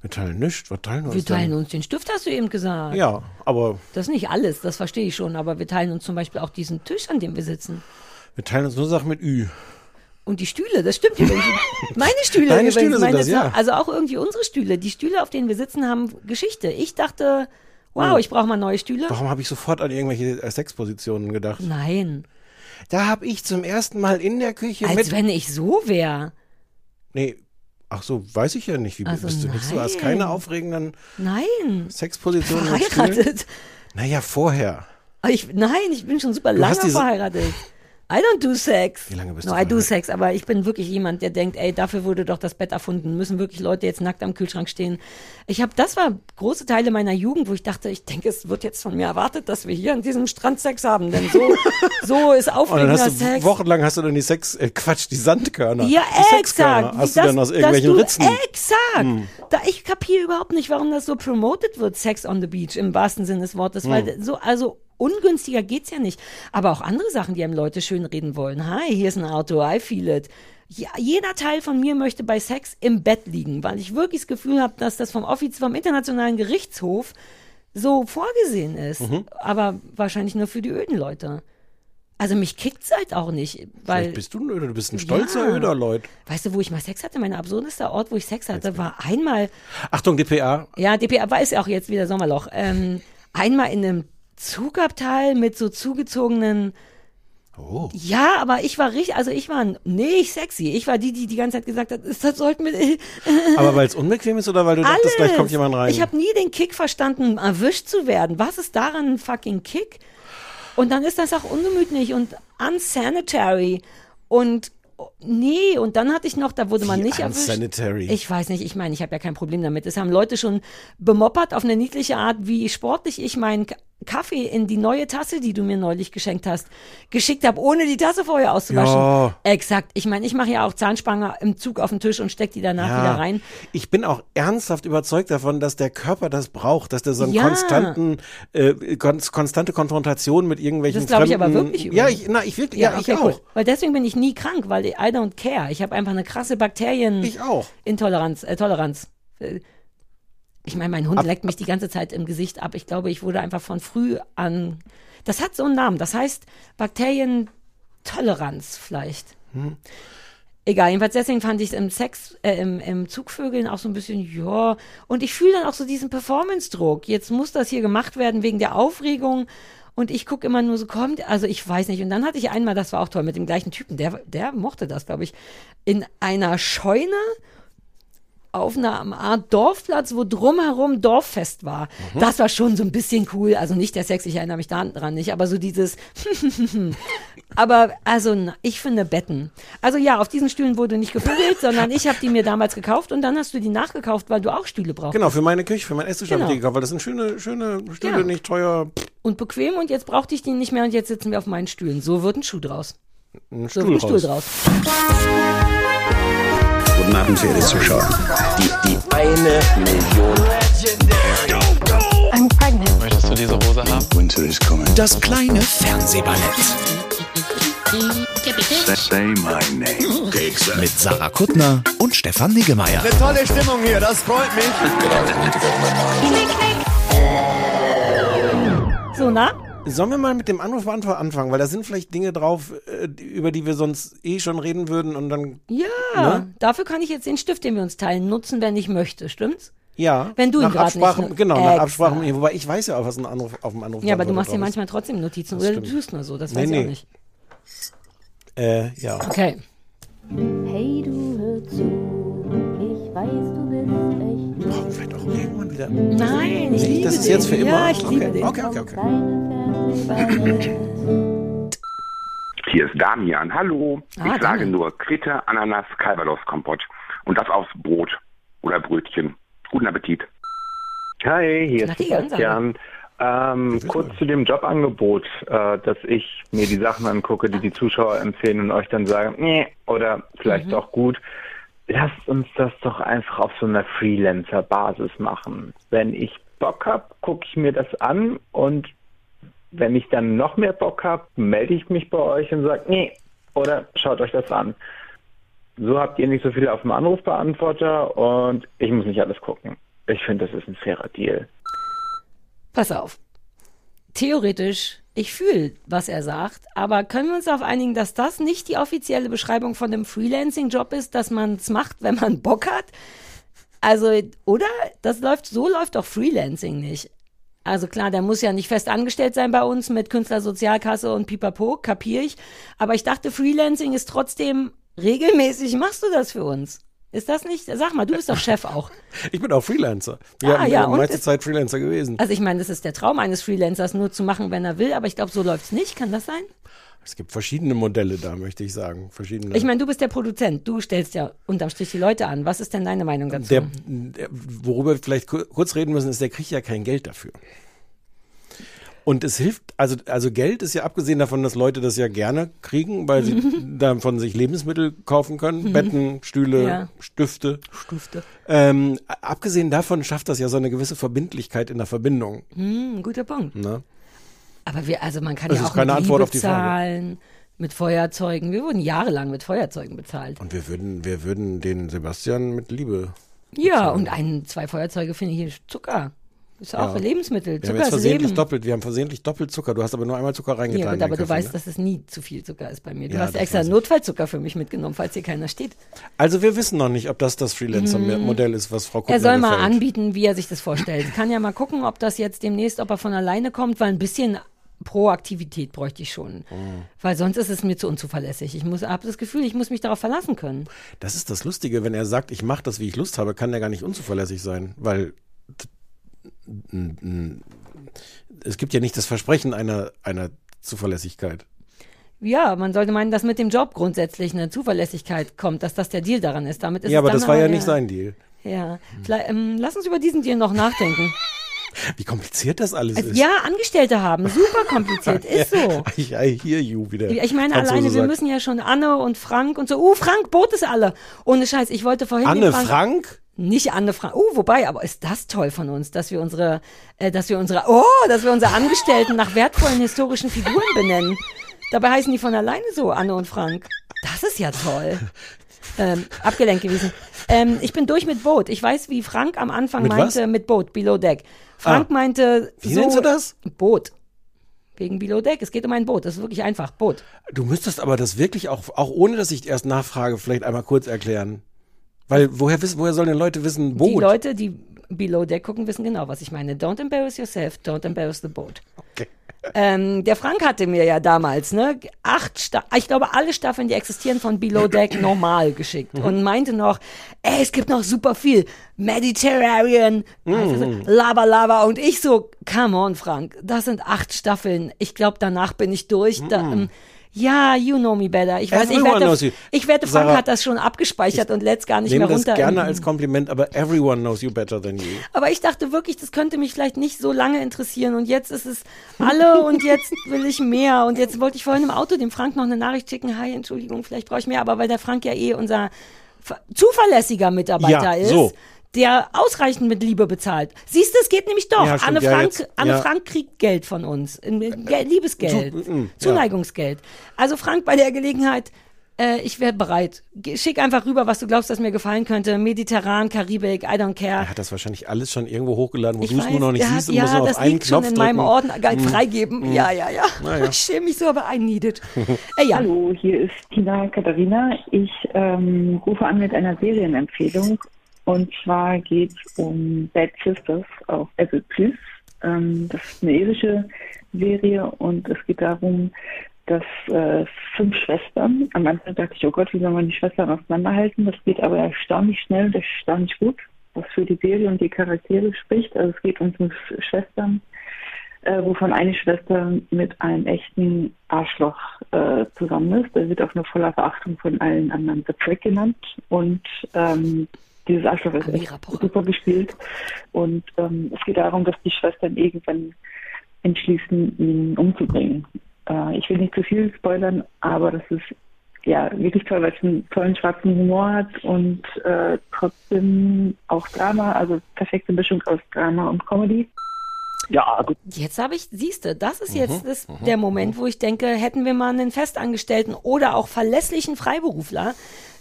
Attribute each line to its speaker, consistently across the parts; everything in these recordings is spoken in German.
Speaker 1: wir teilen nichts. Was teilen wir
Speaker 2: Wir
Speaker 1: uns
Speaker 2: teilen uns den Stift, hast du eben gesagt.
Speaker 1: denn? Ja, aber
Speaker 2: Das ist nicht alles, das verstehe ich schon. Aber wir teilen uns zum Beispiel auch diesen Tisch, an dem wir sitzen.
Speaker 1: wir teilen uns nur Sachen mit Ü.
Speaker 2: Und die Stühle, das stimmt übrigens. Meine Stühle
Speaker 1: Deine
Speaker 2: übrigens.
Speaker 1: Stühle sind
Speaker 2: meine
Speaker 1: das, ja.
Speaker 2: Also auch irgendwie unsere Stühle. Die Stühle, auf denen wir sitzen, haben Geschichte. Ich dachte, wow, ich brauche mal neue Stühle.
Speaker 1: Warum habe ich sofort an irgendwelche äh, Sexpositionen gedacht?
Speaker 2: Nein,
Speaker 1: Da habe ich zum ersten Mal in der Küche
Speaker 2: als
Speaker 1: mit.
Speaker 2: wenn ich so wäre.
Speaker 1: Nee, ach so, weiß ich ja nicht. Wie
Speaker 2: Also
Speaker 1: bist du? Bist du hast
Speaker 2: nein.
Speaker 1: keine aufregenden
Speaker 2: Nein,
Speaker 1: Sexpositionen
Speaker 2: verheiratet.
Speaker 1: Naja, vorher.
Speaker 2: Ich, nein, ich bin schon super lange
Speaker 1: hast diese-
Speaker 2: verheiratet. I don't do sex.
Speaker 1: Wie lange bist
Speaker 2: no,
Speaker 1: du
Speaker 2: I do sex, aber ich bin wirklich jemand, der denkt, ey, dafür wurde doch das Bett erfunden. Müssen wirklich Leute jetzt nackt am Kühlschrank stehen. Ich habe, das war große Teile meiner Jugend, wo ich dachte, ich denke, es wird jetzt von mir erwartet, dass wir hier an diesem Strand Sex haben, denn so, so ist
Speaker 1: Und dann
Speaker 2: aufregender
Speaker 1: hast du
Speaker 2: Sex.
Speaker 1: wochenlang hast du dann die Sex, äh, Quatsch, die Sandkörner.
Speaker 2: Ja,
Speaker 1: die Sexkörner
Speaker 2: exakt.
Speaker 1: hast
Speaker 2: Wie
Speaker 1: du dann aus irgendwelchen
Speaker 2: du,
Speaker 1: Ritzen. Hm.
Speaker 2: Exakt. Da, ich kapiere überhaupt nicht, warum das so promoted wird, Sex on the Beach, im wahrsten Sinne des Wortes.
Speaker 1: Hm.
Speaker 2: Weil so, also ungünstiger geht's ja nicht. Aber auch andere Sachen, die einem Leute schönreden wollen. Hi, hier ist ein Auto, I feel it. Ja, jeder Teil von mir möchte bei Sex im Bett liegen, weil ich wirklich das Gefühl habe, dass das vom Offiz vom Internationalen Gerichtshof so vorgesehen ist.
Speaker 1: Mhm.
Speaker 2: Aber wahrscheinlich nur für die öden Leute. Also mich kickt's halt auch nicht, weil
Speaker 1: Vielleicht bist du ein Öder, du bist ein stolzer
Speaker 2: Ja.
Speaker 1: Öder, Leute.
Speaker 2: Weißt du, wo ich mal Sex hatte? Mein absurdester Ort, wo ich Sex hatte, war einmal,
Speaker 1: Achtung, DPA.
Speaker 2: ja, DPA war es ja auch jetzt wieder Sommerloch, ähm, einmal in einem Zugabteil mit so zugezogenen,
Speaker 1: Oh.
Speaker 2: ja, aber ich war richtig, also ich war nicht sexy. Ich war die, die die ganze Zeit gesagt hat, das sollten wir,
Speaker 1: Aber weil es unbequem ist oder weil du dachtest,
Speaker 2: alles.
Speaker 1: gleich kommt jemand rein?
Speaker 2: Ich habe nie den Kick verstanden, erwischt zu werden. Was ist daran ein fucking Kick? Und dann ist das auch ungemütlich und unsanitary und nee, und dann hatte ich noch, da wurde man
Speaker 1: Wie
Speaker 2: nicht erwischt.
Speaker 1: unsanitary?
Speaker 2: Ich weiß nicht, ich meine, ich habe ja kein Problem damit. Es haben Leute schon bemoppert auf eine niedliche Art, wie sportlich ich meinen Kaffee in die neue Tasse, die du mir neulich geschenkt hast, geschickt habe, ohne die Tasse vorher auszuwaschen.
Speaker 1: Ja.
Speaker 2: Exakt. Ich meine, ich mache ja auch Zahnspange im Zug auf den Tisch und steck die danach wieder rein.
Speaker 1: Ich bin auch ernsthaft überzeugt davon, dass der Körper das braucht, dass der so einen
Speaker 2: Ja.
Speaker 1: konstanten, äh, kon konstante Konfrontation mit irgendwelchen
Speaker 2: Das glaube ich aber wirklich
Speaker 1: Ja,
Speaker 2: übrigens.
Speaker 1: ich, na, ich wirklich, ja,
Speaker 2: okay,
Speaker 1: ich
Speaker 2: cool.
Speaker 1: auch.
Speaker 2: Weil deswegen bin ich nie krank, weil I don't care. Ich habe einfach eine krasse Bakterien
Speaker 1: Ich auch.
Speaker 2: Intoleranz, äh, Toleranz. Äh, Ich meine, mein Hund leckt mich die ganze Zeit im Gesicht ab. Ich glaube, ich wurde einfach von früh an. Das hat so einen Namen. Das heißt Bakterientoleranz vielleicht.
Speaker 1: Hm.
Speaker 2: Egal, jedenfalls deswegen fand ich es im Sex, äh, im, im Zugvögeln auch so ein bisschen, ja. Und ich fühle dann auch so diesen Performance-Druck. Jetzt muss das hier gemacht werden wegen der Aufregung. Und ich gucke immer nur so, kommt, also ich weiß nicht. Und dann hatte ich einmal, das war auch toll, mit dem gleichen Typen, der, der mochte das, glaube ich, in einer Scheune auf einer Art Dorfplatz, wo drumherum Dorffest war.
Speaker 1: Mhm.
Speaker 2: Das war schon so ein bisschen cool. Also nicht der Sex, ich erinnere mich daran nicht, aber so dieses. aber also ich finde Betten. Also ja, auf diesen Stühlen wurde nicht gevögelt, sondern ich habe die mir damals gekauft und dann hast du die nachgekauft, weil du auch Stühle brauchst.
Speaker 1: Genau, für meine Küche, für mein Esstisch habe
Speaker 2: Genau.
Speaker 1: ich die gekauft, weil das sind schöne, schöne Stühle,
Speaker 2: Ja.
Speaker 1: nicht teuer.
Speaker 2: Und bequem und jetzt brauchte ich die nicht mehr und jetzt sitzen wir auf meinen Stühlen. So wird ein Schuh draus.
Speaker 1: Ein
Speaker 2: So
Speaker 1: Stuhl
Speaker 2: wird ein Stuhl
Speaker 1: raus.
Speaker 2: draus.
Speaker 3: Guten Abend, verehrte Zuschauer. Die, die eine Million.
Speaker 4: I'm pregnant.
Speaker 5: Möchtest du diese Hose haben?
Speaker 3: Winter is coming.
Speaker 6: Das kleine Fernsehballett
Speaker 3: Say my name.
Speaker 6: mit Sarah Kuttner und Stefan Niggemeier.
Speaker 7: Tolle Stimmung hier, das freut mich.
Speaker 2: So, na?
Speaker 1: Sollen wir mal mit dem Anrufbeantworter anfangen, weil da sind vielleicht Dinge drauf, äh, über die wir sonst eh schon reden würden und dann,
Speaker 2: Ja,
Speaker 1: Ne?
Speaker 2: dafür kann ich jetzt den Stift, den wir uns teilen, nutzen, wenn ich möchte, stimmt's?
Speaker 1: ja.
Speaker 2: Wenn du ihn
Speaker 1: nach
Speaker 2: grad nicht,
Speaker 1: Absprachen,
Speaker 2: ne?
Speaker 1: Genau, nach
Speaker 2: Exakt.
Speaker 1: Absprachen, wobei ich weiß ja auch, was ein Anruf auf dem Anruf
Speaker 2: Ja, aber du machst dir
Speaker 1: ist.
Speaker 2: manchmal trotzdem Notizen
Speaker 1: Das
Speaker 2: oder du
Speaker 1: stimmt.
Speaker 2: tust nur so, das
Speaker 1: Nee,
Speaker 2: weiß ich
Speaker 1: nee.
Speaker 2: auch nicht.
Speaker 1: Äh, ja.
Speaker 2: Okay.
Speaker 8: Hey, du hör zu, ich weiß, du bist echt
Speaker 1: Brauchen wir vielleicht auch irgendwann wieder.
Speaker 2: Nein, ich
Speaker 1: Nee,
Speaker 2: liebe
Speaker 1: das ist
Speaker 2: den.
Speaker 1: jetzt für immer?
Speaker 2: Ja, ich liebe
Speaker 1: okay.
Speaker 2: den.
Speaker 1: Okay, okay, okay.
Speaker 9: Hier ist Damian. Hallo.
Speaker 2: Ah,
Speaker 9: ich sage
Speaker 2: Damian.
Speaker 9: nur Quitte, Ananas, Calvados-Kompott. Und das aufs Brot oder Brötchen. Guten Appetit.
Speaker 10: Hi, hier ist. Sebastian.
Speaker 4: Ähm, kurz zu dem Jobangebot, äh, dass ich mir die Sachen angucke, die die Zuschauer empfehlen und euch dann sagen, nee, oder vielleicht auch gut. Lasst uns das doch einfach auf so einer Freelancer-Basis machen. Wenn ich Bock hab, gucke ich mir das an und wenn ich dann noch mehr Bock hab, melde ich mich bei euch und sage, nee, oder schaut euch das an. So habt ihr nicht so viel auf dem Anrufbeantworter und ich muss nicht alles gucken. Ich finde, das ist ein fairer Deal.
Speaker 2: Pass auf. Theoretisch, ich fühle, was er sagt, aber können wir uns darauf einigen, dass das nicht die offizielle Beschreibung von einem Freelancing-Job ist, dass man es macht, wenn man Bock hat? Also, oder? Das läuft, so läuft doch Freelancing nicht. Also klar, der muss ja nicht fest angestellt sein bei uns mit Künstlersozialkasse und Pipapo, kapier ich. Aber ich dachte, Freelancing ist trotzdem regelmäßig. Machst du das für uns? Ist das nicht? Sag mal, du bist doch Chef auch.
Speaker 1: Ich bin auch Freelancer. Wir
Speaker 2: Ah,
Speaker 1: haben
Speaker 2: ja,
Speaker 1: meiste
Speaker 2: es-
Speaker 1: Zeit Freelancer gewesen.
Speaker 2: Also ich meine, das ist der Traum eines Freelancers, nur zu machen, wenn er will. Aber ich glaube, so läuft's nicht. Kann das sein?
Speaker 1: Es gibt verschiedene Modelle da, möchte ich sagen. Verschiedene.
Speaker 2: Ich meine, du bist der Produzent. Du stellst ja unterm Strich die Leute an. Was ist denn deine Meinung dazu?
Speaker 1: der, der, worüber wir vielleicht ku- kurz reden müssen, ist, der kriegt ja kein Geld dafür. Und es hilft, also, also Geld ist ja abgesehen davon, dass Leute das ja gerne kriegen, weil sie davon sich Lebensmittel kaufen können, Betten, Stühle,
Speaker 2: Ja.
Speaker 1: Stifte.
Speaker 2: Stufte.
Speaker 1: Ähm, abgesehen davon schafft das ja so eine gewisse Verbindlichkeit in der Verbindung.
Speaker 2: Hm, guter Punkt.
Speaker 1: Ne?
Speaker 2: Aber wir, also man kann
Speaker 1: Das
Speaker 2: ja auch
Speaker 1: keine
Speaker 2: mit
Speaker 1: Antwort
Speaker 2: Liebe
Speaker 1: auf die Frage.
Speaker 2: zahlen, mit Feuerzeugen. Wir wurden jahrelang mit Feuerzeugen bezahlt.
Speaker 1: Und wir würden, wir würden den Sebastian mit Liebe.
Speaker 2: Ja, und ein, zwei Feuerzeuge finde ich hier Zucker. Ist auch
Speaker 1: Ja.
Speaker 2: Lebensmittel.
Speaker 1: Wir haben
Speaker 2: Zucker
Speaker 1: jetzt versehentlich
Speaker 2: Leben.
Speaker 1: doppelt, wir haben versehentlich doppelt Zucker. Du hast aber nur einmal Zucker reingetan.
Speaker 2: Ja, gut, aber
Speaker 1: den
Speaker 2: du
Speaker 1: Kaffee,
Speaker 2: weißt,
Speaker 1: ne?
Speaker 2: dass es nie zu viel Zucker ist bei mir. Du
Speaker 1: Ja,
Speaker 2: hast extra
Speaker 1: ich.
Speaker 2: Notfallzucker für mich mitgenommen, falls hier keiner steht.
Speaker 1: Also wir wissen noch nicht, ob das das Freelancer-Modell ist, was Frau Kuttner
Speaker 2: Er soll mal
Speaker 1: gefällt.
Speaker 2: anbieten, wie er sich das vorstellt. Kann ja mal gucken, ob das jetzt demnächst, ob er von alleine kommt, weil ein bisschen Proaktivität bräuchte ich schon.
Speaker 1: Mhm.
Speaker 2: Weil sonst ist es mir zu unzuverlässig. Ich muss, habe das Gefühl, ich muss mich darauf verlassen können.
Speaker 1: Das ist das Lustige, wenn er sagt, ich mache das, wie ich Lust habe, kann der gar nicht unzuverlässig sein, weil es gibt ja nicht das Versprechen einer, einer Zuverlässigkeit.
Speaker 2: Ja, man sollte meinen, dass mit dem Job grundsätzlich eine Zuverlässigkeit kommt, dass das der Deal daran ist. Damit ist
Speaker 1: ja,
Speaker 2: es
Speaker 1: aber das war ja nicht sein Deal.
Speaker 2: Ja, Vielleicht, ähm, lass uns über diesen Deal noch nachdenken.
Speaker 1: Wie kompliziert das alles
Speaker 2: Also,
Speaker 1: ist.
Speaker 2: ja, Angestellte haben, super kompliziert, ist so.
Speaker 1: Ich I hear you wieder.
Speaker 2: Ich meine,
Speaker 1: Franzose
Speaker 2: alleine, wir
Speaker 1: sagt.
Speaker 2: müssen ja schon Anne und Frank und so. Uh, Frank, Boot ist alle. Ohne Scheiß, ich wollte vorhin
Speaker 1: Anne
Speaker 2: den
Speaker 1: Frank?
Speaker 2: Nicht Anne Frank. Uh, wobei, aber ist das toll von uns, dass wir unsere, äh, dass wir unsere, oh, dass wir unsere Angestellten nach wertvollen historischen Figuren benennen. Dabei heißen die von alleine so, Anne und Frank. Das ist ja toll. Ähm, abgelenkt gewesen. Ähm, ich bin durch mit Boot. Ich weiß, wie Frank am Anfang
Speaker 1: Mit was?
Speaker 2: meinte, mit Boot, Below Deck. Frank
Speaker 1: Ah.
Speaker 2: meinte,
Speaker 1: Wie
Speaker 2: so,
Speaker 1: nennst du das?
Speaker 2: Boot. Wegen Below Deck. Es geht um ein Boot. Das ist wirklich einfach. Boot.
Speaker 1: Du müsstest aber das wirklich auch, auch ohne dass ich erst nachfrage, vielleicht einmal kurz erklären. Weil woher wissen, woher sollen denn Leute wissen, Boot?
Speaker 2: Die Leute, die Below Deck gucken, wissen genau, was ich meine. Don't embarrass yourself, don't embarrass the boat.
Speaker 1: Okay.
Speaker 2: Ähm, der Frank hatte mir ja damals, ne, acht, Sta ich glaube, alle Staffeln, die existieren von Below Deck normal geschickt und meinte noch, ey, es gibt noch super viel. Mediterranean, Lava Lava und ich so, come on, Frank, das sind acht Staffeln. Ich glaube, danach bin ich durch. Da, ähm, ja, you know me better. Ich weiß, ich
Speaker 1: Everyone
Speaker 2: wette,
Speaker 1: knows you.
Speaker 2: ich wette, Frank
Speaker 1: Sarah,
Speaker 2: hat das schon abgespeichert und lädt gar nicht
Speaker 1: Nehme
Speaker 2: mehr
Speaker 1: das
Speaker 2: runter.
Speaker 1: gerne
Speaker 2: im-
Speaker 1: als Kompliment, aber everyone knows you better than you.
Speaker 2: aber ich dachte wirklich, das könnte mich vielleicht nicht so lange interessieren. Und jetzt ist es alle und jetzt will ich mehr. Und jetzt wollte ich vorhin im Auto dem Frank noch eine Nachricht schicken. Hi, Entschuldigung, vielleicht brauche ich mehr. Aber weil der Frank ja eh unser ver- zuverlässiger Mitarbeiter
Speaker 1: Ja,
Speaker 2: ist,
Speaker 1: so.
Speaker 2: Der ausreichend mit Liebe bezahlt. Siehst du, es geht nämlich doch.
Speaker 1: Ja.
Speaker 2: Anne,
Speaker 1: Ja,
Speaker 2: Frank,
Speaker 1: jetzt-
Speaker 2: Anne
Speaker 1: ja.
Speaker 2: Frank kriegt Geld von uns. Gel- Liebesgeld.
Speaker 1: Zu- mm, ja.
Speaker 2: Zuneigungsgeld. Also Frank, bei der Gelegenheit, äh, ich wäre bereit. Schick einfach rüber, was du glaubst, dass mir gefallen könnte. Mediterran, Karibik, I don't care.
Speaker 1: Er hat das wahrscheinlich alles schon irgendwo hochgeladen, wo
Speaker 2: Ich
Speaker 1: du es nur noch nicht
Speaker 2: der
Speaker 1: siehst
Speaker 2: hat,
Speaker 1: und musst
Speaker 2: ja,
Speaker 1: nur auf
Speaker 2: das
Speaker 1: einen
Speaker 2: liegt schon
Speaker 1: Knopf
Speaker 2: in meinem
Speaker 1: drücken.
Speaker 2: Ordner. Geil, freigeben. Ja, ja, ja.
Speaker 1: Ja.
Speaker 2: Ich schäme mich so, aber I need it. Äh, ja.
Speaker 5: Hallo, hier ist Tina Katharina. Ich ähm, rufe an mit einer Serienempfehlung. Und zwar geht es um Bad Sisters auf Apple Plus. Ähm, das ist eine irische Serie und es geht darum, dass äh, fünf Schwestern, am Anfang dachte ich, oh Gott, wie soll man die Schwestern auseinanderhalten? Das geht aber erstaunlich schnell und erstaunlich gut, was für die Serie und die Charaktere spricht. Also es geht um fünf Schwestern, äh, wovon eine Schwester mit einem echten Arschloch äh, zusammen ist. Der wird auch nur voller Verachtung von allen anderen The Prick genannt. Und ähm, dieses Arschloch ist super gespielt. Und ähm, es geht darum, dass die Schwestern irgendwann entschließen, ihn umzubringen. Äh, ich will nicht zu viel spoilern, aber das ist ja wirklich toll, weil es einen tollen schwarzen Humor hat und äh, trotzdem auch Drama, also perfekte Mischung aus Drama und Comedy.
Speaker 4: Ja, gut.
Speaker 2: Jetzt habe ich, siehst du, das ist jetzt das, der Moment, wo ich denke, hätten wir mal einen Festangestellten oder auch verlässlichen Freiberufler,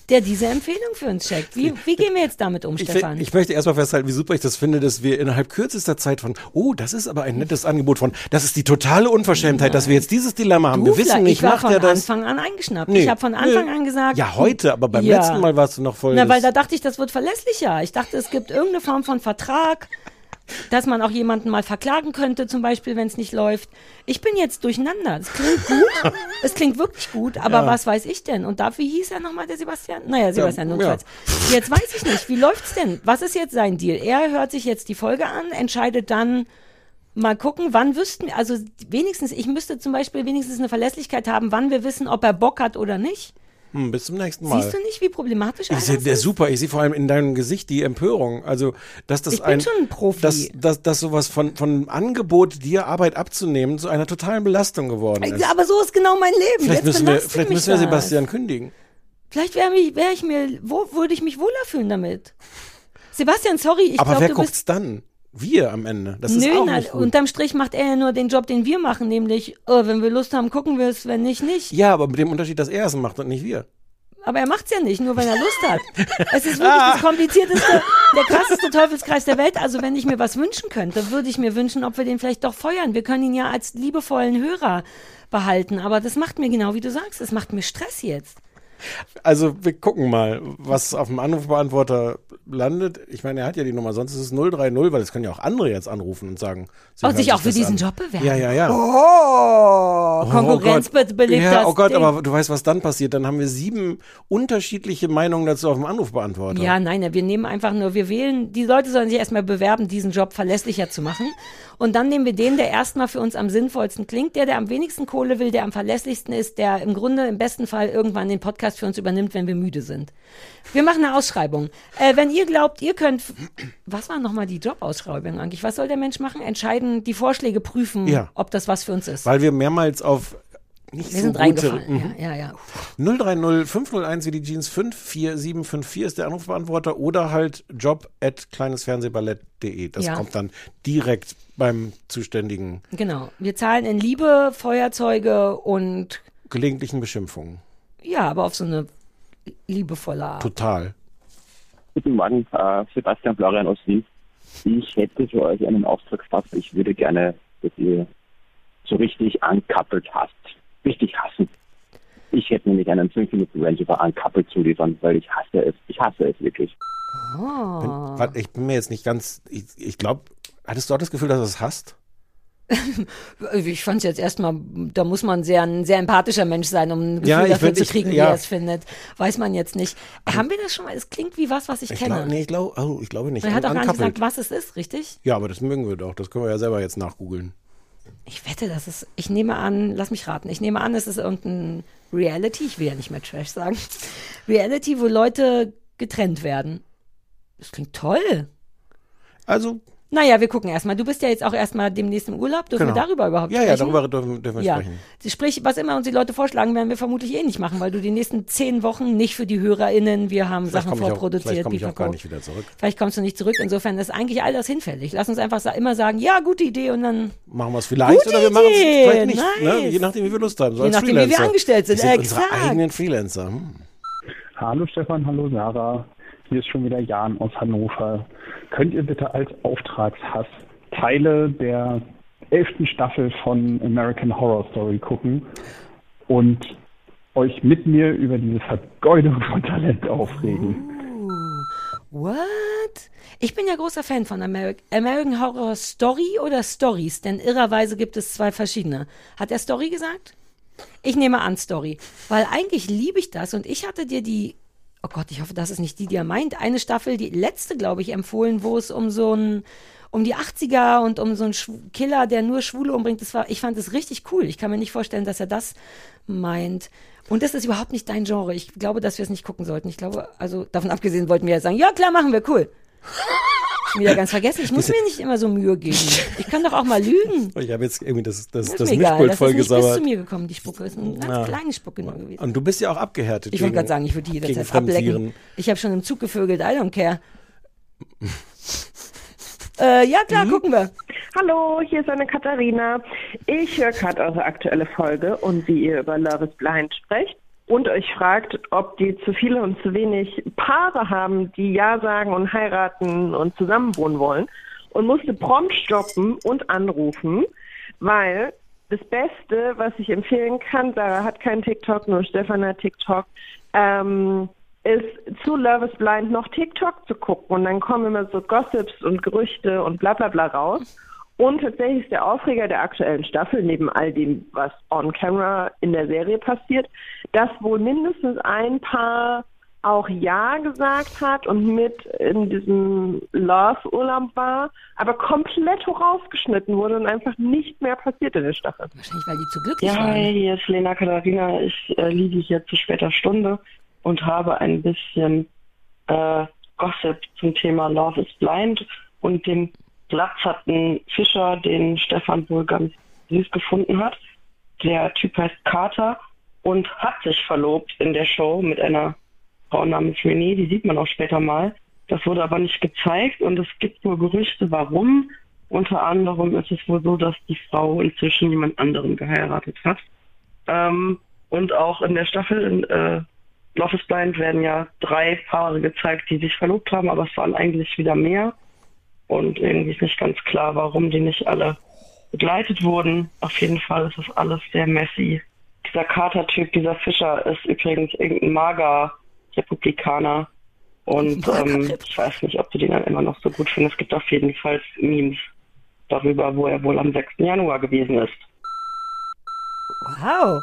Speaker 2: der diese Empfehlung für uns checkt. Wie, wie gehen wir jetzt damit um,
Speaker 1: Ich,
Speaker 2: Stefan?
Speaker 1: ich möchte erstmal festhalten, wie super ich das finde, dass wir innerhalb kürzester Zeit von, oh, das ist aber ein nettes Angebot von, das ist die totale Unverschämtheit, dass wir jetzt dieses Dilemma haben.
Speaker 2: Du,
Speaker 1: wir wissen nicht,
Speaker 2: ich war
Speaker 1: macht
Speaker 2: von
Speaker 1: er das?
Speaker 2: Anfang an eingeschnappt.
Speaker 1: Nee,
Speaker 2: ich habe von Anfang an gesagt.
Speaker 1: Ja, heute, aber beim
Speaker 2: Ja.
Speaker 1: letzten Mal warst du noch voll.
Speaker 2: Na, weil da dachte ich, das wird verlässlicher. Ich dachte, es gibt irgendeine Form von Vertrag, dass man auch jemanden mal verklagen könnte, zum Beispiel, wenn es nicht läuft. Ich bin jetzt durcheinander. Es klingt gut. es klingt wirklich gut, aber was weiß ich denn? Und dafür hieß er nochmal der Sebastian? Naja, Sebastian
Speaker 1: Ja,
Speaker 2: notfalls. Jetzt weiß ich nicht. Wie läuft's denn? Was ist jetzt sein Deal? Er hört sich jetzt die Folge an, entscheidet dann, Mal gucken, wann wüssten wir, also wenigstens, ich müsste zum Beispiel wenigstens eine Verlässlichkeit haben, wann wir wissen, ob er Bock hat oder nicht.
Speaker 1: Hm, bis zum nächsten Mal.
Speaker 2: Siehst du nicht, wie problematisch
Speaker 1: Ich sehe
Speaker 2: das
Speaker 1: der
Speaker 2: ist?
Speaker 1: super. Ich sehe vor allem in deinem Gesicht die Empörung. Also, dass das
Speaker 2: Ich bin
Speaker 1: ein,
Speaker 2: schon ein Profi.
Speaker 1: dass, dass, dass sowas von, von Angebot, dir Arbeit abzunehmen, zu einer totalen Belastung geworden ist.
Speaker 2: Aber so ist genau mein Leben.
Speaker 1: vielleicht
Speaker 2: Jetzt
Speaker 1: müssen wir, vielleicht müssen wir
Speaker 2: das.
Speaker 1: Sebastian kündigen.
Speaker 2: Vielleicht wäre wär ich mir, wo würde ich mich wohler fühlen damit? Sebastian, sorry, ich
Speaker 1: Aber
Speaker 2: glaube,
Speaker 1: wer
Speaker 2: du bist.
Speaker 1: guckt's dann? Wir am Ende. Das
Speaker 2: Nö,
Speaker 1: ist auch
Speaker 2: na,
Speaker 1: nicht gut.
Speaker 2: unterm Strich macht er ja nur den Job, den wir machen, nämlich, oh, wenn wir Lust haben, gucken wir es, wenn nicht, nicht.
Speaker 1: ja, aber mit dem Unterschied, dass er es macht und nicht wir.
Speaker 2: Aber er macht's ja nicht, nur wenn er Lust hat. Es ist wirklich das komplizierteste, der krasseste Teufelskreis der Welt. Also wenn ich mir was wünschen könnte, würde ich mir wünschen, ob wir den vielleicht doch feuern. Wir können ihn ja als liebevollen Hörer behalten. Aber das macht mir genau wie du sagst, das macht mir Stress jetzt.
Speaker 1: Also wir gucken mal, was auf dem Anrufbeantworter landet. Ich meine, er hat ja die Nummer, sonst ist es 030, weil es können ja auch andere jetzt anrufen und sagen. sie
Speaker 2: Und
Speaker 1: hören
Speaker 2: sich auch für diesen
Speaker 1: an.
Speaker 2: Job bewerben.
Speaker 1: Ja, ja, ja.
Speaker 2: Oh, Konkurrenz
Speaker 1: oh Gott.
Speaker 2: be belegt
Speaker 1: ja,
Speaker 2: das
Speaker 1: Oh Gott,
Speaker 2: Ding.
Speaker 1: aber du weißt, was dann passiert. Dann haben wir sieben unterschiedliche Meinungen dazu auf dem Anrufbeantworter.
Speaker 2: Ja, nein, wir nehmen einfach nur, wir wählen, die Leute sollen sich erstmal bewerben, diesen Job verlässlicher zu machen. Und dann nehmen wir den, der erstmal für uns am sinnvollsten klingt, der, der am wenigsten Kohle will, der am verlässlichsten ist, der im Grunde im besten Fall irgendwann den Podcast für uns übernimmt, wenn wir müde sind. Wir machen eine Ausschreibung. Äh, wenn ihr glaubt, ihr könnt, was war nochmal die Jobausschreibung eigentlich? Was soll der Mensch machen? Entscheiden, die Vorschläge prüfen,
Speaker 1: Ja.
Speaker 2: ob das was für uns ist.
Speaker 1: Weil wir mehrmals auf nicht
Speaker 2: wir
Speaker 1: so
Speaker 2: sind
Speaker 1: gute,
Speaker 2: reingefallen.
Speaker 1: Mhm.
Speaker 2: Ja, ja, ja.
Speaker 1: 030 501 wie die Jeans 54754 ist der Anrufbeantworter oder halt job at kleinesfernsehballett.de. Das
Speaker 2: Ja.
Speaker 1: kommt dann direkt beim zuständigen
Speaker 2: Genau. Wir zahlen in Liebe, Feuerzeuge und
Speaker 1: gelegentlichen Beschimpfungen.
Speaker 2: ja, aber auf so eine liebevolle Art.
Speaker 1: Total.
Speaker 10: Guten Morgen, äh, Sebastian Florian aus Wien. Ich hätte für euch einen Auftragspass. Ich würde gerne, dass ihr so richtig unkappelt hasst. Richtig hassen. Ich hätte nämlich einen 5 Minuten Range über unkappelt zu liefern, weil ich hasse es. Ich hasse es wirklich.
Speaker 2: Oh.
Speaker 1: Warte, Ich bin mir jetzt nicht ganz, ich, ich glaube, hattest du auch das Gefühl, dass du es hast?
Speaker 2: Ich fand es jetzt erstmal, da muss man sehr, ein sehr empathischer Mensch sein, um ein Gefühl
Speaker 1: Ja, ich
Speaker 2: dafür
Speaker 1: find-
Speaker 2: zu
Speaker 1: ich-
Speaker 2: kriegen, wie
Speaker 1: ja.
Speaker 2: er es findet. Weiß man jetzt nicht. Haben wir das schon mal? Es klingt wie was, was ich,
Speaker 1: Ich
Speaker 2: kenne.
Speaker 1: glaube, nee, ich glaube, oh, ich glaube nicht.
Speaker 2: Man hat auch gar nicht gesagt, was es ist, richtig?
Speaker 1: Ja, aber das mögen wir doch. Das können wir ja selber jetzt nachgoogeln.
Speaker 2: Ich wette, das ist, ich nehme an, lass mich raten, ich nehme an, es ist irgendein Reality, ich will ja nicht mehr Trash sagen, Reality, wo Leute getrennt werden. Das klingt toll.
Speaker 1: Also,
Speaker 2: Naja, wir gucken erstmal. Du bist ja jetzt auch erstmal demnächst im Urlaub. Dürfen
Speaker 1: Genau.
Speaker 2: wir darüber überhaupt
Speaker 1: ja, ja,
Speaker 2: sprechen?
Speaker 1: darüber dürfen, dürfen wir
Speaker 2: Ja,
Speaker 1: sprechen.
Speaker 2: sprich, was immer uns die Leute vorschlagen, werden wir vermutlich eh nicht machen, weil du die nächsten zehn Wochen nicht für die HörerInnen, wir haben
Speaker 1: Vielleicht
Speaker 2: Sachen
Speaker 1: komme ich, auch,
Speaker 2: vorproduziert.
Speaker 1: vielleicht komm ich auch gar nicht wieder zurück.
Speaker 2: Vielleicht kommst du nicht zurück. Insofern ist eigentlich all das hinfällig. Lass uns einfach immer sagen, ja, gute Idee und dann
Speaker 1: Machen wir es vielleicht
Speaker 2: Gute
Speaker 1: oder wir machen es vielleicht nicht. Ne?
Speaker 2: nice.
Speaker 1: Je nachdem, wie wir Lust haben. So
Speaker 2: Je
Speaker 1: als
Speaker 2: nachdem, wie wir
Speaker 1: Freelancer.
Speaker 2: angestellt sind,
Speaker 1: Wir sind unsere
Speaker 2: exakt.
Speaker 1: eigenen Freelancer. Hm.
Speaker 11: Hallo Stefan, hallo Sarah. Hier ist schon wieder Jan aus Hannover. Könnt ihr bitte als Auftragshass Teile der elften Staffel von American Horror Story gucken und euch mit mir über diese Vergeudung von Talent aufregen?
Speaker 2: What? Ich bin ja großer Fan von Ameri American Horror Story oder Stories, denn irrerweise gibt es zwei verschiedene. Hat er Story gesagt? Ich nehme an Story, weil eigentlich liebe ich das und ich hatte dir die, oh Gott, ich hoffe, das ist nicht die, die er meint, eine Staffel, die letzte, glaube ich, empfohlen, wo es um so ein um die 80er und um so einen Schw Killer, der nur Schwule umbringt. Das war, ich fand es richtig cool. Ich kann mir nicht vorstellen, dass er das meint. Und das ist überhaupt nicht dein Genre. Ich glaube, dass wir es nicht gucken sollten. Ich glaube, also davon abgesehen wollten wir ja sagen, ja klar, machen wir, cool. Schon wieder ganz vergessen. Ich muss mir nicht immer so Mühe geben. Ich kann doch auch mal lügen.
Speaker 1: Ich habe jetzt irgendwie das, das,
Speaker 2: Ist
Speaker 1: das
Speaker 2: mir egal.
Speaker 1: Mischpult
Speaker 2: Das ist nicht bis zu mir gekommen, die Spucke. ist eine ganz
Speaker 1: Ja.
Speaker 2: kleine Spucke nur gewesen.
Speaker 1: Und du bist ja auch abgehärtet.
Speaker 2: Ich wollte gerade sagen, ich würde die jederzeit ablecken. Ich habe schon im Zug gevögelt, I don't care. äh, ja, klar,
Speaker 1: Mhm.
Speaker 2: gucken wir.
Speaker 12: Hallo, hier ist eine Katharina. Ich höre gerade eure aktuelle Folge und wie ihr über Love is Blind sprecht und euch fragt, ob die zu viele und zu wenig Paare haben, die Ja sagen und heiraten und zusammenwohnen wollen und musste prompt stoppen und anrufen, weil das Beste, was ich empfehlen kann, Sarah hat keinen TikTok, nur Stefan hat TikTok, ähm, ist zu Love is Blind noch TikTok zu gucken und dann kommen immer so Gossips und Gerüchte und bla bla bla raus. Und tatsächlich ist der Aufreger der aktuellen Staffel, neben all dem, was on camera in der Serie passiert, dass wohl mindestens ein Paar auch Ja gesagt hat und mit in diesem Love-Urlaub war, aber komplett rausgeschnitten wurde und einfach nicht mehr passiert in der Staffel.
Speaker 2: Wahrscheinlich, weil die zu glücklich
Speaker 13: Ja,
Speaker 2: waren.
Speaker 13: hi, hier ist Lena Katharina. Ich äh, liege hier zu später Stunde und habe ein bisschen äh, Gossip zum Thema Love is Blind und dem glatzerten Fischer, den Stefan wohl ganz süß gefunden hat. Der Typ heißt Carter und hat sich verlobt in der Show mit einer Frau namens Renee, die sieht man auch später mal. Das wurde aber nicht gezeigt und es gibt wohl Gerüchte, warum. Unter anderem ist es wohl so, dass die Frau inzwischen jemand anderen geheiratet hat. Ähm, und auch in der Staffel in äh, Love is Blind werden ja drei Paare gezeigt, die sich verlobt haben, aber es waren eigentlich wieder mehr. Und irgendwie ist nicht ganz klar, warum die nicht alle begleitet wurden. Auf jeden Fall ist das alles sehr messy. Dieser Carter-Typ, dieser Fischer, ist übrigens irgendein Mager-Republikaner. Und ähm, ich weiß nicht, ob du den dann immer noch so gut findest. Es gibt auf jeden Fall Memes darüber, wo er wohl am 6. Januar gewesen ist.
Speaker 2: Wow.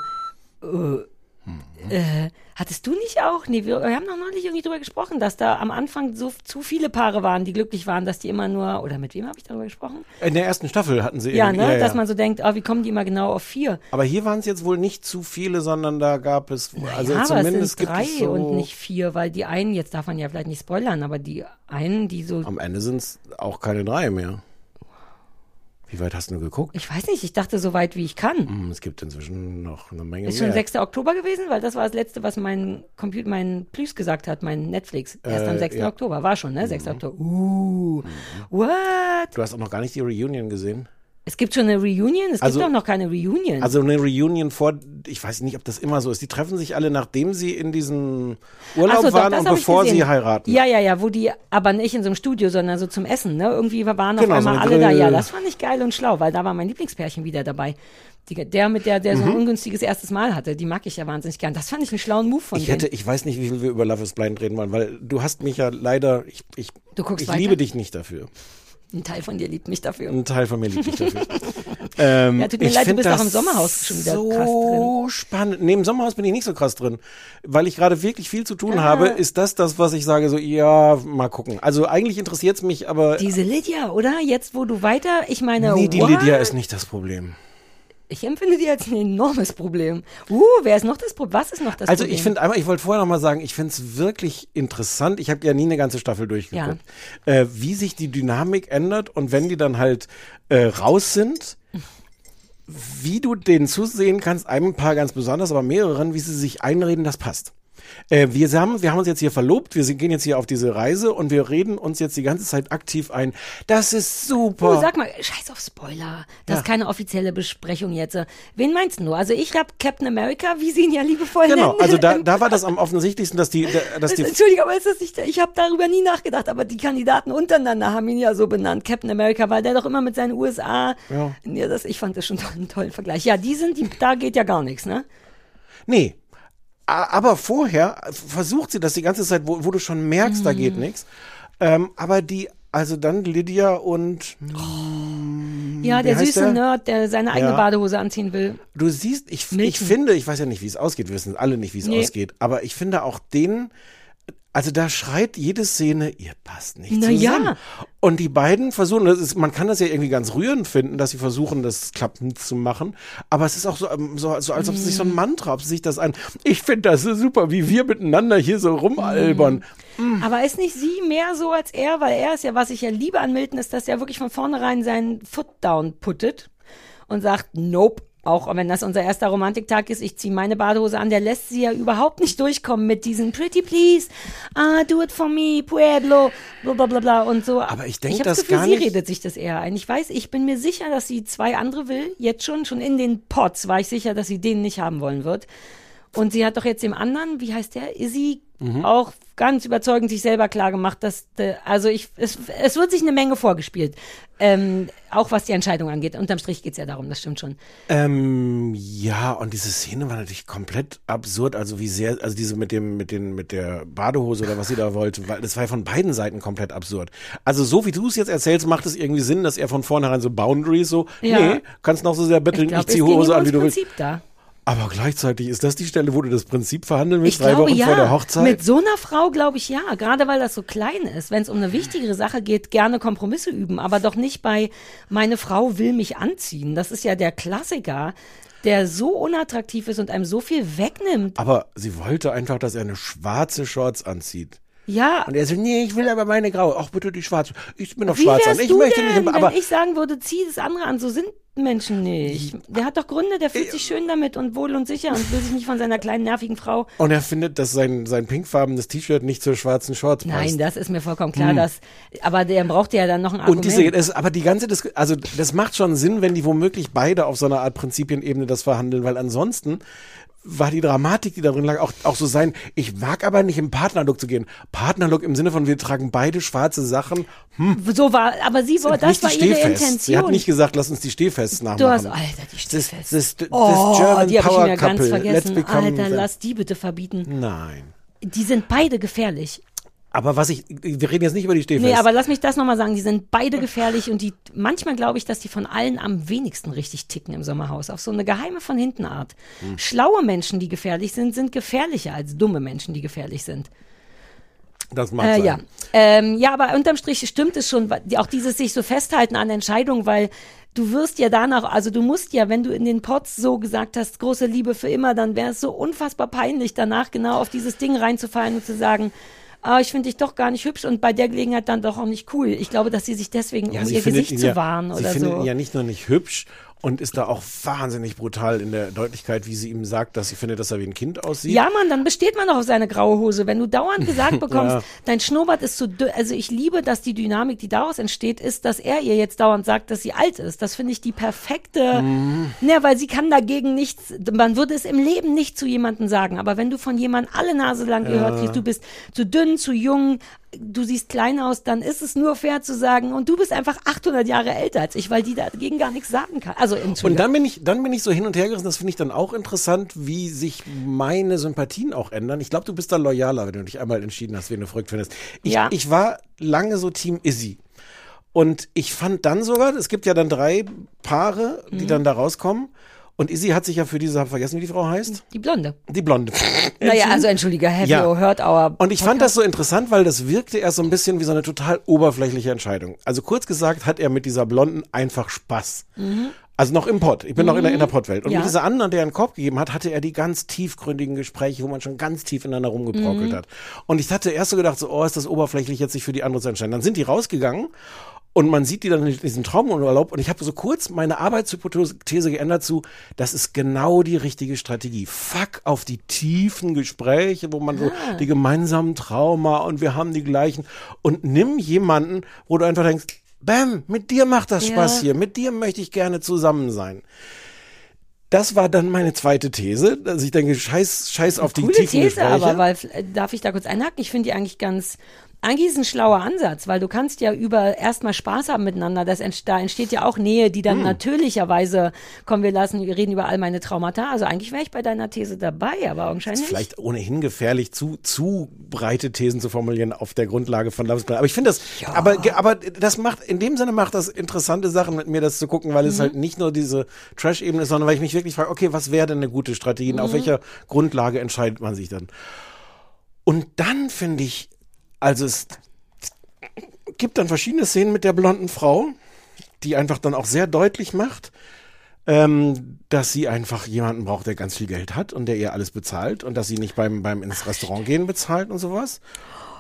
Speaker 2: Äh, äh, hattest du nicht auch? Nee, wir, wir haben noch neulich irgendwie drüber gesprochen, dass da am Anfang so zu viele Paare waren, die glücklich waren, dass die immer nur, oder mit wem habe ich darüber gesprochen?
Speaker 1: In der ersten Staffel hatten sie
Speaker 2: Ja,
Speaker 1: eben-
Speaker 2: ne, dass man so denkt, oh, wie kommen die immer genau auf vier?
Speaker 1: Aber hier waren es jetzt wohl nicht zu viele, sondern da gab es, also
Speaker 2: ja, aber
Speaker 1: zumindest
Speaker 2: es sind drei
Speaker 1: so,
Speaker 2: und nicht vier, weil die einen, jetzt darf man ja vielleicht nicht spoilern, aber die einen, die so,
Speaker 1: am Ende sind es auch keine drei mehr. Wie weit hast du geguckt?
Speaker 2: ich weiß nicht, ich dachte so weit, wie ich kann.
Speaker 1: Hm, Es gibt inzwischen noch eine Menge
Speaker 2: Ist schon
Speaker 1: mehr.
Speaker 2: 6. Oktober gewesen, weil das war das letzte, was mein Computer, mein Plüs gesagt hat, mein Netflix. Erst am
Speaker 1: Äh,
Speaker 2: 6.
Speaker 1: ja.
Speaker 2: Oktober, war schon, ne? 6. Oktober. Uh, what?
Speaker 1: Du hast auch noch gar nicht die Reunion gesehen.
Speaker 2: Es gibt schon eine Reunion? Es
Speaker 1: Also-
Speaker 2: gibt doch noch keine Reunion.
Speaker 1: Also eine Reunion vor, ich weiß nicht, ob das immer so ist. Die treffen sich alle, nachdem sie in diesem Urlaub
Speaker 2: so, doch,
Speaker 1: waren
Speaker 2: das
Speaker 1: und bevor sie heiraten.
Speaker 2: Ja, ja, ja, wo die, aber nicht in so einem Studio, sondern so zum Essen, ne? Irgendwie waren auf
Speaker 1: Genau, so
Speaker 2: einmal
Speaker 1: eine
Speaker 2: alle da.
Speaker 1: Grill-
Speaker 2: Ja, das fand ich geil und schlau, weil da war mein Lieblingspärchen wieder dabei. Die, der mit der, der so ein
Speaker 1: Mhm.
Speaker 2: ungünstiges erstes Mal hatte, die mag ich ja wahnsinnig gern. Das fand ich einen schlauen Move von
Speaker 1: Ich
Speaker 2: denen.
Speaker 1: hätte, ich weiß nicht, wie viel wir über Love is Blind reden wollen, weil du hast mich ja leider, ich, ich, ich
Speaker 2: weiter?
Speaker 1: liebe dich nicht dafür.
Speaker 2: Ein Teil von dir liebt mich dafür.
Speaker 1: Ein Teil von mir liebt dich dafür. ähm,
Speaker 2: Ja, tut mir
Speaker 1: ich
Speaker 2: leid, du bist auch im Sommerhaus schon wieder
Speaker 1: so
Speaker 2: krass drin.
Speaker 1: spannend. Nee, im Sommerhaus bin ich nicht so krass drin. Weil ich gerade wirklich viel zu tun
Speaker 2: Ah.
Speaker 1: habe, ist das das, was ich sage, so, ja, mal gucken. Also eigentlich interessiert's mich, aber
Speaker 2: Diese Lydia, oder? Jetzt, wo du weiter, ich meine,
Speaker 1: nee, die
Speaker 2: what?
Speaker 1: Lydia ist nicht das Problem.
Speaker 2: Ich empfinde die als ein enormes Problem. Uh, wer ist noch das Problem? Was ist noch das
Speaker 1: also
Speaker 2: Problem?
Speaker 1: ich finde einmal, ich wollte vorher noch mal sagen, ich finde es wirklich interessant. Ich habe ja nie eine ganze Staffel durchgeguckt, äh, wie sich die Dynamik ändert und wenn die dann halt äh, raus sind, wie du denen zusehen kannst, einem Paar ganz besonders, aber mehreren, wie sie sich einreden, das passt. Äh, wir, haben, wir haben uns jetzt hier verlobt, wir gehen jetzt hier auf diese Reise und wir reden uns jetzt die ganze Zeit aktiv ein. Das ist super.
Speaker 2: Oh, sag mal, scheiß auf Spoiler. Das
Speaker 1: Ja.
Speaker 2: ist keine offizielle Besprechung jetzt. Wen meinst du? Also ich hab Captain America, wie sie ihn ja liebevoll
Speaker 1: Genau,
Speaker 2: nennen.
Speaker 1: also da, da war das am offensichtlichsten, dass die, dass die
Speaker 2: Entschuldigung, aber ist das nicht, ich habe darüber nie nachgedacht, aber die Kandidaten untereinander haben ihn ja so benannt, Captain America, weil der doch immer mit seinen USA,
Speaker 1: Ja.
Speaker 2: ja, das, ich fand das schon einen tollen Vergleich. Ja, die sind, die, da geht ja gar nichts, ne?
Speaker 1: Nee. Aber vorher versucht sie das die ganze Zeit, wo, wo du schon merkst, da
Speaker 2: Mhm.
Speaker 1: geht nichts. Ähm, aber die, also dann Lydia und
Speaker 2: Ja,
Speaker 1: wie
Speaker 2: der süße
Speaker 1: der?
Speaker 2: Nerd, der seine eigene
Speaker 1: Ja.
Speaker 2: Badehose anziehen will.
Speaker 1: du siehst, ich, ich finde, ich weiß ja nicht, wie es ausgeht, wir wissen alle nicht, wie es
Speaker 2: Nee.
Speaker 1: ausgeht, aber ich finde auch den, Also da schreit jede Szene, ihr passt nicht
Speaker 2: Na
Speaker 1: zusammen.
Speaker 2: ja.
Speaker 1: Und die beiden versuchen, das ist, man kann das ja irgendwie ganz rührend finden, dass sie versuchen, das klappend zu machen. Aber es ist auch so, ähm, so, so als ob sie sich so
Speaker 2: Mhm.
Speaker 1: ein Mantra, ob sich das ein, ich finde das so super, wie wir miteinander hier so rumalbern.
Speaker 2: Aber ist nicht sie mehr so als er? Weil er ist ja, was ich ja liebe an Milton, ist, dass er wirklich von vornherein seinen Foot down puttet und sagt, nope. Auch wenn das unser erster Romantiktag ist, ich ziehe meine Badehose an, der lässt sie ja überhaupt nicht durchkommen mit diesen Pretty Please, ah, do it for me, Pueblo, bla bla bla bla und so.
Speaker 1: Aber ich denk
Speaker 2: ich hab
Speaker 1: das
Speaker 2: Gefühl,
Speaker 1: gar
Speaker 2: sie
Speaker 1: nicht-
Speaker 2: redet sich das eher ein. Ich weiß, ich bin mir sicher, dass sie zwei andere will, jetzt schon, schon in den Pots war ich sicher, dass sie den nicht haben wollen wird. Und sie hat doch jetzt dem anderen, wie heißt der, Izzy,
Speaker 1: Mhm.
Speaker 2: auch ganz überzeugend sich selber klar gemacht, dass, also ich, es, es wird sich eine Menge vorgespielt. Ähm, auch was die Entscheidung angeht. Unterm Strich geht's ja darum, das stimmt schon.
Speaker 1: Ähm, ja, und diese Szene war natürlich komplett absurd. Also wie sehr, also diese mit dem, mit den, mit der Badehose oder was sie da wollte, weil das war ja von beiden Seiten komplett absurd. Also so wie du es jetzt erzählst, macht es irgendwie Sinn, dass er von vornherein so Boundaries so,
Speaker 2: Ja.
Speaker 1: nee, kannst noch so sehr betteln, ich,
Speaker 2: glaub,
Speaker 1: zieh Hose an, wie du willst.
Speaker 2: Da.
Speaker 1: Aber gleichzeitig ist das die Stelle, wo du das Prinzip verhandeln willst,
Speaker 2: Ich
Speaker 1: drei
Speaker 2: glaube
Speaker 1: Wochen
Speaker 2: ja.
Speaker 1: vor der Hochzeit.
Speaker 2: Mit so einer Frau glaube ich ja. Gerade weil das so klein ist. Wenn es um eine wichtigere Sache geht, gerne Kompromisse üben, aber doch nicht bei meine Frau will mich anziehen. Das ist ja der Klassiker, der so unattraktiv ist und einem so viel wegnimmt.
Speaker 1: aber sie wollte einfach, dass er eine schwarze Shorts anzieht.
Speaker 2: Ja.
Speaker 1: Und er so, nee, ich will aber meine graue. Ach, bitte die schwarze. Ich bin doch
Speaker 2: Wie
Speaker 1: schwarz an. Ich
Speaker 2: du
Speaker 1: möchte
Speaker 2: denn,
Speaker 1: nicht, aber
Speaker 2: wenn ich sagen würde, zieh das andere an, so sind Menschen nicht. Der hat doch Gründe, der fühlt sich schön damit und wohl und sicher und will sich nicht von seiner kleinen nervigen Frau.
Speaker 1: Und er findet, dass sein, sein pinkfarbenes T-Shirt nicht zur schwarzen Shorts passt.
Speaker 2: Nein, das ist mir vollkommen klar,
Speaker 1: Hm.
Speaker 2: dass, aber der braucht ja dann noch ein Argument.
Speaker 1: Und diese, das, aber die ganze, Dis also das macht schon Sinn, wenn die womöglich beide auf so einer Art Prinzipienebene das verhandeln, weil ansonsten war die Dramatik, die darin lag, auch, auch so sein, ich mag aber nicht im Partnerlook zu gehen. Partnerlook im Sinne von, wir tragen beide schwarze Sachen. Hm.
Speaker 2: So war, aber sie war, das war ihre
Speaker 1: Stehfest.
Speaker 2: Intention.
Speaker 1: Sie hat nicht gesagt, lass uns die Stehfests nachmachen.
Speaker 2: Du hast, Alter, die
Speaker 1: Das,
Speaker 2: Stehfest.
Speaker 1: das, das
Speaker 2: oh,
Speaker 1: German
Speaker 2: die habe ich ganz vergessen. Alter, lass die bitte verbieten.
Speaker 1: Nein.
Speaker 2: Die sind beide gefährlich.
Speaker 1: Aber was ich, wir reden jetzt nicht über die Stehfest.
Speaker 2: Nee, aber lass mich das nochmal sagen. Die sind beide gefährlich und die, manchmal glaube ich, dass die von allen am wenigsten richtig ticken im Sommerhaus. Auf so eine geheime von hinten Art.
Speaker 1: Hm.
Speaker 2: Schlaue Menschen, die gefährlich sind, sind gefährlicher als dumme Menschen, die gefährlich sind.
Speaker 1: das mag
Speaker 2: Äh,
Speaker 1: sein.
Speaker 2: ja. Ähm, ja, aber unterm Strich stimmt es schon, auch dieses sich so festhalten an Entscheidungen, weil du wirst ja danach, also du musst ja, wenn du in den Pots so gesagt hast, große Liebe für immer, dann wäre es so unfassbar peinlich, danach genau auf dieses Ding reinzufallen und zu sagen, ah, ich finde dich doch gar nicht hübsch und bei der Gelegenheit dann doch auch nicht cool. Ich glaube, dass sie sich deswegen, um ihr
Speaker 1: findet
Speaker 2: Gesicht zu
Speaker 1: ja,
Speaker 2: wahren
Speaker 1: sie
Speaker 2: oder
Speaker 1: findet
Speaker 2: so.
Speaker 1: ihn ja nicht nur nicht hübsch und ist da auch wahnsinnig brutal in der Deutlichkeit, wie sie ihm sagt, dass sie findet, dass er wie ein Kind aussieht.
Speaker 2: Ja, Mann, dann besteht man doch auf seine graue Hose. Wenn du dauernd gesagt bekommst,
Speaker 1: Ja.
Speaker 2: dein Schnurrbart ist zu dünn. Also ich liebe, dass die Dynamik, die daraus entsteht, ist, dass er ihr jetzt dauernd sagt, dass sie alt ist. Das finde ich die perfekte,
Speaker 1: Mhm.
Speaker 2: ne, weil sie kann dagegen nichts, man würde es im Leben nicht zu jemandem sagen. Aber wenn du von jemandem alle Nase lang gehört
Speaker 1: Ja.
Speaker 2: kriegst, du bist zu dünn, zu jung, du siehst klein aus, dann ist es nur fair zu sagen, und du bist einfach 800 Jahre älter als ich, weil die dagegen gar nichts sagen kann. Also,
Speaker 1: Und dann bin ich, dann bin ich so hin und her gerissen. Das finde ich dann auch interessant, wie sich meine Sympathien auch ändern. Ich glaube, du bist da loyaler, wenn du dich einmal entschieden hast, wen du verrückt findest. Ich,
Speaker 2: Ja.
Speaker 1: ich war lange so Team Izzy. Und ich fand dann sogar, es gibt ja dann drei Paare, die
Speaker 2: Mhm.
Speaker 1: dann da rauskommen. Und Izzy hat sich ja für diese, hab vergessen, wie die Frau heißt?
Speaker 2: die Blonde.
Speaker 1: Die Blonde.
Speaker 2: Naja, also entschuldige, have
Speaker 1: Ja.
Speaker 2: you heard our
Speaker 1: Und ich fand das so interessant, weil das wirkte erst so ein bisschen wie so eine total oberflächliche Entscheidung. Also kurz gesagt hat er mit dieser Blonden einfach Spaß.
Speaker 2: Mhm.
Speaker 1: Also noch im Pott. Ich bin noch in der, in der
Speaker 2: Mhm.
Speaker 1: Pottwelt. Und
Speaker 2: Ja.
Speaker 1: mit dieser anderen, der einen Korb gegeben hat, hatte er die ganz tiefgründigen Gespräche, wo man schon ganz tief ineinander rumgeprockelt
Speaker 2: Mhm.
Speaker 1: hat. Und ich hatte erst so gedacht, so, oh, ist das oberflächlich, jetzt sich für die andere zu entscheiden. Dann sind die rausgegangen und man sieht die dann in diesem Traumurlaub und ich habe so kurz meine Arbeitshypothese geändert zu, das ist genau die richtige Strategie. Fuck auf die tiefen Gespräche, wo man so
Speaker 2: Ah.
Speaker 1: die gemeinsamen Trauma und wir haben die gleichen und nimm jemanden, wo du einfach denkst, bam, mit dir macht das
Speaker 2: Ja.
Speaker 1: Spaß hier, mit dir möchte ich gerne zusammen sein. Das war dann meine zweite These, dass ich denke, scheiß, scheiß auf die
Speaker 2: Coole
Speaker 1: tiefen
Speaker 2: These,
Speaker 1: Gespräche.
Speaker 2: aber weil, äh, darf ich da kurz einhaken? Ich finde die eigentlich ganz, eigentlich ist es ein schlauer Ansatz, weil du kannst ja über erstmal Spaß haben miteinander. Das ent, da entsteht ja auch Nähe, die dann
Speaker 1: Hm.
Speaker 2: natürlicherweise, kommen wir lassen, wir reden über all meine Traumata. Also eigentlich wäre ich bei deiner These dabei, aber augenscheinlich.
Speaker 1: ist vielleicht ohnehin gefährlich, zu, zu breite Thesen zu formulieren auf der Grundlage von Blind. Aber ich finde das, aber, ge- aber das macht, in dem Sinne macht das interessante Sachen mit mir, das zu gucken, weil es
Speaker 2: Mhm.
Speaker 1: halt nicht nur diese Trash-Ebene ist, sondern weil ich mich wirklich frage, okay, was wäre denn eine gute Strategie? Und Auf
Speaker 2: Mhm.
Speaker 1: welcher Grundlage entscheidet man sich dann? Und dann finde ich, also es gibt dann verschiedene Szenen mit der blonden Frau, die einfach dann auch sehr deutlich macht, ähm, dass sie einfach jemanden braucht, der ganz viel Geld hat und der ihr alles bezahlt und dass sie nicht beim, beim ins Restaurant gehen bezahlt und sowas.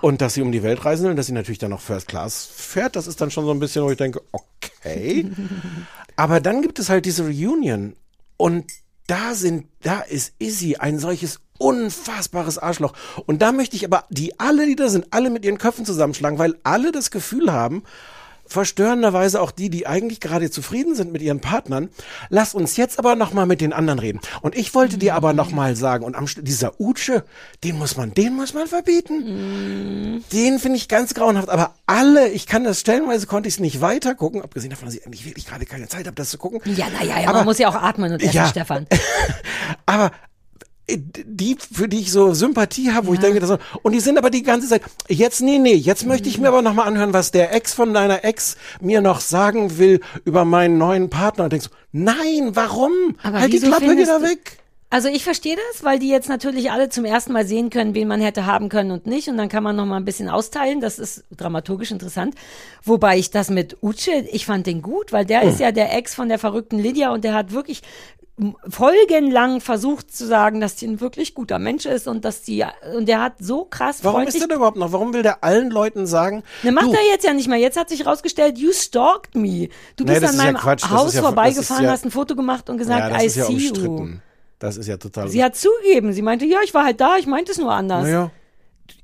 Speaker 1: Und dass sie um die Welt reisen will und dass sie natürlich dann noch First Class fährt. Das ist dann schon so ein bisschen, wo ich denke, okay. Aber dann gibt es halt diese Reunion und da sind, da ist Izzy ein solches unfassbares Arschloch. Und da möchte ich aber die alle, die da sind, alle mit ihren Köpfen zusammenschlagen, weil alle das Gefühl haben, verstörenderweise auch die, die eigentlich gerade zufrieden sind mit ihren Partnern. Lass uns jetzt aber noch mal mit den anderen reden. Und ich wollte dir aber noch mal sagen, und am, dieser Utsche, den muss man, den muss man verbieten. Den finde ich ganz grauenhaft. Aber alle, ich kann das stellenweise konnte ich es nicht weiter gucken, abgesehen davon, dass ich eigentlich wirklich gerade keine Zeit habe, das zu gucken.
Speaker 2: Ja, naja, ja,
Speaker 1: Aber-
Speaker 2: man muss ja auch atmen und essen,
Speaker 1: Ja.
Speaker 2: Stefan.
Speaker 1: Aber die, für die ich so Sympathie habe, wo ich denke, das und die sind aber die ganze Zeit, jetzt, nee, nee, jetzt möchte ich mir aber noch mal anhören, was der Ex von deiner Ex mir noch sagen will über meinen neuen Partner. Und denkst du, nein, warum?
Speaker 2: Aber
Speaker 1: halt die Klappe,
Speaker 2: du-
Speaker 1: weg.
Speaker 2: Also ich verstehe das, weil die jetzt natürlich alle zum ersten Mal sehen können, wen man hätte haben können und nicht. Und dann kann man noch mal ein bisschen austeilen. Das ist dramaturgisch interessant. Wobei ich das mit Uche, ich fand den gut, weil der
Speaker 1: Hm.
Speaker 2: ist ja der Ex von der verrückten Lydia und der hat wirklich folgenlang versucht zu sagen, dass die ein wirklich guter Mensch ist und dass die, und der hat so krass
Speaker 1: Warum ist der da überhaupt noch? Warum will der allen Leuten sagen,
Speaker 2: Ne, macht
Speaker 1: du,
Speaker 2: er jetzt ja nicht mehr. Jetzt hat sich rausgestellt, you stalked me. Du
Speaker 1: Nee,
Speaker 2: bist
Speaker 1: das
Speaker 2: an
Speaker 1: ja
Speaker 2: meinem.
Speaker 1: Das
Speaker 2: Haus
Speaker 1: ja-
Speaker 2: vorbeigefahren,
Speaker 1: ja-
Speaker 2: hast ein Foto gemacht und gesagt,
Speaker 1: ja,
Speaker 2: I
Speaker 1: ja
Speaker 2: see you.
Speaker 1: Das ist ja total
Speaker 2: Sie hat zugegeben. Sie meinte, ja, ich war halt da, ich meinte es nur anders.
Speaker 1: Naja.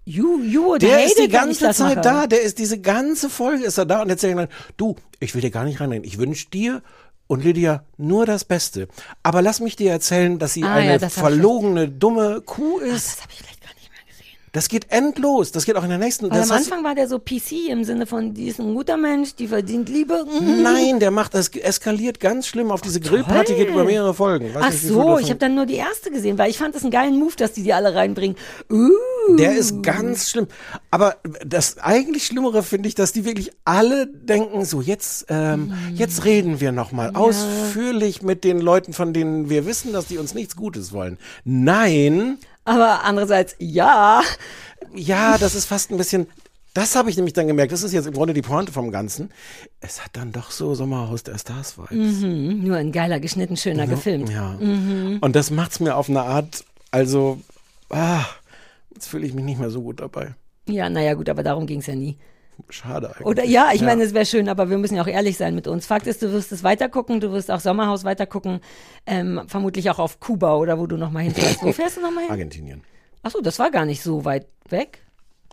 Speaker 2: You, you
Speaker 1: Der ist die ganze Zeit
Speaker 2: mache.
Speaker 1: da, der ist diese ganze Folge ist er da und erzählt dann, du, ich will dir gar nicht reinreden. Ich wünsche dir und Lydia nur das Beste. Aber lass mich dir erzählen, dass sie
Speaker 2: Ah,
Speaker 1: eine
Speaker 2: ja,
Speaker 1: verlogene, dumme Kuh ist.
Speaker 2: das habe ich vielleicht gar nicht mehr gesehen.
Speaker 1: Das geht endlos. Das geht auch in der nächsten.
Speaker 2: Weil am Anfang war der so PC im Sinne von, die ist ein guter Mensch, die verdient Liebe. Mhm.
Speaker 1: Nein, der macht das eskaliert ganz schlimm auf diese Grillparty geht über mehrere Folgen. Weiß
Speaker 2: Ach
Speaker 1: nicht,
Speaker 2: so, ich habe dann nur die erste gesehen, weil ich fand das einen geilen Move, dass die die alle reinbringen. Uh.
Speaker 1: Der ist ganz schlimm. Aber das eigentlich Schlimmere finde ich, dass die wirklich alle denken, so jetzt, ähm, jetzt reden wir nochmal ausführlich mit den Leuten, von denen wir wissen, dass die uns nichts Gutes wollen. Nein.
Speaker 2: Aber andererseits, ja.
Speaker 1: Ja, das ist fast ein bisschen, das habe ich nämlich dann gemerkt, das ist jetzt im Grunde die Pointe vom Ganzen. Es hat dann doch so Sommerhaus der Stars Vibes.
Speaker 2: Mhm. Nur ein geiler, geschnitten, schöner gefilmt.
Speaker 1: Ja.
Speaker 2: Mhm.
Speaker 1: Und das macht's mir auf eine Art, also, ah, jetzt fühle ich mich nicht mehr so gut dabei.
Speaker 2: Ja, naja, gut, aber darum ging's ja nie.
Speaker 1: Schade eigentlich.
Speaker 2: Oder ja, ich meine, es wäre schön, aber wir müssen ja auch ehrlich sein mit uns. Fakt ist, du wirst es weitergucken, du wirst auch Sommerhaus weitergucken, ähm, vermutlich auch auf Kuba oder wo du nochmal hinfährst. Wo fährst du nochmal hin?
Speaker 1: Argentinien.
Speaker 2: Achso, das war gar nicht so weit weg.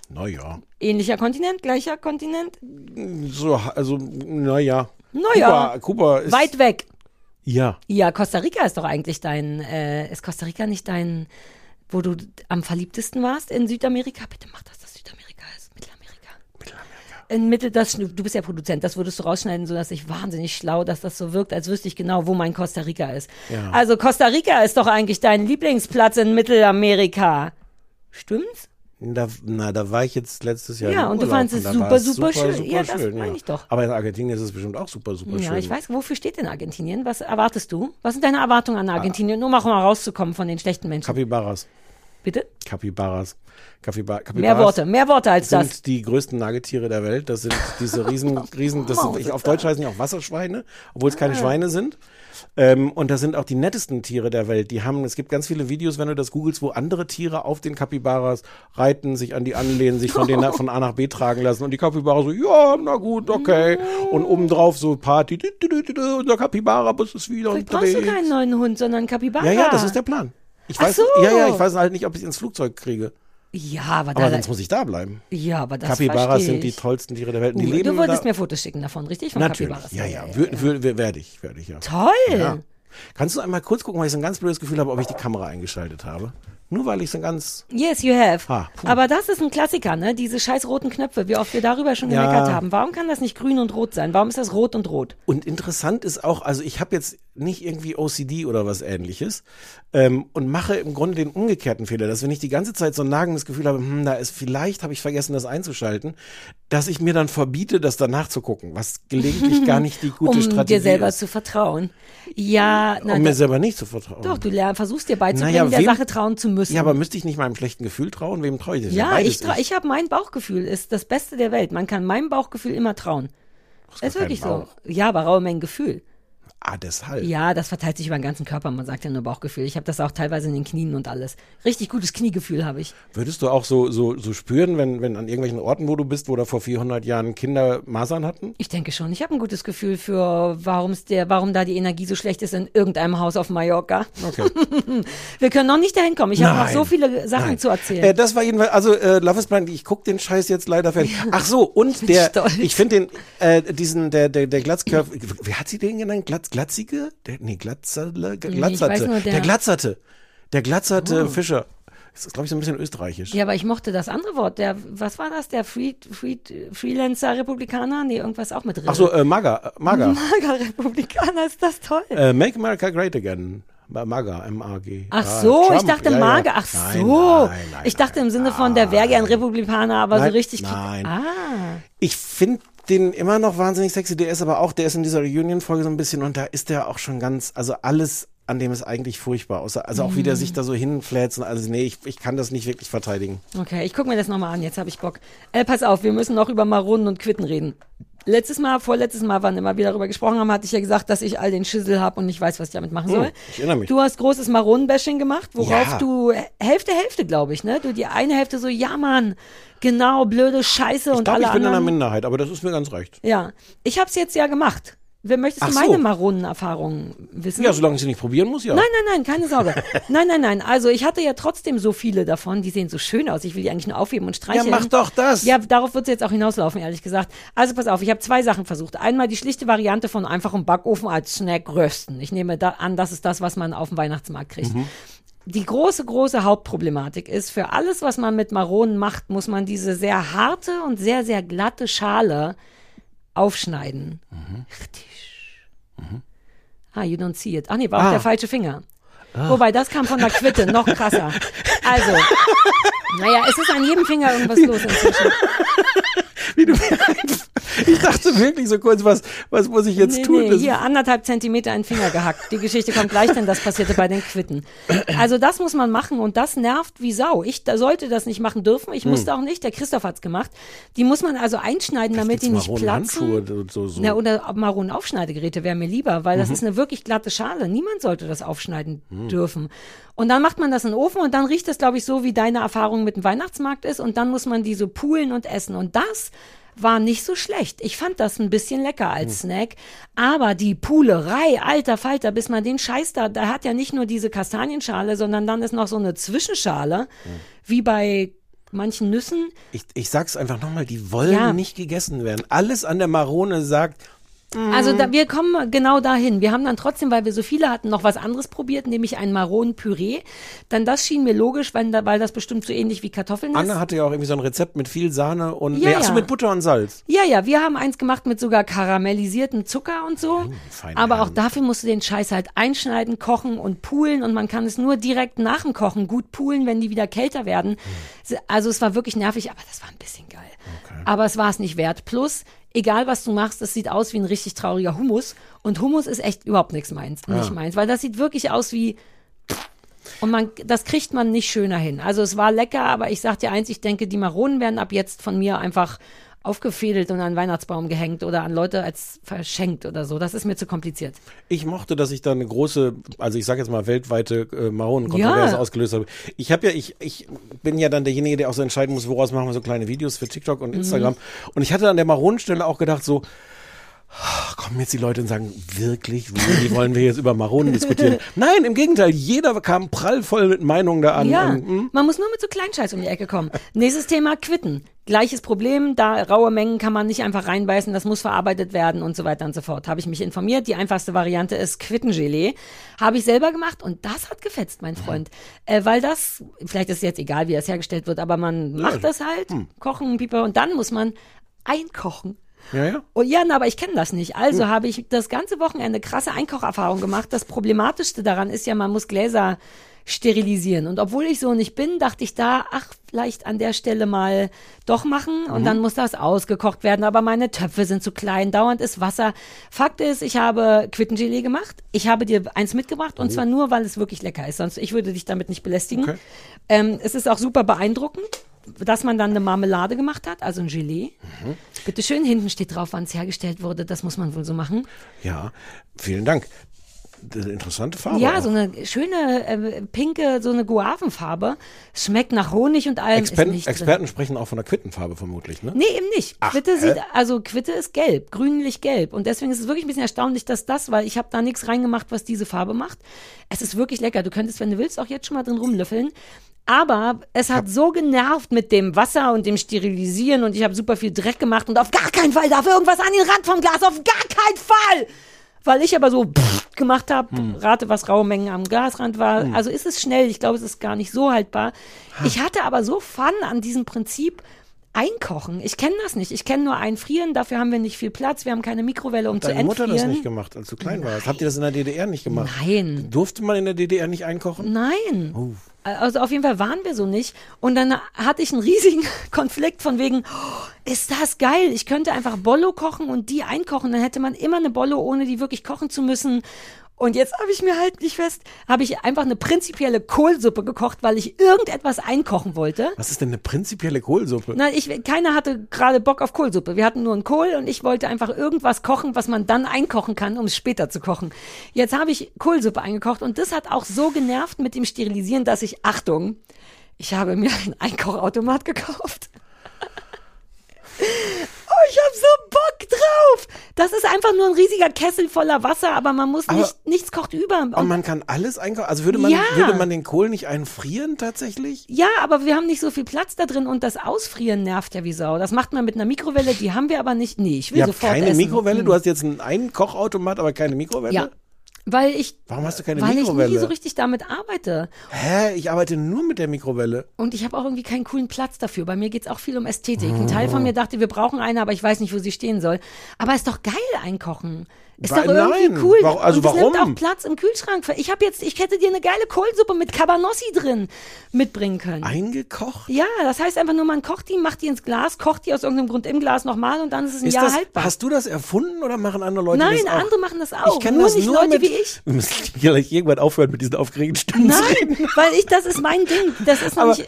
Speaker 1: Naja.
Speaker 2: Ähnlicher Kontinent, gleicher Kontinent?
Speaker 1: So, also, naja.
Speaker 2: Naja.
Speaker 1: Kuba, Kuba ist.
Speaker 2: Weit weg.
Speaker 1: Ja.
Speaker 2: Ja, Costa Rica ist doch eigentlich dein, äh, ist Costa Rica nicht dein, wo du am verliebtesten warst in Südamerika? Bitte mach das, dass Südamerika. Mittelamerika. In Mittel, das, du bist ja Produzent, das würdest du rausschneiden, sodass ich wahnsinnig schlau, dass das so wirkt, als wüsste ich genau, wo mein Costa Rica ist.
Speaker 1: Ja.
Speaker 2: Also Costa Rica ist doch eigentlich dein Lieblingsplatz in Mittelamerika. Stimmt's?
Speaker 1: Da, na, da war ich jetzt letztes Jahr.
Speaker 2: Ja, und du fandst es super,
Speaker 1: war
Speaker 2: super schön.
Speaker 1: Super
Speaker 2: Ja, das
Speaker 1: schön,
Speaker 2: meine ich doch.
Speaker 1: Aber in Argentinien ist es bestimmt auch super, super
Speaker 2: Ja,
Speaker 1: schön.
Speaker 2: ich weiß, wofür steht denn Argentinien? Was erwartest du? Was sind deine Erwartungen an Argentinien, um auch mal rauszukommen von den schlechten Menschen?
Speaker 1: Capybaras.
Speaker 2: Bitte?
Speaker 1: Capybaras. Capyba Capybaras
Speaker 2: Mehr Worte, mehr Worte als
Speaker 1: sind
Speaker 2: das.
Speaker 1: die größten Nagetiere der Welt. Das sind diese riesen, riesen, das sind, ich, auf Deutsch heißen die auch Wasserschweine, obwohl es keine
Speaker 2: Ah.
Speaker 1: Schweine sind. Ähm, und das sind auch die nettesten Tiere der Welt. Die haben, es gibt ganz viele Videos, wenn du das googelst, wo andere Tiere auf den Capybaras reiten, sich an die anlehnen, sich von denen von A nach B tragen lassen. Und die Capybara so, ja, na gut, okay. Und obendrauf so Party, unser Capybara-Bus ist wieder
Speaker 2: Vielleicht brauchst du
Speaker 1: unterwegs.
Speaker 2: keinen neuen Hund, sondern Capybara.
Speaker 1: Ja, ja, das ist der Plan. Ich weiß,
Speaker 2: so.
Speaker 1: ja, ja, ich weiß halt nicht, ob ich ins Flugzeug kriege.
Speaker 2: Ja, aber,
Speaker 1: Aber
Speaker 2: da,
Speaker 1: sonst muss ich da bleiben.
Speaker 2: ja, aber das verstehe
Speaker 1: sind die tollsten Tiere der Welt.
Speaker 2: Uh,
Speaker 1: Die leben
Speaker 2: du wolltest
Speaker 1: da,
Speaker 2: mir Fotos schicken davon, richtig? Von
Speaker 1: Natürlich.
Speaker 2: Capybaras.
Speaker 1: Ja, ja, wür- werde ich, werde ich, ja.
Speaker 2: Toll.
Speaker 1: Ja. Kannst du einmal kurz gucken, weil ich so ein ganz blödes Gefühl habe, ob ich die Kamera eingeschaltet habe? Nur weil ich so ein ganz.
Speaker 2: Yes, you have.
Speaker 1: Ah, puh.
Speaker 2: Aber das ist ein Klassiker, ne? Diese scheiß roten Knöpfe, wie oft wir darüber schon
Speaker 1: Ja.
Speaker 2: gemeckert haben. Warum kann das nicht grün und rot sein? Warum ist das rot und rot?
Speaker 1: Und interessant ist auch, also ich habe jetzt nicht irgendwie OCD oder was ähnliches ähm, und mache im Grunde den umgekehrten Fehler, dass wenn ich die ganze Zeit so ein nagendes Gefühl habe, hm, da ist vielleicht habe ich vergessen, das einzuschalten, dass ich mir dann verbiete, das danach zu gucken, was gelegentlich gar nicht die gute
Speaker 2: um
Speaker 1: Strategie
Speaker 2: dir selber
Speaker 1: ist.
Speaker 2: zu vertrauen. Ja, na,
Speaker 1: um mir selber nicht zu vertrauen.
Speaker 2: doch, du lern, versuchst dir beizubringen,
Speaker 1: Naja,
Speaker 2: der
Speaker 1: wem-
Speaker 2: Sache trauen zu müssen.
Speaker 1: Ja, aber müsste ich nicht meinem schlechten Gefühl trauen? Wem traue ich das?
Speaker 2: Ja, ich, trau-
Speaker 1: ist.
Speaker 2: ich habe mein Bauchgefühl, ist das Beste der Welt. Man kann meinem Bauchgefühl immer trauen. ist wirklich so. Ja, aber raue Mengen Gefühl.
Speaker 1: Ah, deshalb.
Speaker 2: Ja, das verteilt sich über den ganzen Körper. Man sagt ja nur Bauchgefühl. Ich habe das auch teilweise in den Knien und alles. Richtig gutes Kniegefühl habe ich.
Speaker 1: Würdest du auch so, so, so spüren, wenn, wenn an irgendwelchen Orten, wo du bist, wo da vor 400 Jahren Kinder Masern hatten?
Speaker 2: Ich denke schon. Ich habe ein gutes Gefühl für, warum's der, warum da die Energie so schlecht ist in irgendeinem Haus auf Mallorca.
Speaker 1: Okay.
Speaker 2: Wir können noch nicht dahin kommen. Ich habe noch so viele Sachen
Speaker 1: Nein.
Speaker 2: zu erzählen.
Speaker 1: Äh, das war jedenfalls, also äh, Love is Blind, ich guck den Scheiß jetzt leider fertig. Ach so, und der, ich finde den, äh, diesen, der, der, der Glatzkörper, wer hat sie den genannt? Glatz, Glatzige? Der, nee, Glatzerle, Glatzerte.
Speaker 2: weiß nur, der-
Speaker 1: der Glatzerte. Der Glatzerte
Speaker 2: Oh.
Speaker 1: Fischer. Das ist, glaube ich, so ein bisschen österreichisch.
Speaker 2: Ja, aber ich mochte das andere Wort. Der, was war das? Der Free, Free, Freelancer-Republikaner? Nee, irgendwas auch mit drin.
Speaker 1: Ach so, äh, Maga, äh, Maga.
Speaker 2: Mager-Republikaner, ist das toll.
Speaker 1: Äh, Make America Great Again. Maga, M-A-G.
Speaker 2: Ach
Speaker 1: Ah,
Speaker 2: so, ich
Speaker 1: Trump.
Speaker 2: dachte
Speaker 1: Ja.
Speaker 2: Mager. Ach
Speaker 1: Nein,
Speaker 2: so.
Speaker 1: Nein, nein,
Speaker 2: ich dachte im Sinne von, der wäre gern Republikaner, aber so richtig.
Speaker 1: nein.
Speaker 2: Ah.
Speaker 1: Ich finde den immer noch wahnsinnig sexy. Der ist aber auch, der ist in dieser Reunion-Folge so ein bisschen und da ist der auch schon ganz, also alles an dem ist eigentlich furchtbar. Außer, also auch wie der
Speaker 2: Mhm.
Speaker 1: sich da so hinfläzt. und Also nee, ich, ich kann das nicht wirklich verteidigen.
Speaker 2: Okay, ich gucke mir das nochmal an, jetzt habe ich Bock. Äh, pass auf, wir müssen noch über Maronen und Quitten reden. Letztes Mal, vorletztes Mal, wann immer wir darüber gesprochen haben, hatte ich ja gesagt, dass ich all den Schüssel habe und nicht weiß, was ich damit machen
Speaker 1: Hm,
Speaker 2: soll.
Speaker 1: ich erinnere mich.
Speaker 2: Du hast großes Maronenbashing gemacht, worauf
Speaker 1: Ja.
Speaker 2: du Hälfte, Hälfte, glaube ich, ne? Du die eine Hälfte so, ja Mann, genau, blöde Scheiße
Speaker 1: Ich
Speaker 2: und
Speaker 1: glaube,
Speaker 2: alle
Speaker 1: ich bin in einer
Speaker 2: anderen.
Speaker 1: Minderheit, aber das ist mir ganz recht.
Speaker 2: Ja, ich habe es jetzt ja gemacht. Wer möchtest du
Speaker 1: so.
Speaker 2: meine Maronenerfahrungen wissen?
Speaker 1: Ja, solange ich sie nicht probieren muss, ja.
Speaker 2: Nein, nein, nein, keine Sorge. nein, nein, nein. Also ich hatte ja trotzdem so viele davon, die sehen so schön aus. Ich will die eigentlich nur aufheben und streicheln.
Speaker 1: Ja, mach doch das.
Speaker 2: Ja, darauf wird es jetzt auch hinauslaufen, ehrlich gesagt. Also pass auf, ich habe zwei Sachen versucht. Einmal die schlichte Variante von einfach im Backofen als Snack rösten. Ich nehme da an, das ist das, was man auf dem Weihnachtsmarkt kriegt.
Speaker 1: Mhm.
Speaker 2: Die große, große Hauptproblematik ist, für alles, was man mit Maronen macht, muss man diese sehr harte und sehr, sehr glatte Schale aufschneiden. Ah, you don't see it. Ach nee, war auch
Speaker 1: Ah.
Speaker 2: der falsche Finger. Wobei, das kam von der Quitte, noch krasser. Also, naja, es ist an jedem Finger irgendwas los inzwischen.
Speaker 1: Ich dachte wirklich so kurz, was, was muss ich jetzt
Speaker 2: nee,
Speaker 1: tun?
Speaker 2: Nee, hier anderthalb Zentimeter einen Finger gehackt. Die Geschichte kommt gleich, denn das passierte bei den Quitten. Also das muss man machen und das nervt wie Sau. Ich da sollte das nicht machen dürfen. Ich
Speaker 1: Hm.
Speaker 2: musste auch nicht. Der Christoph hat's gemacht. Die muss man also einschneiden, damit die nicht platzen.
Speaker 1: Handschuhe, so, so.
Speaker 2: Na, oder maronen Aufschneidegeräte wäre mir lieber, weil das
Speaker 1: Mhm.
Speaker 2: ist eine wirklich glatte Schale. Niemand sollte das aufschneiden
Speaker 1: Hm.
Speaker 2: dürfen. Und dann macht man das in den Ofen und dann riecht das, glaube ich, so, wie deine Erfahrung mit dem Weihnachtsmarkt ist. Und dann muss man die so poolen und essen. Und das war nicht so schlecht. Ich fand das ein bisschen lecker als
Speaker 1: Hm.
Speaker 2: Snack. Aber die Poolerei, alter Falter, bis man den Scheiß da, da hat ja nicht nur diese Kastanienschale, sondern dann ist noch so eine Zwischenschale,
Speaker 1: Hm.
Speaker 2: wie bei manchen Nüssen.
Speaker 1: Ich, ich sag's einfach nochmal, die wollen
Speaker 2: Ja.
Speaker 1: nicht gegessen werden. Alles an der Marone sagt,
Speaker 2: Also
Speaker 1: Mhm.
Speaker 2: da, wir kommen genau dahin. Wir haben dann trotzdem, weil wir so viele hatten, noch was anderes probiert, nämlich ein Maronenpüree. Dann das schien mir logisch, da, weil das bestimmt so ähnlich wie Kartoffeln ist.
Speaker 1: Anne hatte ja auch irgendwie so ein Rezept mit viel Sahne und
Speaker 2: Ja,
Speaker 1: nee,
Speaker 2: ja.
Speaker 1: mit Butter und Salz.
Speaker 2: Ja, ja, wir haben eins gemacht mit sogar karamellisiertem Zucker und so.
Speaker 1: feine
Speaker 2: Aber auch
Speaker 1: Herren.
Speaker 2: dafür musst du den Scheiß halt einschneiden, kochen und poolen und man kann es nur direkt nach dem Kochen gut poolen, wenn die wieder kälter werden. Also es war wirklich nervig, aber das war ein bisschen geil. Aber es war es nicht wert. Plus, egal was du machst, es sieht aus wie ein richtig trauriger Hummus. Und Hummus ist echt überhaupt nichts meins,
Speaker 1: Ja.
Speaker 2: nicht meins, weil das sieht wirklich aus wie und man, das kriegt man nicht schöner hin. Also es war lecker, aber ich sag dir eins, ich denke, die Maronen werden ab jetzt von mir einfach aufgefädelt und an den Weihnachtsbaum gehängt oder an Leute als verschenkt oder so. Das ist mir zu kompliziert.
Speaker 1: Ich mochte, dass ich da eine große, also ich sage jetzt mal weltweite äh, Maronenkontroverse
Speaker 2: Ja.
Speaker 1: ausgelöst habe. Ich habe ja, ich, ich bin ja dann derjenige, der auch so entscheiden muss, woraus machen wir so kleine Videos für TikTok und
Speaker 2: Mhm.
Speaker 1: Instagram. Und ich hatte an der Maronenstelle auch gedacht so, kommen jetzt die Leute und sagen, wirklich, wie wollen wir jetzt über Maronen diskutieren? Nein, im Gegenteil, jeder kam prallvoll mit Meinungen da an.
Speaker 2: ja,
Speaker 1: Und, hm,
Speaker 2: man muss nur mit so Kleinscheiß um die Ecke kommen. Nächstes Thema, Quitten. Gleiches Problem, da raue Mengen kann man nicht einfach reinbeißen, das muss verarbeitet werden und so weiter und so fort. Habe ich mich informiert. Die einfachste Variante ist Quittengelee. Habe ich selber gemacht und das hat gefetzt, mein Freund. Äh, weil das, vielleicht ist es jetzt egal, wie das hergestellt wird, aber man macht das halt, kochen, pieper und dann muss man einkochen.
Speaker 1: Ja, ja.
Speaker 2: Oh ja, na, aber ich kenne das nicht. Also
Speaker 1: Hm.
Speaker 2: habe ich das ganze Wochenende krasse Einkocherfahrung gemacht. Das Problematischste daran ist ja, man muss Gläser sterilisieren. Und obwohl ich so nicht bin, dachte ich da, ach, vielleicht an der Stelle mal doch machen und
Speaker 14: Mhm.
Speaker 2: dann muss das ausgekocht werden. Aber meine Töpfe sind zu klein, dauernd ist Wasser. Fakt ist, ich habe Quittengelee gemacht. Ich habe dir eins mitgebracht und
Speaker 14: Oh.
Speaker 2: zwar nur, weil es wirklich lecker ist. Sonst ich würde dich damit nicht belästigen.
Speaker 1: Okay.
Speaker 2: Ähm, es ist auch super beeindruckend, dass man dann eine Marmelade gemacht hat, also ein Gelee.
Speaker 1: Mhm.
Speaker 2: Bitte schön, hinten steht drauf, wann es hergestellt wurde. Das muss man wohl so machen.
Speaker 1: Ja, vielen Dank. Interessante Farbe.
Speaker 2: Ja,
Speaker 1: auch.
Speaker 2: so eine schöne äh, pinke, so eine Guavenfarbe. Schmeckt nach Honig und allem.
Speaker 1: Exper
Speaker 2: nicht drin.
Speaker 1: Experten sprechen auch von der Quittenfarbe vermutlich, ne?
Speaker 2: Nee, eben nicht.
Speaker 1: Ach,
Speaker 2: Quitte sieht, also Quitte ist gelb, grünlich-gelb. Und deswegen ist es wirklich ein bisschen erstaunlich, dass das, weil ich habe da nichts reingemacht, was diese Farbe macht. Es ist wirklich lecker. Du könntest, wenn du willst, auch jetzt schon mal drin rumlöffeln. Aber es hat so genervt mit dem Wasser und dem Sterilisieren und ich habe super viel Dreck gemacht und auf gar keinen Fall darf irgendwas an den Rand vom Glas, auf gar keinen Fall! Weil ich aber so pff gemacht habe,
Speaker 14: Hm.
Speaker 2: rate, was raue Mengen am Glasrand war.
Speaker 14: Hm.
Speaker 2: Also ist es schnell, ich glaube, es ist gar nicht so haltbar. Ich hatte aber so Fun an diesem Prinzip, Einkochen. Ich kenne das nicht. Ich kenne nur einfrieren, dafür haben wir nicht viel Platz, wir haben keine Mikrowelle, um zu
Speaker 1: Deine
Speaker 2: entfrieren.
Speaker 1: Mutter das nicht gemacht, als du klein warst. Habt ihr das in der DDR nicht gemacht?
Speaker 2: Nein.
Speaker 1: Durfte man in der DDR nicht einkochen?
Speaker 2: Nein.
Speaker 1: Oh.
Speaker 2: Also auf jeden Fall waren wir so nicht. Und dann hatte ich einen riesigen Konflikt von wegen, oh, ist das geil? Ich könnte einfach Bollo kochen und die einkochen. Dann hätte man immer eine Bollo, ohne die wirklich kochen zu müssen. Und jetzt habe ich mir halt nicht fest, habe ich einfach eine prinzipielle Kohlsuppe gekocht, weil ich irgendetwas einkochen wollte.
Speaker 1: Was ist denn eine prinzipielle Kohlsuppe?
Speaker 2: Nein, ich, keiner hatte gerade Bock auf Kohlsuppe. Wir hatten nur einen Kohl und ich wollte einfach irgendwas kochen, was man dann einkochen kann, um es später zu kochen. Jetzt habe ich Kohlsuppe eingekocht und das hat auch so genervt mit dem Sterilisieren, dass ich, Achtung, ich habe mir einen Einkochautomat gekauft. Oh, ich habe so Bock drauf. Das ist einfach nur ein riesiger Kessel voller Wasser, aber man muss
Speaker 1: Aber-
Speaker 2: nicht, nichts kocht über.
Speaker 1: Und man kann alles einkaufen. Also würde man,
Speaker 2: Ja.
Speaker 1: würde man den Kohl nicht einfrieren tatsächlich?
Speaker 2: Ja, aber wir haben nicht so viel Platz da drin und das Ausfrieren nervt ja wie Sau. Das macht man mit einer Mikrowelle, die haben wir aber nicht. Nee, ich will
Speaker 1: Ihr
Speaker 2: sofort
Speaker 1: keine
Speaker 2: essen.
Speaker 1: Mikrowelle?
Speaker 2: Hm.
Speaker 1: Du hast jetzt einen Einkochautomat, aber keine Mikrowelle?
Speaker 2: Ja. Weil ich,
Speaker 1: Warum hast du keine
Speaker 2: weil ich
Speaker 1: Mikrowelle?
Speaker 2: nie so richtig damit arbeite.
Speaker 1: Hä? Ich arbeite nur mit der Mikrowelle.
Speaker 2: Und ich habe auch irgendwie keinen coolen Platz dafür. Bei mir geht's auch viel um Ästhetik. Ein Teil von mir dachte, wir brauchen eine, aber ich weiß nicht, wo sie stehen soll. Aber ist doch geil einkochen. Ist
Speaker 1: Wa-
Speaker 2: doch irgendwie
Speaker 1: nein.
Speaker 2: cool.
Speaker 1: Wa- also
Speaker 2: und es
Speaker 1: warum?
Speaker 2: nimmt auch Platz im Kühlschrank. Ich habe jetzt, ich hätte dir eine geile Kohlsuppe mit Cabanossi drin mitbringen können.
Speaker 1: Eingekocht?
Speaker 2: Ja, das heißt einfach nur, man kocht die, macht die ins Glas, kocht die aus irgendeinem Grund im Glas nochmal und dann ist es ein
Speaker 1: Ist
Speaker 2: Jahr
Speaker 1: das,
Speaker 2: haltbar.
Speaker 1: hast du das erfunden oder machen andere Leute
Speaker 2: Nein,
Speaker 1: das auch?
Speaker 2: andere machen das auch.
Speaker 1: Ich kenne
Speaker 2: nur
Speaker 1: das
Speaker 2: nicht
Speaker 1: nur
Speaker 2: Leute
Speaker 1: mit,
Speaker 2: wie ich.
Speaker 1: Wir müssen vielleicht irgendwann aufhören mit diesen aufgeregten Stimmen zu reden.
Speaker 2: Nein, weil ich, das ist mein Ding. Das ist noch
Speaker 1: Aber-
Speaker 2: nicht,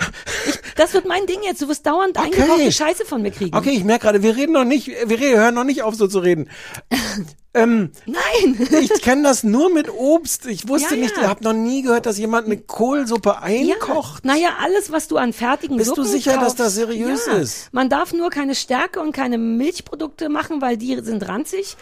Speaker 2: ich, das wird mein Ding jetzt. Du wirst dauernd eingekochte Scheiße von mir kriegen.
Speaker 1: Okay, ich merke gerade, wir reden noch nicht, wir re- hören noch nicht auf so zu reden. Ähm,
Speaker 2: Nein.
Speaker 1: ich kenne das nur mit Obst. Ich wusste
Speaker 2: Ja,
Speaker 1: nicht,
Speaker 2: ja.
Speaker 1: ich habe noch nie gehört, dass jemand eine Kohlsuppe einkocht.
Speaker 2: Ja, naja, alles, was du an fertigen
Speaker 1: Bist du
Speaker 2: Suppen
Speaker 1: sicher, dass
Speaker 2: kaufst,
Speaker 1: das seriös
Speaker 2: ja.
Speaker 1: ist?
Speaker 2: Man darf nur keine Stärke und keine Milchprodukte machen, weil die sind ranzig.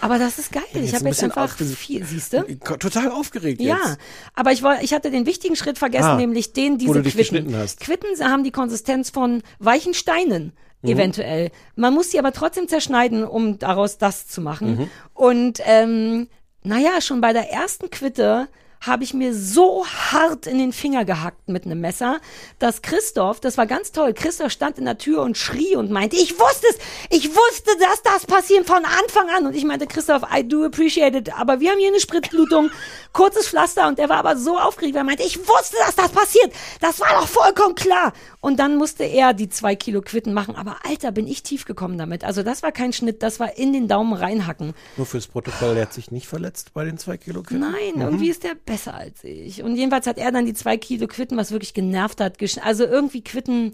Speaker 2: Aber das ist geil.
Speaker 1: Bin
Speaker 2: Ich
Speaker 1: jetzt
Speaker 2: habe
Speaker 1: ein
Speaker 2: jetzt
Speaker 1: bisschen
Speaker 2: einfach
Speaker 1: aufge-
Speaker 2: viel, siehst du?
Speaker 1: Total aufgeregt
Speaker 2: Ja,
Speaker 1: jetzt.
Speaker 2: aber ich, wollte, ich hatte den wichtigen Schritt vergessen,
Speaker 1: Ah,
Speaker 2: nämlich den,
Speaker 1: wo
Speaker 2: diese
Speaker 1: du dich
Speaker 2: Quitten.
Speaker 1: geschnitten hast.
Speaker 2: Quitten haben die Konsistenz von weichen Steinen,
Speaker 1: Mhm.
Speaker 2: eventuell. Man muss sie aber trotzdem zerschneiden, um daraus das zu machen.
Speaker 14: Mhm.
Speaker 2: Und ähm, naja, schon bei der ersten Quitte habe ich mir so hart in den Finger gehackt mit einem Messer, dass Christoph, das war ganz toll, Christoph stand in der Tür und schrie und meinte, ich wusste es, ich wusste, dass das passiert von Anfang an. Und ich meinte, Christoph, I do appreciate it, aber wir haben hier eine Spritzblutung, kurzes Pflaster und er war aber so aufgeregt, weil er meinte, ich wusste, dass das passiert, das war doch vollkommen klar. Und dann musste er die zwei Kilo Quitten machen, aber Alter, bin ich tief gekommen damit. Also das war kein Schnitt, das war in den Daumen reinhacken.
Speaker 1: Nur fürs Protokoll, der hat sich nicht verletzt bei den zwei Kilo Quitten?
Speaker 2: Nein,
Speaker 1: Mhm.
Speaker 2: irgendwie ist der besser als ich. Und jedenfalls hat er dann die zwei Kilo Quitten, was wirklich genervt hat. Also irgendwie Quitten.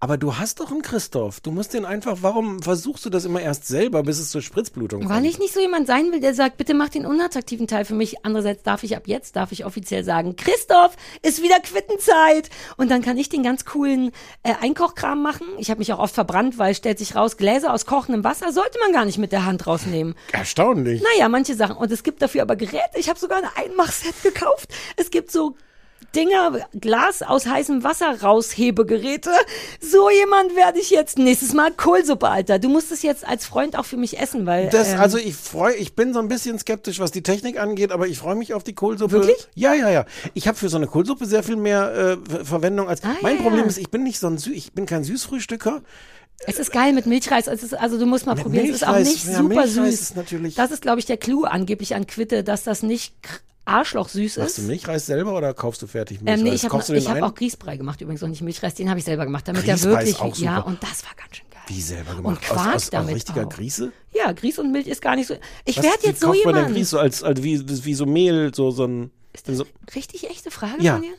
Speaker 1: Aber du hast doch einen Christoph. Du musst den einfach, warum versuchst du das immer erst selber, bis es zur Spritzblutung kommt?
Speaker 2: Weil ich nicht so jemand sein will, der sagt, bitte mach den unattraktiven Teil für mich. Andererseits darf ich ab jetzt, darf ich offiziell sagen, Christoph, ist wieder Quittenzeit. Und dann kann ich den ganz coolen äh, Einkochkram machen. Ich habe mich auch oft verbrannt, weil stellt sich raus, Gläser aus kochendem Wasser sollte man gar nicht mit der Hand rausnehmen.
Speaker 1: Erstaunlich.
Speaker 2: Naja, manche Sachen. Und es gibt dafür aber Geräte. Ich habe sogar ein Einmachset gekauft. Es gibt so Dinger, Glas aus heißem Wasser raushebegeräte. So jemand werde ich jetzt nächstes Mal Kohlsuppe, Alter. Du musst es jetzt als Freund auch für mich essen, weil.
Speaker 1: Das,
Speaker 2: ähm,
Speaker 1: also ich freue, ich bin so ein bisschen skeptisch, was die Technik angeht, aber ich freue mich auf die Kohlsuppe.
Speaker 2: Wirklich?
Speaker 1: Ja, ja, ja. Ich habe für so eine Kohlsuppe sehr viel mehr äh, Ver- Verwendung als. mein
Speaker 2: Ah, ja,
Speaker 1: Problem
Speaker 2: ja.
Speaker 1: ist, ich bin nicht so ein Sü ich bin kein Süßfrühstücker.
Speaker 2: Es ist geil mit Milchreis. Es ist, also du musst mal
Speaker 1: Mit
Speaker 2: probieren. Es ist auch
Speaker 1: Milchreis,
Speaker 2: nicht
Speaker 1: ja,
Speaker 2: super
Speaker 1: Milchreis
Speaker 2: süß.
Speaker 1: ist natürlich-
Speaker 2: das ist, glaube ich, der Clou angeblich an Quitte, dass das nicht Arschloch süß
Speaker 1: Machst du
Speaker 2: ist.
Speaker 1: Milchreis selber oder kaufst du fertig Milchreis?
Speaker 2: Ähm, nee, ich habe hab auch Grießbrei gemacht übrigens und nicht Milchreis, den habe ich selber gemacht, damit
Speaker 1: Grießbrei
Speaker 2: der
Speaker 1: ist
Speaker 2: wirklich,
Speaker 1: auch super.
Speaker 2: ja, und das war ganz schön geil.
Speaker 1: Wie selber
Speaker 2: Und
Speaker 1: gemacht?
Speaker 2: Quark
Speaker 1: aus, aus,
Speaker 2: damit
Speaker 1: aus richtiger
Speaker 2: auch.
Speaker 1: Grieße?
Speaker 2: Ja, Grieß und Milch ist gar nicht so. Ich werde jetzt so
Speaker 1: kocht man
Speaker 2: jemand.
Speaker 1: Grieß so als, als wie, wie so Mehl, so, so ein. so,
Speaker 2: Richtig echte Frage
Speaker 1: Ja.
Speaker 2: von dir?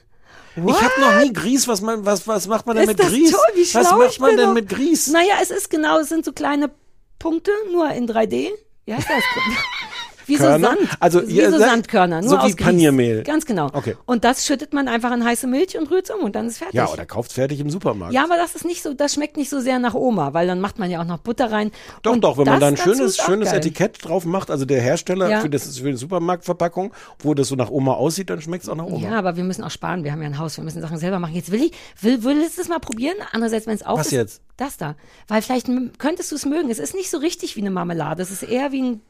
Speaker 1: ich habe noch nie Grieß. Was, man, was, was macht man denn
Speaker 2: Ist
Speaker 1: mit
Speaker 2: das
Speaker 1: Grieß?
Speaker 2: toll, wie schlau
Speaker 1: was macht man denn mit Grieß?
Speaker 2: Naja, es ist genau, es sind so kleine Punkte, nur in 3D. Wie heißt das? Wie so
Speaker 1: Körner?
Speaker 2: Sand.
Speaker 1: Also,
Speaker 2: wie so Sandkörner, nur
Speaker 1: so wie. Paniermehl.
Speaker 2: Ganz genau.
Speaker 1: Okay.
Speaker 2: Und das schüttet man einfach in heiße Milch und rührt um und dann ist fertig.
Speaker 1: Ja, oder kauft fertig im Supermarkt.
Speaker 2: Ja, aber das ist nicht so, das schmeckt nicht so sehr nach Oma, weil dann macht man ja auch noch Butter rein.
Speaker 1: Doch,
Speaker 2: und
Speaker 1: doch, wenn man
Speaker 2: das
Speaker 1: da ein schönes,
Speaker 2: auch
Speaker 1: schönes
Speaker 2: geil.
Speaker 1: Etikett drauf macht, also der Hersteller
Speaker 2: Ja.
Speaker 1: für, das, für die Supermarktverpackung, wo das so nach Oma aussieht, dann schmeckt es auch nach Oma.
Speaker 2: Ja, aber wir müssen auch sparen. Wir haben ja ein Haus, wir müssen Sachen selber machen. Jetzt will ich, will, willst du es mal probieren? Andererseits, wenn es auf
Speaker 1: Was
Speaker 2: ist.
Speaker 1: jetzt?
Speaker 2: Das da. Weil vielleicht könntest du es mögen. Es ist nicht so richtig wie eine Marmelade. Es ist eher wie ein,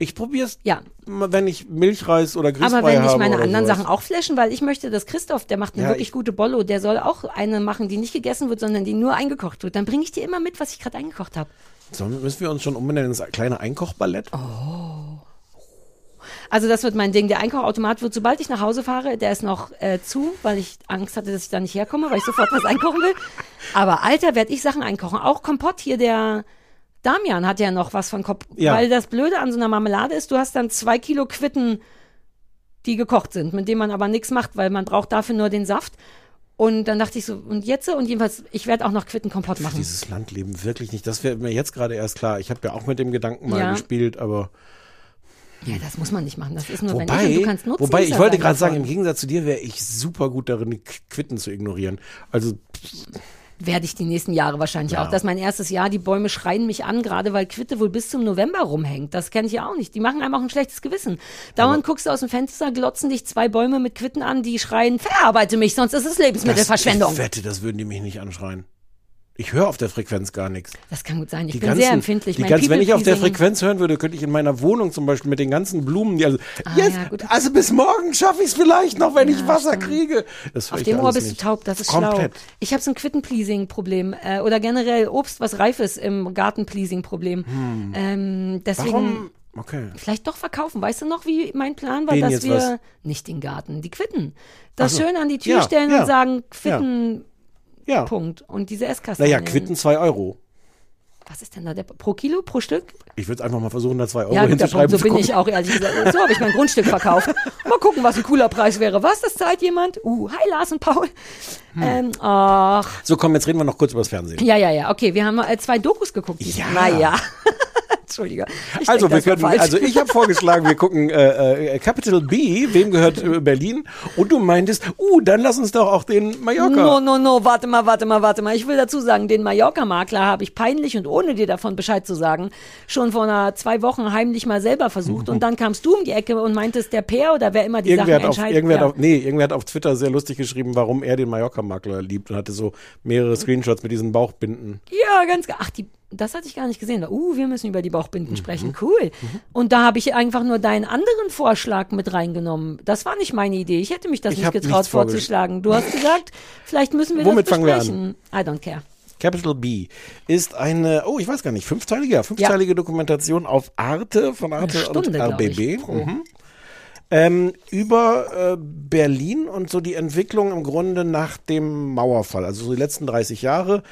Speaker 1: Ich probier's,
Speaker 2: ja.
Speaker 1: wenn ich Milchreis oder Grießbrei
Speaker 2: Aber wenn ich
Speaker 1: habe
Speaker 2: meine anderen
Speaker 1: sowas.
Speaker 2: Sachen auch flashen, weil ich möchte, dass Christoph, der macht eine
Speaker 1: Ja,
Speaker 2: wirklich
Speaker 1: ich-
Speaker 2: gute Bollo, der soll auch eine machen, die nicht gegessen wird, sondern die nur eingekocht wird. Dann bringe ich dir immer mit, was ich gerade eingekocht habe.
Speaker 1: Sollen, müssen wir uns schon umbenennen ins kleine Einkochballett?
Speaker 2: Oh. Also das wird mein Ding. Der Einkochautomat wird, sobald ich nach Hause fahre, der ist noch äh, zu, weil ich Angst hatte, dass ich da nicht herkomme, weil ich sofort was einkochen will. Aber Alter, werde ich Sachen einkochen. Auch Kompott hier, der Damian hat ja noch was von Kompott.
Speaker 1: Ja.
Speaker 2: Weil das Blöde an so einer Marmelade ist, du hast dann zwei Kilo Quitten, die gekocht sind, mit denen man aber nichts macht, weil man braucht dafür nur den Saft. Und dann dachte ich so, und jetzt? Und jedenfalls, ich werde auch noch Quittenkompott machen.
Speaker 1: Dieses Landleben wirklich nicht. Das wäre mir jetzt gerade erst klar. Ich habe ja auch mit dem Gedanken mal
Speaker 2: Ja.
Speaker 1: gespielt, aber
Speaker 2: Ja, das muss man nicht machen. Das ist nur, wenn ich
Speaker 1: wobei,
Speaker 2: du kannst nutzen.
Speaker 1: wobei ich wollte gerade sagen, im Gegensatz zu dir wäre ich super gut darin, Quitten zu ignorieren. Also
Speaker 2: werde ich die nächsten Jahre wahrscheinlich
Speaker 1: Ja.
Speaker 2: auch. Das ist mein erstes Jahr. Die Bäume schreien mich an, gerade weil Quitte wohl bis zum November rumhängt. Das kenne ich ja auch nicht. Die machen einem auch ein schlechtes Gewissen. Dauernd guckst du aus dem Fenster, glotzen dich zwei Bäume mit Quitten an, die schreien, verarbeite mich, sonst ist es Lebensmittelverschwendung.
Speaker 1: Ich wette, das würden die mich nicht anschreien. Ich höre auf der Frequenz gar nichts.
Speaker 2: Das kann gut sein. Ich
Speaker 1: Die
Speaker 2: bin
Speaker 1: ganzen,
Speaker 2: sehr empfindlich.
Speaker 1: Die ganzen, wenn ich auf der Frequenz hören würde, könnte ich in meiner Wohnung zum Beispiel mit den ganzen Blumen, die also,
Speaker 2: Ah,
Speaker 1: yes,
Speaker 2: ja,
Speaker 1: also bis morgen schaffe ich es vielleicht noch, wenn ich Wasser kriege. Das höre
Speaker 2: Auf dem
Speaker 1: ja
Speaker 2: Ohr bist
Speaker 1: nicht.
Speaker 2: du taub, das ist
Speaker 1: Komplett.
Speaker 2: schlau. Ich habe so ein Quitten-Pleasing-Problem äh, oder generell Obst, was reif ist, im Garten-Pleasing-Problem.
Speaker 1: Hm.
Speaker 2: Ähm, deswegen
Speaker 1: Warum? Okay.
Speaker 2: vielleicht doch verkaufen. Weißt du noch, wie mein Plan war,
Speaker 1: Wen
Speaker 2: dass wir
Speaker 1: was?
Speaker 2: nicht den Garten, die Quitten, das
Speaker 1: so.
Speaker 2: schön an die Tür
Speaker 1: Ja,
Speaker 2: stellen
Speaker 1: ja,
Speaker 2: und sagen Quitten.
Speaker 1: Ja.
Speaker 2: Punkt. Und diese Esskastanien.
Speaker 1: Naja, Quitten zwei Euro.
Speaker 2: Was ist denn da der pro Kilo, pro Stück?
Speaker 1: Ich würde einfach mal versuchen, da zwei Euro
Speaker 2: ja,
Speaker 1: hinzuschreiben.
Speaker 2: Punkt. So bin
Speaker 1: gucken.
Speaker 2: ich auch ehrlich gesagt. So habe ich mein Grundstück verkauft. Mal gucken, was ein cooler Preis wäre. Was, das zahlt jemand? Uh, hi Lars und Paul.
Speaker 1: Hm.
Speaker 2: Ähm, ach,
Speaker 1: So, komm, jetzt reden wir noch kurz über das Fernsehen.
Speaker 2: Ja, ja, ja. Okay, wir haben äh, zwei Dokus geguckt. Ja. Naja. Entschuldige. Ich
Speaker 1: Also,
Speaker 2: denk,
Speaker 1: wir können, also ich habe vorgeschlagen, wir gucken äh, äh, Capital B, wem gehört äh, Berlin? Und du meintest, uh, dann lass uns doch auch den Mallorca.
Speaker 2: No, no, no, warte mal, warte mal, warte mal. Ich will dazu sagen, den Mallorca-Makler habe ich peinlich und ohne dir davon Bescheid zu sagen, schon vor einer zwei Wochen heimlich mal selber versucht. Und dann kamst du um die Ecke und meintest, der Peer oder wer immer die
Speaker 1: Irgendwer
Speaker 2: Sachen
Speaker 1: auf,
Speaker 2: entscheidet.
Speaker 1: irgendwer,
Speaker 2: ja.
Speaker 1: hat auf, nee, irgendwer hat auf Twitter sehr lustig geschrieben, warum er den Mallorca-Makler liebt und hatte so mehrere Screenshots mit diesen Bauchbinden.
Speaker 2: Ja, ganz Ach, die, das hatte ich gar nicht gesehen. Uh, wir müssen über die
Speaker 1: Mhm.
Speaker 2: Bauchbinden sprechen. Cool. Und da habe ich einfach nur deinen anderen Vorschlag mit reingenommen. Das war nicht meine Idee. Ich hätte mich das
Speaker 1: Ich
Speaker 2: nicht getraut vorzuschlagen. Du hast gesagt, vielleicht müssen wir
Speaker 1: Womit
Speaker 2: das
Speaker 1: fangen wir an?
Speaker 2: besprechen. I don't care.
Speaker 1: Capital B ist eine, oh, ich weiß gar nicht, fünfteilige, ja, fünfteilige Dokumentation auf Arte von Arte
Speaker 2: Stunde,
Speaker 1: und RBB. Mhm. Ähm, über äh, Berlin und so die Entwicklung im Grunde nach dem Mauerfall, also so die letzten 30 Jahre,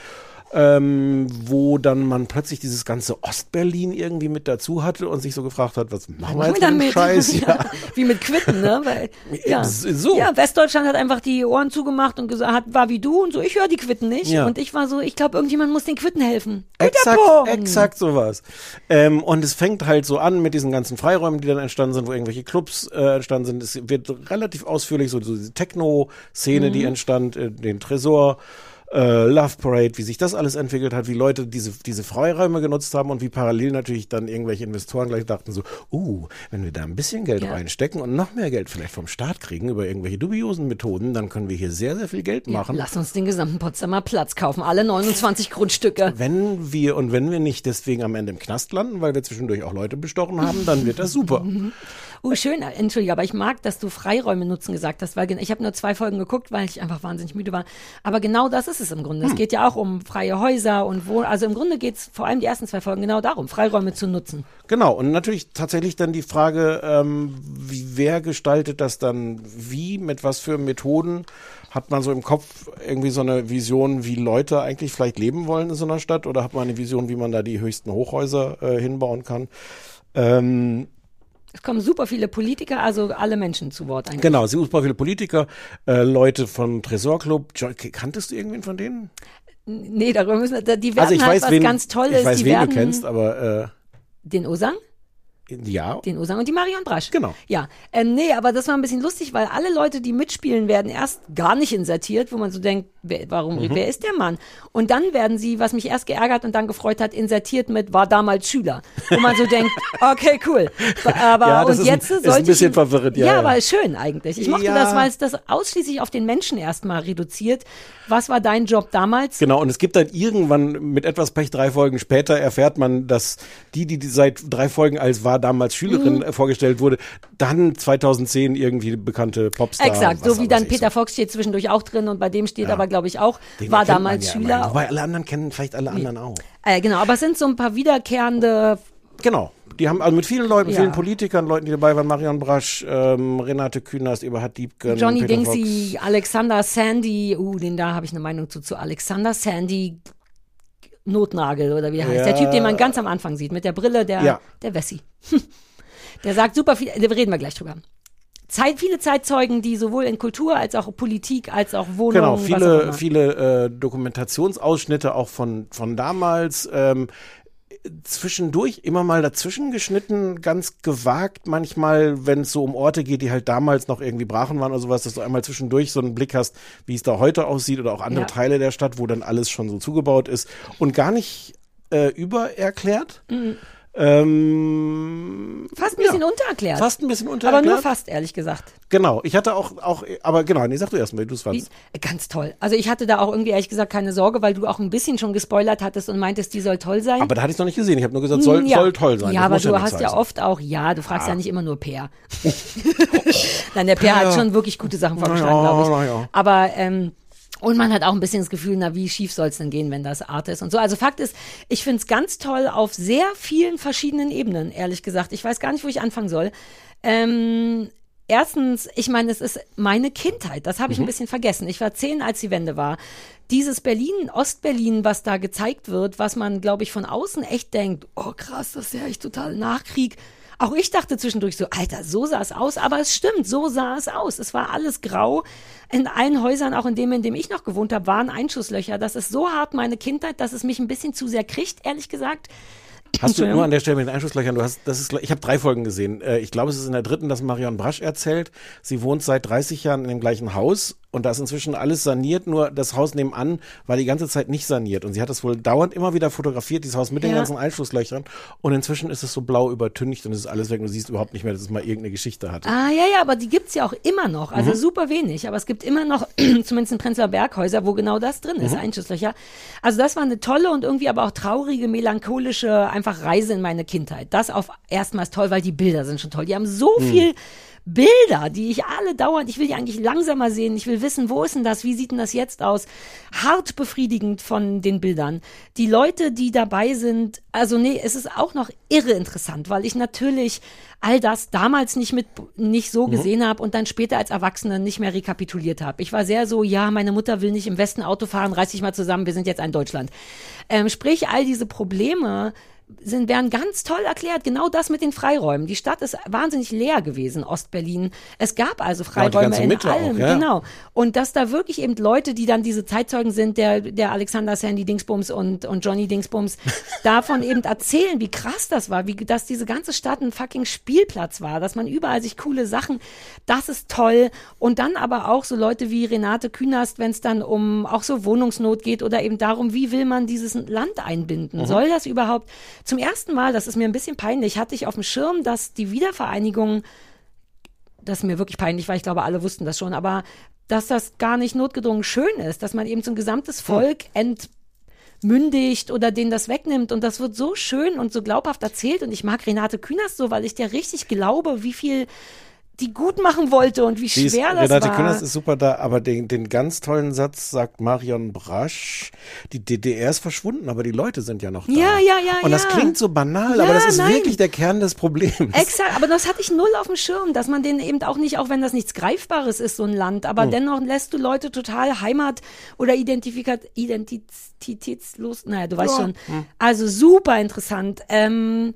Speaker 1: ähm, wo dann man plötzlich dieses ganze Ostberlin irgendwie mit dazu hatte und sich so gefragt hat, was machen wir jetzt mit dem
Speaker 2: damit?
Speaker 1: Scheiß? Ja.
Speaker 2: Wie mit Quitten, ne? Weil, ja.
Speaker 1: So.
Speaker 2: ja, Westdeutschland hat einfach die Ohren zugemacht und gesagt, hat, war wie du und so, ich höre die Quitten nicht.
Speaker 1: Ja.
Speaker 2: Und ich war so, ich glaube, irgendjemand muss den Quitten helfen.
Speaker 1: Exakt, exakt sowas. Ähm, und es fängt halt so an mit diesen ganzen Freiräumen, die dann entstanden sind, wo irgendwelche Clubs äh, entstanden sind. Es wird relativ ausführlich so, so diese Techno-Szene, die
Speaker 14: Mhm.
Speaker 1: entstand, äh, den Tresor. Äh, Love Parade, wie sich das alles entwickelt hat, wie Leute diese, diese Freiräume genutzt haben und wie parallel natürlich dann irgendwelche Investoren gleich dachten so, uh, wenn wir da ein bisschen Geld
Speaker 2: Ja.
Speaker 1: reinstecken und noch mehr Geld vielleicht vom Staat kriegen über irgendwelche dubiosen Methoden, dann können wir hier sehr, sehr viel Geld
Speaker 2: Ja,
Speaker 1: machen.
Speaker 2: lass uns den gesamten Potsdamer Platz kaufen, alle 29 Grundstücke.
Speaker 1: Wenn wir und wenn wir nicht deswegen am Ende im Knast landen, weil wir zwischendurch auch Leute bestochen haben, dann wird das super.
Speaker 2: Uh, schön, entschuldige, aber ich mag, dass du Freiräume nutzen gesagt hast, weil ich habe nur zwei Folgen geguckt, weil ich einfach wahnsinnig müde war. Aber genau das ist es im Grunde. Es
Speaker 1: Hm.
Speaker 2: geht ja auch um freie Häuser und wo, also im Grunde geht es vor allem die ersten zwei Folgen genau darum, Freiräume zu nutzen.
Speaker 1: Genau, und natürlich tatsächlich dann die Frage, ähm, wie, wer gestaltet das dann wie, mit was für Methoden? Hat man so im Kopf irgendwie so eine Vision, wie Leute eigentlich vielleicht leben wollen in so einer Stadt? Oder hat man eine Vision, wie man da die höchsten Hochhäuser äh, hinbauen kann? Ähm,
Speaker 2: Es kommen super viele Politiker, also alle Menschen zu Wort eigentlich.
Speaker 1: genau, super viele Politiker, äh, Leute vom Tresorclub. Kanntest du irgendwen von denen?
Speaker 2: Nee, darüber müssen wir, die werden
Speaker 1: also ich
Speaker 2: halt
Speaker 1: weiß,
Speaker 2: was
Speaker 1: wen,
Speaker 2: ganz Tolles.
Speaker 1: ich weiß,
Speaker 2: die
Speaker 1: wen
Speaker 2: werden
Speaker 1: du kennst, aber
Speaker 2: den Osang?
Speaker 1: äh, ja.
Speaker 2: Den Osang und die Marion Brasch.
Speaker 1: Genau.
Speaker 2: Ja, ähm, nee, aber das war ein bisschen lustig, weil alle Leute, die mitspielen, werden erst gar nicht insertiert, wo man so denkt, wer, warum,
Speaker 1: Mhm.
Speaker 2: wer ist der Mann? Und dann werden sie, was mich erst geärgert und dann gefreut hat, insertiert mit, war damals Schüler. Wo man so denkt, okay, cool. Aber
Speaker 1: Ja,
Speaker 2: und
Speaker 1: ist ein-
Speaker 2: jetzt
Speaker 1: ist ein
Speaker 2: sollte
Speaker 1: bisschen
Speaker 2: ich,
Speaker 1: verwirrend, ja,
Speaker 2: Ja,
Speaker 1: ja.
Speaker 2: aber schön eigentlich. Ich mochte
Speaker 1: Ja.
Speaker 2: das, weil es das ausschließlich auf den Menschen erstmal reduziert. Was war dein Job damals?
Speaker 1: Genau, und es gibt dann irgendwann mit etwas Pech drei Folgen später erfährt man, dass die, die, seit drei Folgen als war damals Schülerin
Speaker 2: Mhm.
Speaker 1: vorgestellt wurde, dann 2010 irgendwie bekannte Popstar.
Speaker 2: Exakt, so wie dann Peter Fox steht zwischendurch auch drin und bei dem steht aber, glaube ich, auch,
Speaker 1: Den
Speaker 2: war damals
Speaker 1: ja
Speaker 2: Schüler.
Speaker 1: immerhin. Wobei alle anderen kennen vielleicht alle anderen auch.
Speaker 2: Äh, genau, aber es sind so ein paar wiederkehrende.
Speaker 1: Genau. Die haben also mit vielen Leuten,
Speaker 2: Ja.
Speaker 1: vielen Politikern, Leuten, die dabei waren, Marion Brasch, ähm, Renate Künast, Eberhard Diebken,
Speaker 2: Johnny
Speaker 1: Peter
Speaker 2: Dingsy, Alexander Sandy, uh, den da habe ich eine Meinung zu, zu Alexander Sandy Notnagel oder wie er heißt. Der
Speaker 1: Ja.
Speaker 2: Typ, den man ganz am Anfang sieht, mit der Brille, der,
Speaker 1: Ja.
Speaker 2: der Wessi. der sagt super viel, da reden wir gleich drüber. Zeit, viele Zeitzeugen, die sowohl in Kultur als auch Politik als auch Wohnungen,
Speaker 1: Genau, viele, viele äh, Dokumentationsausschnitte auch von, von damals. Ähm, zwischendurch immer mal dazwischen geschnitten, ganz gewagt manchmal, wenn es so um Orte geht, die halt damals noch irgendwie brachen waren oder sowas, dass du einmal zwischendurch so einen Blick hast, wie es da heute aussieht oder auch andere
Speaker 2: Ja.
Speaker 1: Teile der Stadt, wo dann alles schon so zugebaut ist und gar nicht äh, übererklärt.
Speaker 2: Mhm.
Speaker 1: Ähm,
Speaker 2: Fast ein bisschen untererklärt.
Speaker 1: Fast ein bisschen
Speaker 2: Aber
Speaker 1: untererklärt.
Speaker 2: nur fast, ehrlich gesagt.
Speaker 1: Genau, ich hatte auch, auch aber genau, nee, sag du erst mal, wie du es fandst.
Speaker 2: ganz toll. Also ich hatte da auch irgendwie ehrlich gesagt keine Sorge, weil du auch ein bisschen schon gespoilert hattest und meintest, die soll toll sein.
Speaker 1: Aber da hatte ich es noch nicht gesehen. Ich habe nur gesagt, soll,
Speaker 2: Hm, ja.
Speaker 1: soll toll sein.
Speaker 2: Ja,
Speaker 1: Das
Speaker 2: aber du
Speaker 1: nichts
Speaker 2: hast ja
Speaker 1: heißen.
Speaker 2: oft auch, ja, du fragst ja,
Speaker 1: Ja.
Speaker 2: nicht immer nur Peer. Nein, der Peer
Speaker 1: Ja,
Speaker 2: hat
Speaker 1: ja.
Speaker 2: schon wirklich gute Sachen vorgeschlagen,
Speaker 1: ja,
Speaker 2: glaube ich.
Speaker 1: ja.
Speaker 2: Aber ähm, und man hat auch ein bisschen das Gefühl, na, wie schief soll es denn gehen, wenn das Art ist und so. Also Fakt ist, ich finde es ganz toll auf sehr vielen verschiedenen Ebenen, ehrlich gesagt. Ich weiß gar nicht, wo ich anfangen soll. Ähm, erstens, ich meine, es ist meine Kindheit. Das habe ich ein
Speaker 14: Mhm.
Speaker 2: bisschen vergessen. Ich war zehn, als die Wende war. Dieses Berlin, Ostberlin, was da gezeigt wird, was man, glaube ich, von außen echt denkt, oh krass, das ist ja echt total Nachkrieg. Auch ich dachte zwischendurch so, Alter, so sah es aus, aber es stimmt, so sah es aus. Es war alles grau. In allen Häusern, auch in dem, in dem ich noch gewohnt habe, waren Einschusslöcher. Das ist so hart meine Kindheit, dass es mich ein bisschen zu sehr kriegt, ehrlich gesagt.
Speaker 1: Hast du nur an der Stelle mit den Einschusslöchern, du hast, das ist, ich habe drei Folgen gesehen. Äh, Ich glaube, es ist in der dritten, dass Marion Brasch erzählt. Sie wohnt seit 30 Jahren in dem gleichen Haus und da ist inzwischen alles saniert, nur das Haus nebenan war die ganze Zeit nicht saniert. Und sie hat das wohl dauernd immer wieder fotografiert, dieses Haus mit den
Speaker 2: Ja.
Speaker 1: ganzen Einschusslöchern. Und inzwischen ist es so blau übertüncht und es ist alles weg und du siehst überhaupt nicht mehr, dass es mal irgendeine Geschichte hatte.
Speaker 2: Ah, ja, ja, aber die gibt's ja auch immer noch. Also
Speaker 1: Mhm.
Speaker 2: super wenig. Aber es gibt immer noch, zumindest in Prenzlauer Berghäuser, wo genau das drin ist,
Speaker 1: Mhm.
Speaker 2: Einschusslöcher. Also das war eine tolle und irgendwie aber auch traurige, melancholische, einfach Reise in meine Kindheit. Das auf erstmals toll, weil die Bilder sind schon toll. Die haben so
Speaker 14: Mhm.
Speaker 2: viel Bilder, die ich alle dauernd, ich will die eigentlich langsamer sehen. Ich will wissen, wo ist denn das? Wie sieht denn das jetzt aus? Hart befriedigend von den Bildern. Die Leute, die dabei sind, also nee, es ist auch noch irre interessant, weil ich natürlich all das damals nicht mit, nicht so
Speaker 14: Mhm.
Speaker 2: gesehen habe und dann später als Erwachsene nicht mehr rekapituliert habe. Ich war sehr so, ja, meine Mutter will nicht im Westen Auto fahren, reiß dich mal zusammen, wir sind jetzt ein Deutschland. Ähm, sprich, all diese Probleme sind, werden ganz toll erklärt. Genau das mit den Freiräumen. Die Stadt ist wahnsinnig leer gewesen, Ostberlin. Es gab also Freiräume in
Speaker 1: Mitte auch,
Speaker 2: allem.
Speaker 1: ja.
Speaker 2: Genau. Und dass da wirklich eben Leute, die dann diese Zeitzeugen sind, der, der Alexander Sandy Dingsbums und, und Johnny Dingsbums, davon eben erzählen, wie krass das war, wie, dass diese ganze Stadt ein fucking Spielplatz war, dass man überall sich coole Sachen, das ist toll. Und dann aber auch so Leute wie Renate Künast, wenn es dann um auch so Wohnungsnot geht oder eben darum, wie will man dieses Land einbinden?
Speaker 14: Mhm.
Speaker 2: Soll das überhaupt? Zum ersten Mal, das ist mir ein bisschen peinlich, hatte ich auf dem Schirm, dass die Wiedervereinigung das ist mir wirklich peinlich, weil ich glaube, alle wussten das schon, aber dass das gar nicht notgedrungen schön ist, dass man eben so ein gesamtes Volk entmündigt oder denen das wegnimmt. Und das wird so schön und so glaubhaft erzählt. Und ich mag Renate Künast so, weil ich der richtig glaube, wie viel die gut machen wollte und wie
Speaker 1: Die ist,
Speaker 2: schwer das
Speaker 1: Renate
Speaker 2: war.
Speaker 1: Künast ist super da, aber den, den ganz tollen Satz sagt Marion Brasch, die DDR ist verschwunden, aber die Leute sind ja noch da.
Speaker 2: Ja, ja, ja,
Speaker 1: Und das
Speaker 2: ja.
Speaker 1: klingt so banal,
Speaker 2: Ja,
Speaker 1: aber das ist
Speaker 2: nein.
Speaker 1: wirklich der Kern des Problems.
Speaker 2: Exakt, aber das hatte ich null auf dem Schirm, dass man den eben auch nicht, auch wenn das nichts Greifbares ist, so ein Land, aber
Speaker 1: Hm.
Speaker 2: dennoch lässt du Leute total heimat- oder identifikat identitätslos, naja, du weißt
Speaker 1: Ja.
Speaker 2: schon.
Speaker 1: Hm.
Speaker 2: Also super interessant. Ähm,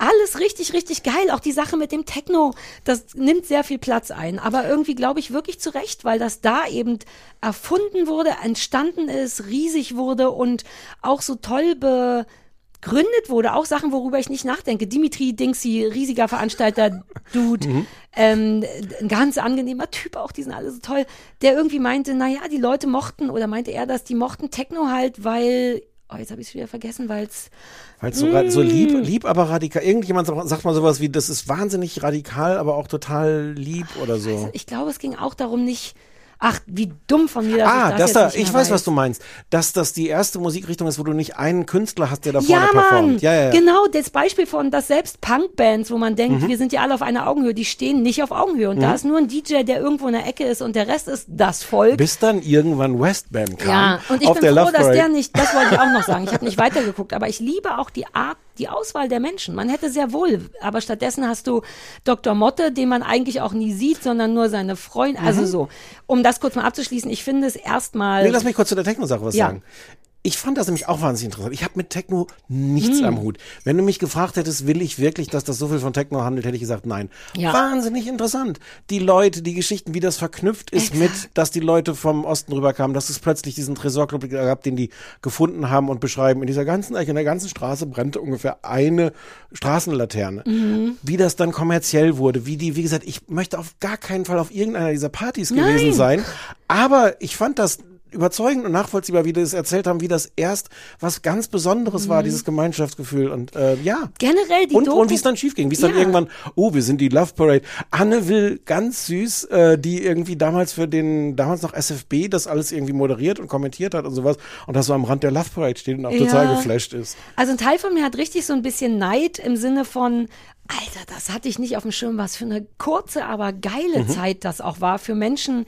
Speaker 2: alles richtig, richtig geil. Auch die Sache mit dem Techno, das nimmt sehr viel Platz ein. Aber irgendwie glaube ich wirklich zu Recht, weil das da eben erfunden wurde, entstanden ist, riesig wurde und auch so toll begründet wurde. Auch Sachen, worüber ich nicht nachdenke. Dimitri Dingsy, riesiger Veranstalter, Dude,
Speaker 1: Mhm.
Speaker 2: ähm, ein ganz angenehmer Typ, auch die sind alle so toll, der irgendwie meinte, naja, die Leute mochten, oder meinte er das, die mochten Techno halt, weil, oh, jetzt habe ich es wieder vergessen, weil es
Speaker 1: Weil so, so lieb,
Speaker 2: Mm.
Speaker 1: lieb, aber radikal. Irgendjemand sagt sagt mal sowas wie, das ist wahnsinnig radikal, aber auch total lieb oder so.
Speaker 2: Ich glaube, es ging auch darum, nicht. Ach, wie dumm von mir, dass
Speaker 1: ah,
Speaker 2: ich das,
Speaker 1: das da, ich weiß, was du meinst. Dass das die erste Musikrichtung ist, wo du nicht einen Künstler hast, der da vorne
Speaker 2: Ja, Mann,
Speaker 1: performt. Ja, ja, ja.
Speaker 2: genau, das Beispiel von, dass selbst Punkbands, wo man denkt,
Speaker 1: Mhm.
Speaker 2: wir sind ja alle auf einer Augenhöhe, die stehen nicht auf Augenhöhe. Und
Speaker 1: Mhm.
Speaker 2: da ist nur ein DJ, der irgendwo in der Ecke ist und der Rest ist das Volk.
Speaker 1: Bis dann irgendwann Westbam kam.
Speaker 2: Ja, und ich bin froh,
Speaker 1: Love
Speaker 2: dass
Speaker 1: Parade.
Speaker 2: der nicht, das wollte ich auch noch sagen, ich habe nicht weitergeguckt, aber ich liebe auch die Art, die Auswahl der Menschen. Man hätte sehr wohl, aber stattdessen hast du Dr. Motte, den man eigentlich auch nie sieht, sondern nur seine Freunde, also
Speaker 1: Mhm.
Speaker 2: so. Um das kurz mal abzuschließen, ich finde es erstmal...
Speaker 1: Nee, lass mich kurz zu der Techno-Sache was
Speaker 2: Ja.
Speaker 1: sagen. Ich fand das nämlich auch wahnsinnig interessant. Ich habe mit Techno nichts
Speaker 2: Hm.
Speaker 1: am Hut. Wenn du mich gefragt hättest, will ich wirklich, dass das so viel von Techno handelt, hätte ich gesagt, nein.
Speaker 2: Ja.
Speaker 1: Wahnsinnig interessant. Die Leute, die Geschichten, wie das verknüpft ist mit, dass die Leute vom Osten rüberkamen, dass es plötzlich diesen Tresorclub gab, den die gefunden haben und beschreiben. In dieser ganzen, in der ganzen Straße brannte ungefähr eine Straßenlaterne.
Speaker 2: Mhm.
Speaker 1: Wie das dann kommerziell wurde, wie die, wie gesagt, ich möchte auf gar keinen Fall auf irgendeiner dieser Partys
Speaker 2: Nein.
Speaker 1: gewesen sein. Aber ich fand das überzeugend und nachvollziehbar, wie die das erzählt haben, wie das erst was ganz Besonderes war, dieses Gemeinschaftsgefühl und äh, ja.
Speaker 2: Mhm. Generell die
Speaker 1: und,
Speaker 2: Doku-
Speaker 1: und wie es dann schief ging, wie es dann
Speaker 2: Ja.
Speaker 1: irgendwann, oh, wir sind die Love Parade. Anne will ganz süß, äh, die irgendwie damals für den, damals noch SFB das alles irgendwie moderiert und kommentiert hat und sowas und das so am Rand der Love Parade steht und auch total
Speaker 2: Ja.
Speaker 1: geflasht ist.
Speaker 2: Also ein Teil von mir hat richtig so ein bisschen Neid im Sinne von, Alter, das hatte ich nicht auf dem Schirm, was für eine kurze, aber geile
Speaker 14: Mhm.
Speaker 2: Zeit das auch war für Menschen,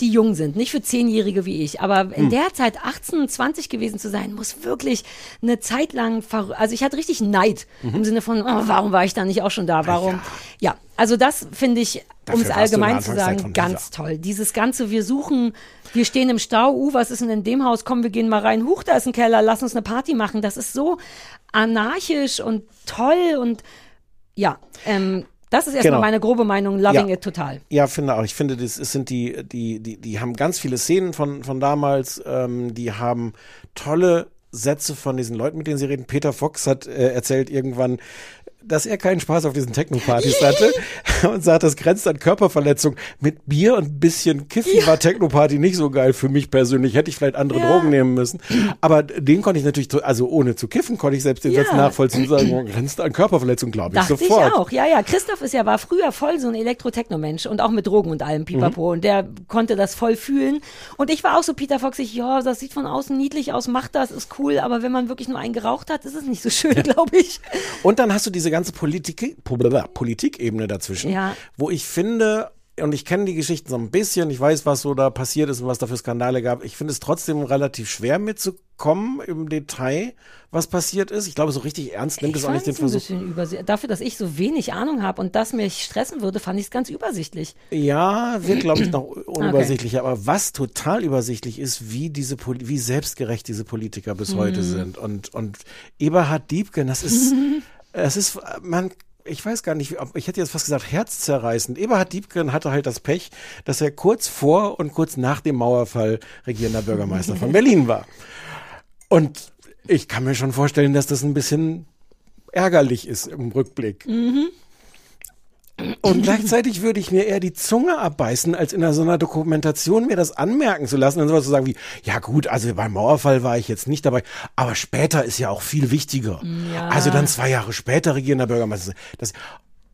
Speaker 2: die jung sind. Nicht für Zehnjährige wie ich, aber in
Speaker 14: Hm.
Speaker 2: der Zeit 18, 20 gewesen zu sein, muss wirklich eine Zeit lang, also ich hatte richtig Neid
Speaker 14: Mhm.
Speaker 2: im Sinne von, oh, warum war ich da nicht auch schon da? Warum? Ja, also das finde ich, um es allgemein zu sagen, ganz toll. Dieses ganze, wir suchen, wir stehen im Stau, uh, was ist denn in dem Haus? Komm, wir gehen mal rein. Huch, da ist ein Keller, lass uns eine Party machen. Das ist so anarchisch und toll und ja, ähm, das ist erstmal
Speaker 1: Genau.
Speaker 2: meine grobe Meinung, loving
Speaker 1: Ja.
Speaker 2: it total.
Speaker 1: Ja, finde auch. Ich finde, das es sind die, die, die, die haben ganz viele Szenen von, von damals, ähm, die haben tolle Sätze von diesen Leuten, mit denen sie reden. Peter Fox hat äh, erzählt irgendwann, dass er keinen Spaß auf diesen Techno-Partys hatte und sagt, das grenzt an Körperverletzung. Mit Bier und ein bisschen Kiffen war Techno-Party nicht so geil für mich persönlich. Hätte ich vielleicht andere
Speaker 2: Ja.
Speaker 1: Drogen nehmen müssen. Aber den konnte ich natürlich, also ohne zu kiffen, konnte ich selbst den
Speaker 2: Ja.
Speaker 1: Satz nachvollziehen und sagen, oh, grenzt an Körperverletzung, glaube ich,
Speaker 2: Dachte
Speaker 1: sofort.
Speaker 2: ich auch, ja, ja. Christoph ist ja, war früher voll so ein Elektro-Techno-Mensch und auch mit Drogen und allem, pipapo.
Speaker 1: Mhm.
Speaker 2: Und der konnte das voll fühlen. Und ich war auch so Peter Fox, ich, ja, das sieht von außen niedlich aus, macht das, ist cool, aber wenn man wirklich nur einen geraucht hat, ist es nicht so schön, glaube ich.
Speaker 1: Und dann hast du diese ganze Politik, Politikebene dazwischen,
Speaker 2: Ja.
Speaker 1: wo ich finde, und ich kenne die Geschichten so ein bisschen, ich weiß, was so da passiert ist und was da für Skandale gab. Ich finde es trotzdem relativ schwer mitzukommen im Detail, was passiert ist. Ich glaube, so richtig ernst nimmt
Speaker 2: ich
Speaker 1: es auch nicht den Versuch.
Speaker 2: Dafür, dass ich so wenig Ahnung habe und das mich stressen würde, fand ich es ganz übersichtlich.
Speaker 1: Ja, wird, glaube ich, noch unübersichtlicher. Aber was total übersichtlich ist, wie diese, Poli- wie selbstgerecht diese Politiker bis heute
Speaker 2: Mhm.
Speaker 1: sind. Und, und Eberhard Diebken, das ist, es ist, man, ich weiß gar nicht, ob, ich hätte jetzt fast gesagt, herzzerreißend. Eberhard Diebken hatte halt das Pech, dass er kurz vor und kurz nach dem Mauerfall regierender Bürgermeister von Berlin war. Und ich kann mir schon vorstellen, dass das ein bisschen ärgerlich ist im Rückblick.
Speaker 2: Mhm.
Speaker 1: Und gleichzeitig würde ich mir eher die Zunge abbeißen, als in einer, so einer Dokumentation mir das anmerken zu lassen und sowas zu sagen wie, ja gut, also beim Mauerfall war ich jetzt nicht dabei, aber später ist ja auch viel wichtiger.
Speaker 2: Ja.
Speaker 1: Also dann zwei Jahre später regierender Bürgermeister. Das,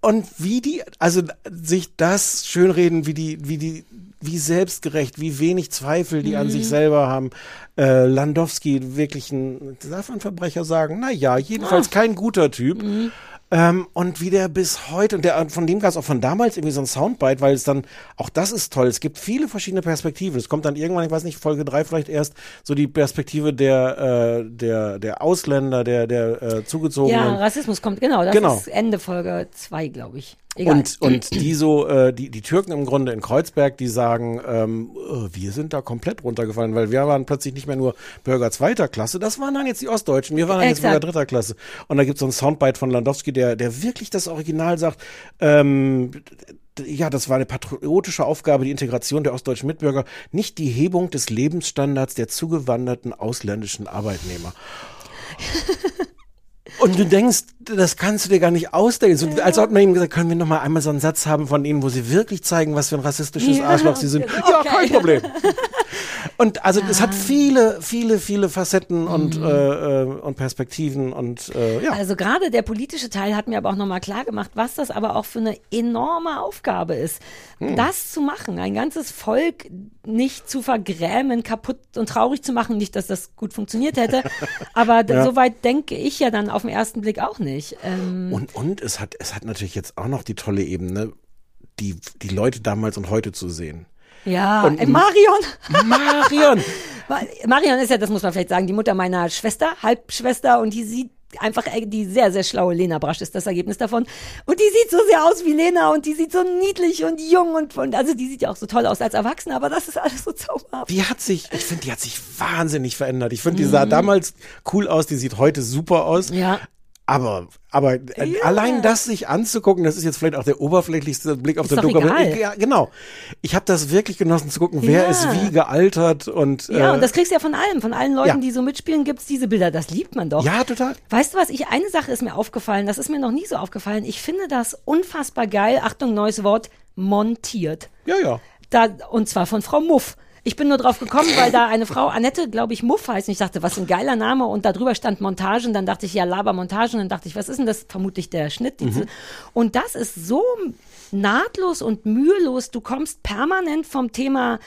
Speaker 1: und wie die, also sich das schönreden, wie die, wie die wie selbstgerecht, wie wenig Zweifel die an
Speaker 2: Mhm.
Speaker 1: sich selber haben. Äh, Landowski, wirklich ein, darf man Verbrecher sagen? Na ja, jedenfalls
Speaker 2: Ah.
Speaker 1: kein guter Typ.
Speaker 2: Mhm.
Speaker 1: Ähm, und wie der bis heute, und der, von dem gab es auch von damals irgendwie so ein Soundbite, weil es dann, auch das ist toll, es gibt viele verschiedene Perspektiven. Es kommt dann irgendwann, ich weiß nicht, Folge drei vielleicht erst, so die Perspektive der, äh, der, der Ausländer, der, der äh, Zugezogenen.
Speaker 2: Ja, Rassismus kommt, genau. Das
Speaker 1: Genau.
Speaker 2: ist Ende Folge 2, glaube ich. Egal.
Speaker 1: Und, und die so, äh, die, die Türken im Grunde in Kreuzberg, die sagen, ähm, äh, wir sind da komplett runtergefallen, weil wir waren plötzlich nicht mehr nur Bürger zweiter Klasse, das waren dann jetzt die Ostdeutschen, wir waren dann jetzt. Bürger dritter Klasse. Und da gibt es so einen Soundbite von Landowski, der, der wirklich das Original sagt, ähm, ja, das war eine patriotische Aufgabe, die Integration der ostdeutschen Mitbürger, nicht die Hebung des Lebensstandards der zugewanderten ausländischen Arbeitnehmer. Und du denkst, das kannst du dir gar nicht ausdenken. So, als hat man ihm gesagt, können wir noch mal einmal so einen Satz haben von ihnen, wo sie wirklich zeigen, was für ein rassistisches
Speaker 2: Ja,
Speaker 1: Arschloch sie sind. Ja,
Speaker 2: okay.
Speaker 1: kein Problem. Und also es hat viele, viele, viele Facetten und, äh, und Perspektiven und äh, ja.
Speaker 2: Also gerade der politische Teil hat mir aber auch nochmal klar gemacht, was das aber auch für eine enorme Aufgabe ist,
Speaker 1: Hm.
Speaker 2: das zu machen, ein ganzes Volk nicht zu vergrämen, kaputt und traurig zu machen. Nicht, dass das gut funktioniert hätte, aber
Speaker 1: Ja.
Speaker 2: soweit denke ich ja dann auf den ersten Blick auch nicht. Ähm,
Speaker 1: Und, und es hat, es hat natürlich jetzt auch noch die tolle Ebene, die, die Leute damals und heute zu sehen.
Speaker 2: ja,
Speaker 1: und-
Speaker 2: äh, Marion.
Speaker 1: Marion!
Speaker 2: Ma- Marion ist ja, das muss man vielleicht sagen, die Mutter meiner Schwester, Halbschwester, und die sieht einfach, äh, die sehr, sehr schlaue Lena Brasch ist das Ergebnis davon. Und die sieht so sehr aus wie Lena und die sieht so niedlich und jung und, und also die sieht ja auch so toll aus als Erwachsene, aber das ist alles so zauberhaft.
Speaker 1: Die hat sich, ich finde, die hat sich wahnsinnig verändert. Ich finde, die sah damals cool aus, die sieht heute super aus.
Speaker 2: Mhm. Ja.
Speaker 1: Aber, aber äh, allein das sich anzugucken, das ist jetzt vielleicht auch der oberflächlichste Blick auf
Speaker 2: Ist
Speaker 1: den Dokument. Ja, genau. Ich habe das wirklich genossen zu gucken, wer
Speaker 2: Ja.
Speaker 1: ist wie gealtert und
Speaker 2: Ja,
Speaker 1: äh,
Speaker 2: und das kriegst du ja von allem, von allen Leuten,
Speaker 1: ja.
Speaker 2: die so mitspielen, gibt's diese Bilder. Das liebt man doch.
Speaker 1: ja, total.
Speaker 2: Weißt du was, ich, eine Sache ist mir aufgefallen, das ist mir noch nie so aufgefallen. Ich finde das unfassbar geil, Achtung, neues Wort, montiert.
Speaker 1: Ja, ja.
Speaker 2: Da, und zwar von Frau Muff. Ich bin nur drauf gekommen, weil da eine Frau, Annette, glaube ich, Muff heißt. Und ich dachte, was ein geiler Name. Und da drüber stand Montage. Und dann dachte ich, ja, Laber Montage. Und dann dachte ich, was ist denn das? Vermutlich der Schnitt. diese- Und das ist so nahtlos und mühelos. Du kommst permanent vom Thema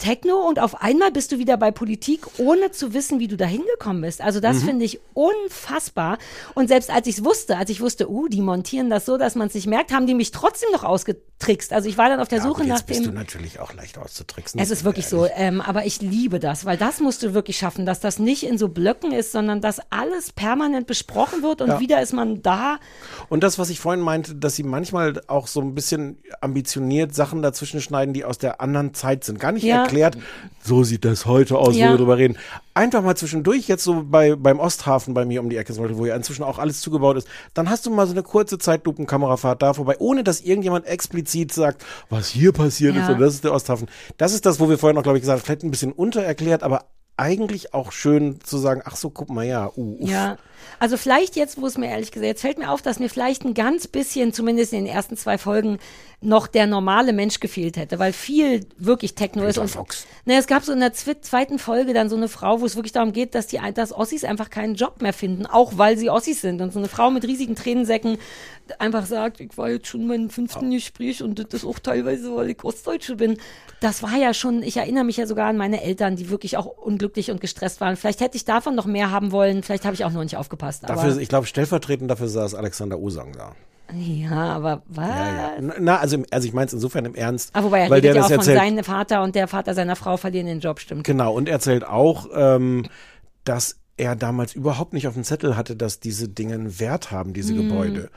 Speaker 2: Techno und auf einmal bist du wieder bei Politik, ohne zu wissen, wie du da hingekommen bist. Also das
Speaker 1: Mhm.
Speaker 2: finde ich unfassbar. Und selbst als ich es wusste, als ich wusste, uh, die montieren das so, dass man es nicht merkt, haben die mich trotzdem noch ausgetrickst. Also ich war dann auf der
Speaker 1: ja
Speaker 2: Suche
Speaker 1: gut,
Speaker 2: nach
Speaker 1: jetzt bist
Speaker 2: dem.
Speaker 1: du natürlich auch leicht auszutricksen.
Speaker 2: Es ist wirklich so, ähm, aber ich liebe das, weil das musst du wirklich schaffen, dass das nicht in so Blöcken ist, sondern dass alles permanent besprochen wird und
Speaker 1: Ja.
Speaker 2: wieder ist man da.
Speaker 1: Und das, was ich vorhin meinte, dass sie manchmal auch so ein bisschen ambitioniert Sachen dazwischen schneiden, die aus der anderen Zeit sind. Gar nicht
Speaker 2: Ja.
Speaker 1: Erklärt, so sieht das heute aus,
Speaker 2: Ja.
Speaker 1: wo wir drüber reden. Einfach mal zwischendurch, jetzt so bei, beim Osthafen bei mir um die Ecke, wo ja inzwischen auch alles zugebaut ist, dann hast du mal so eine kurze Zeitlupenkamerafahrt da vorbei, ohne dass irgendjemand explizit sagt, was hier passiert
Speaker 2: Ja.
Speaker 1: ist, und das ist der Osthafen. Das ist das, wo wir vorhin noch, glaube ich, gesagt haben, vielleicht ein bisschen untererklärt, aber eigentlich auch schön zu sagen, ach so, guck mal, ja, uh, uff.
Speaker 2: Ja. Also vielleicht jetzt, wo es mir ehrlich gesagt, jetzt fällt mir auf, dass mir vielleicht ein ganz bisschen, zumindest in den ersten zwei Folgen, noch der normale Mensch gefehlt hätte, weil viel wirklich Techno ist.
Speaker 1: Peter
Speaker 2: Und
Speaker 1: Fox.
Speaker 2: ne, es gab so in der zweiten Folge dann so eine Frau, wo es wirklich darum geht, dass die, dass Ossis einfach keinen Job mehr finden, auch weil sie Ossis sind. Und so eine Frau mit riesigen Tränensäcken einfach sagt, ich war jetzt schon meinen fünften Gespräch und das ist auch teilweise, weil ich Ostdeutsche bin. Das war ja schon, ich erinnere mich ja sogar an meine Eltern, die wirklich auch unglücklich und gestresst waren. Vielleicht hätte ich davon noch mehr haben wollen, vielleicht habe ich auch noch nicht aufgepasst.
Speaker 1: Dafür,
Speaker 2: aber,
Speaker 1: ich glaube, stellvertretend dafür saß Alexander Osang da.
Speaker 2: ja, aber was?
Speaker 1: Ja, ja. Na, also, also ich meine es insofern im Ernst.
Speaker 2: Ah, wobei er
Speaker 1: weil
Speaker 2: redet
Speaker 1: der
Speaker 2: ja auch von
Speaker 1: erzählt.
Speaker 2: seinem Vater und der Vater seiner Frau verlieren den Job, stimmt.
Speaker 1: Genau, und er erzählt auch, ähm, dass er damals überhaupt nicht auf dem Zettel hatte, dass diese Dinge einen Wert haben, diese
Speaker 2: Mhm.
Speaker 1: Gebäude.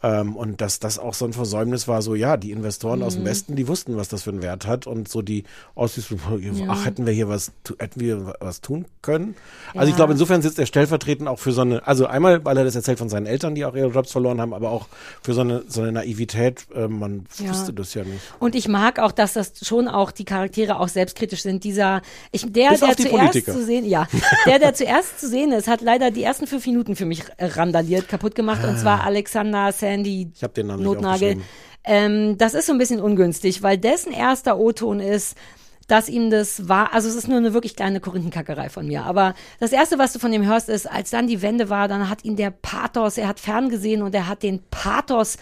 Speaker 1: Ähm, und dass das auch so ein Versäumnis war, so ja, die Investoren aus dem
Speaker 2: Mhm.
Speaker 1: Westen, die wussten, was das für einen Wert hat und so die Ossis, ach,
Speaker 2: Ja.
Speaker 1: hätten wir hier was, hätten wir was tun können. Also
Speaker 2: Ja.
Speaker 1: ich glaube, insofern sitzt er stellvertretend auch für so eine, also einmal, weil er das erzählt von seinen Eltern, die auch ihre Jobs verloren haben, aber auch für so eine, so eine Naivität, äh, man
Speaker 2: Ja.
Speaker 1: wusste das ja nicht.
Speaker 2: Und ich mag auch, dass das schon auch die Charaktere auch selbstkritisch sind. Dieser, ich, der,
Speaker 1: Bis
Speaker 2: der zuerst
Speaker 1: Politiker.
Speaker 2: zu sehen, ja, der, der zuerst zu sehen ist, hat leider die ersten fünf Minuten für mich randaliert, kaputt gemacht. Und zwar Alexander Sandy.
Speaker 1: Ich habe den Namen nicht
Speaker 2: Notnagel.
Speaker 1: aufgeschrieben.
Speaker 2: Ähm, das ist so ein bisschen ungünstig, weil dessen erster O-Ton ist, dass ihm das war, also es ist nur eine wirklich kleine Korinthenkackerei von mir, aber das erste, was du von ihm hörst, ist, als dann die Wende war, dann hat ihn der Pathos, er hat ferngesehen und er hat den Pathos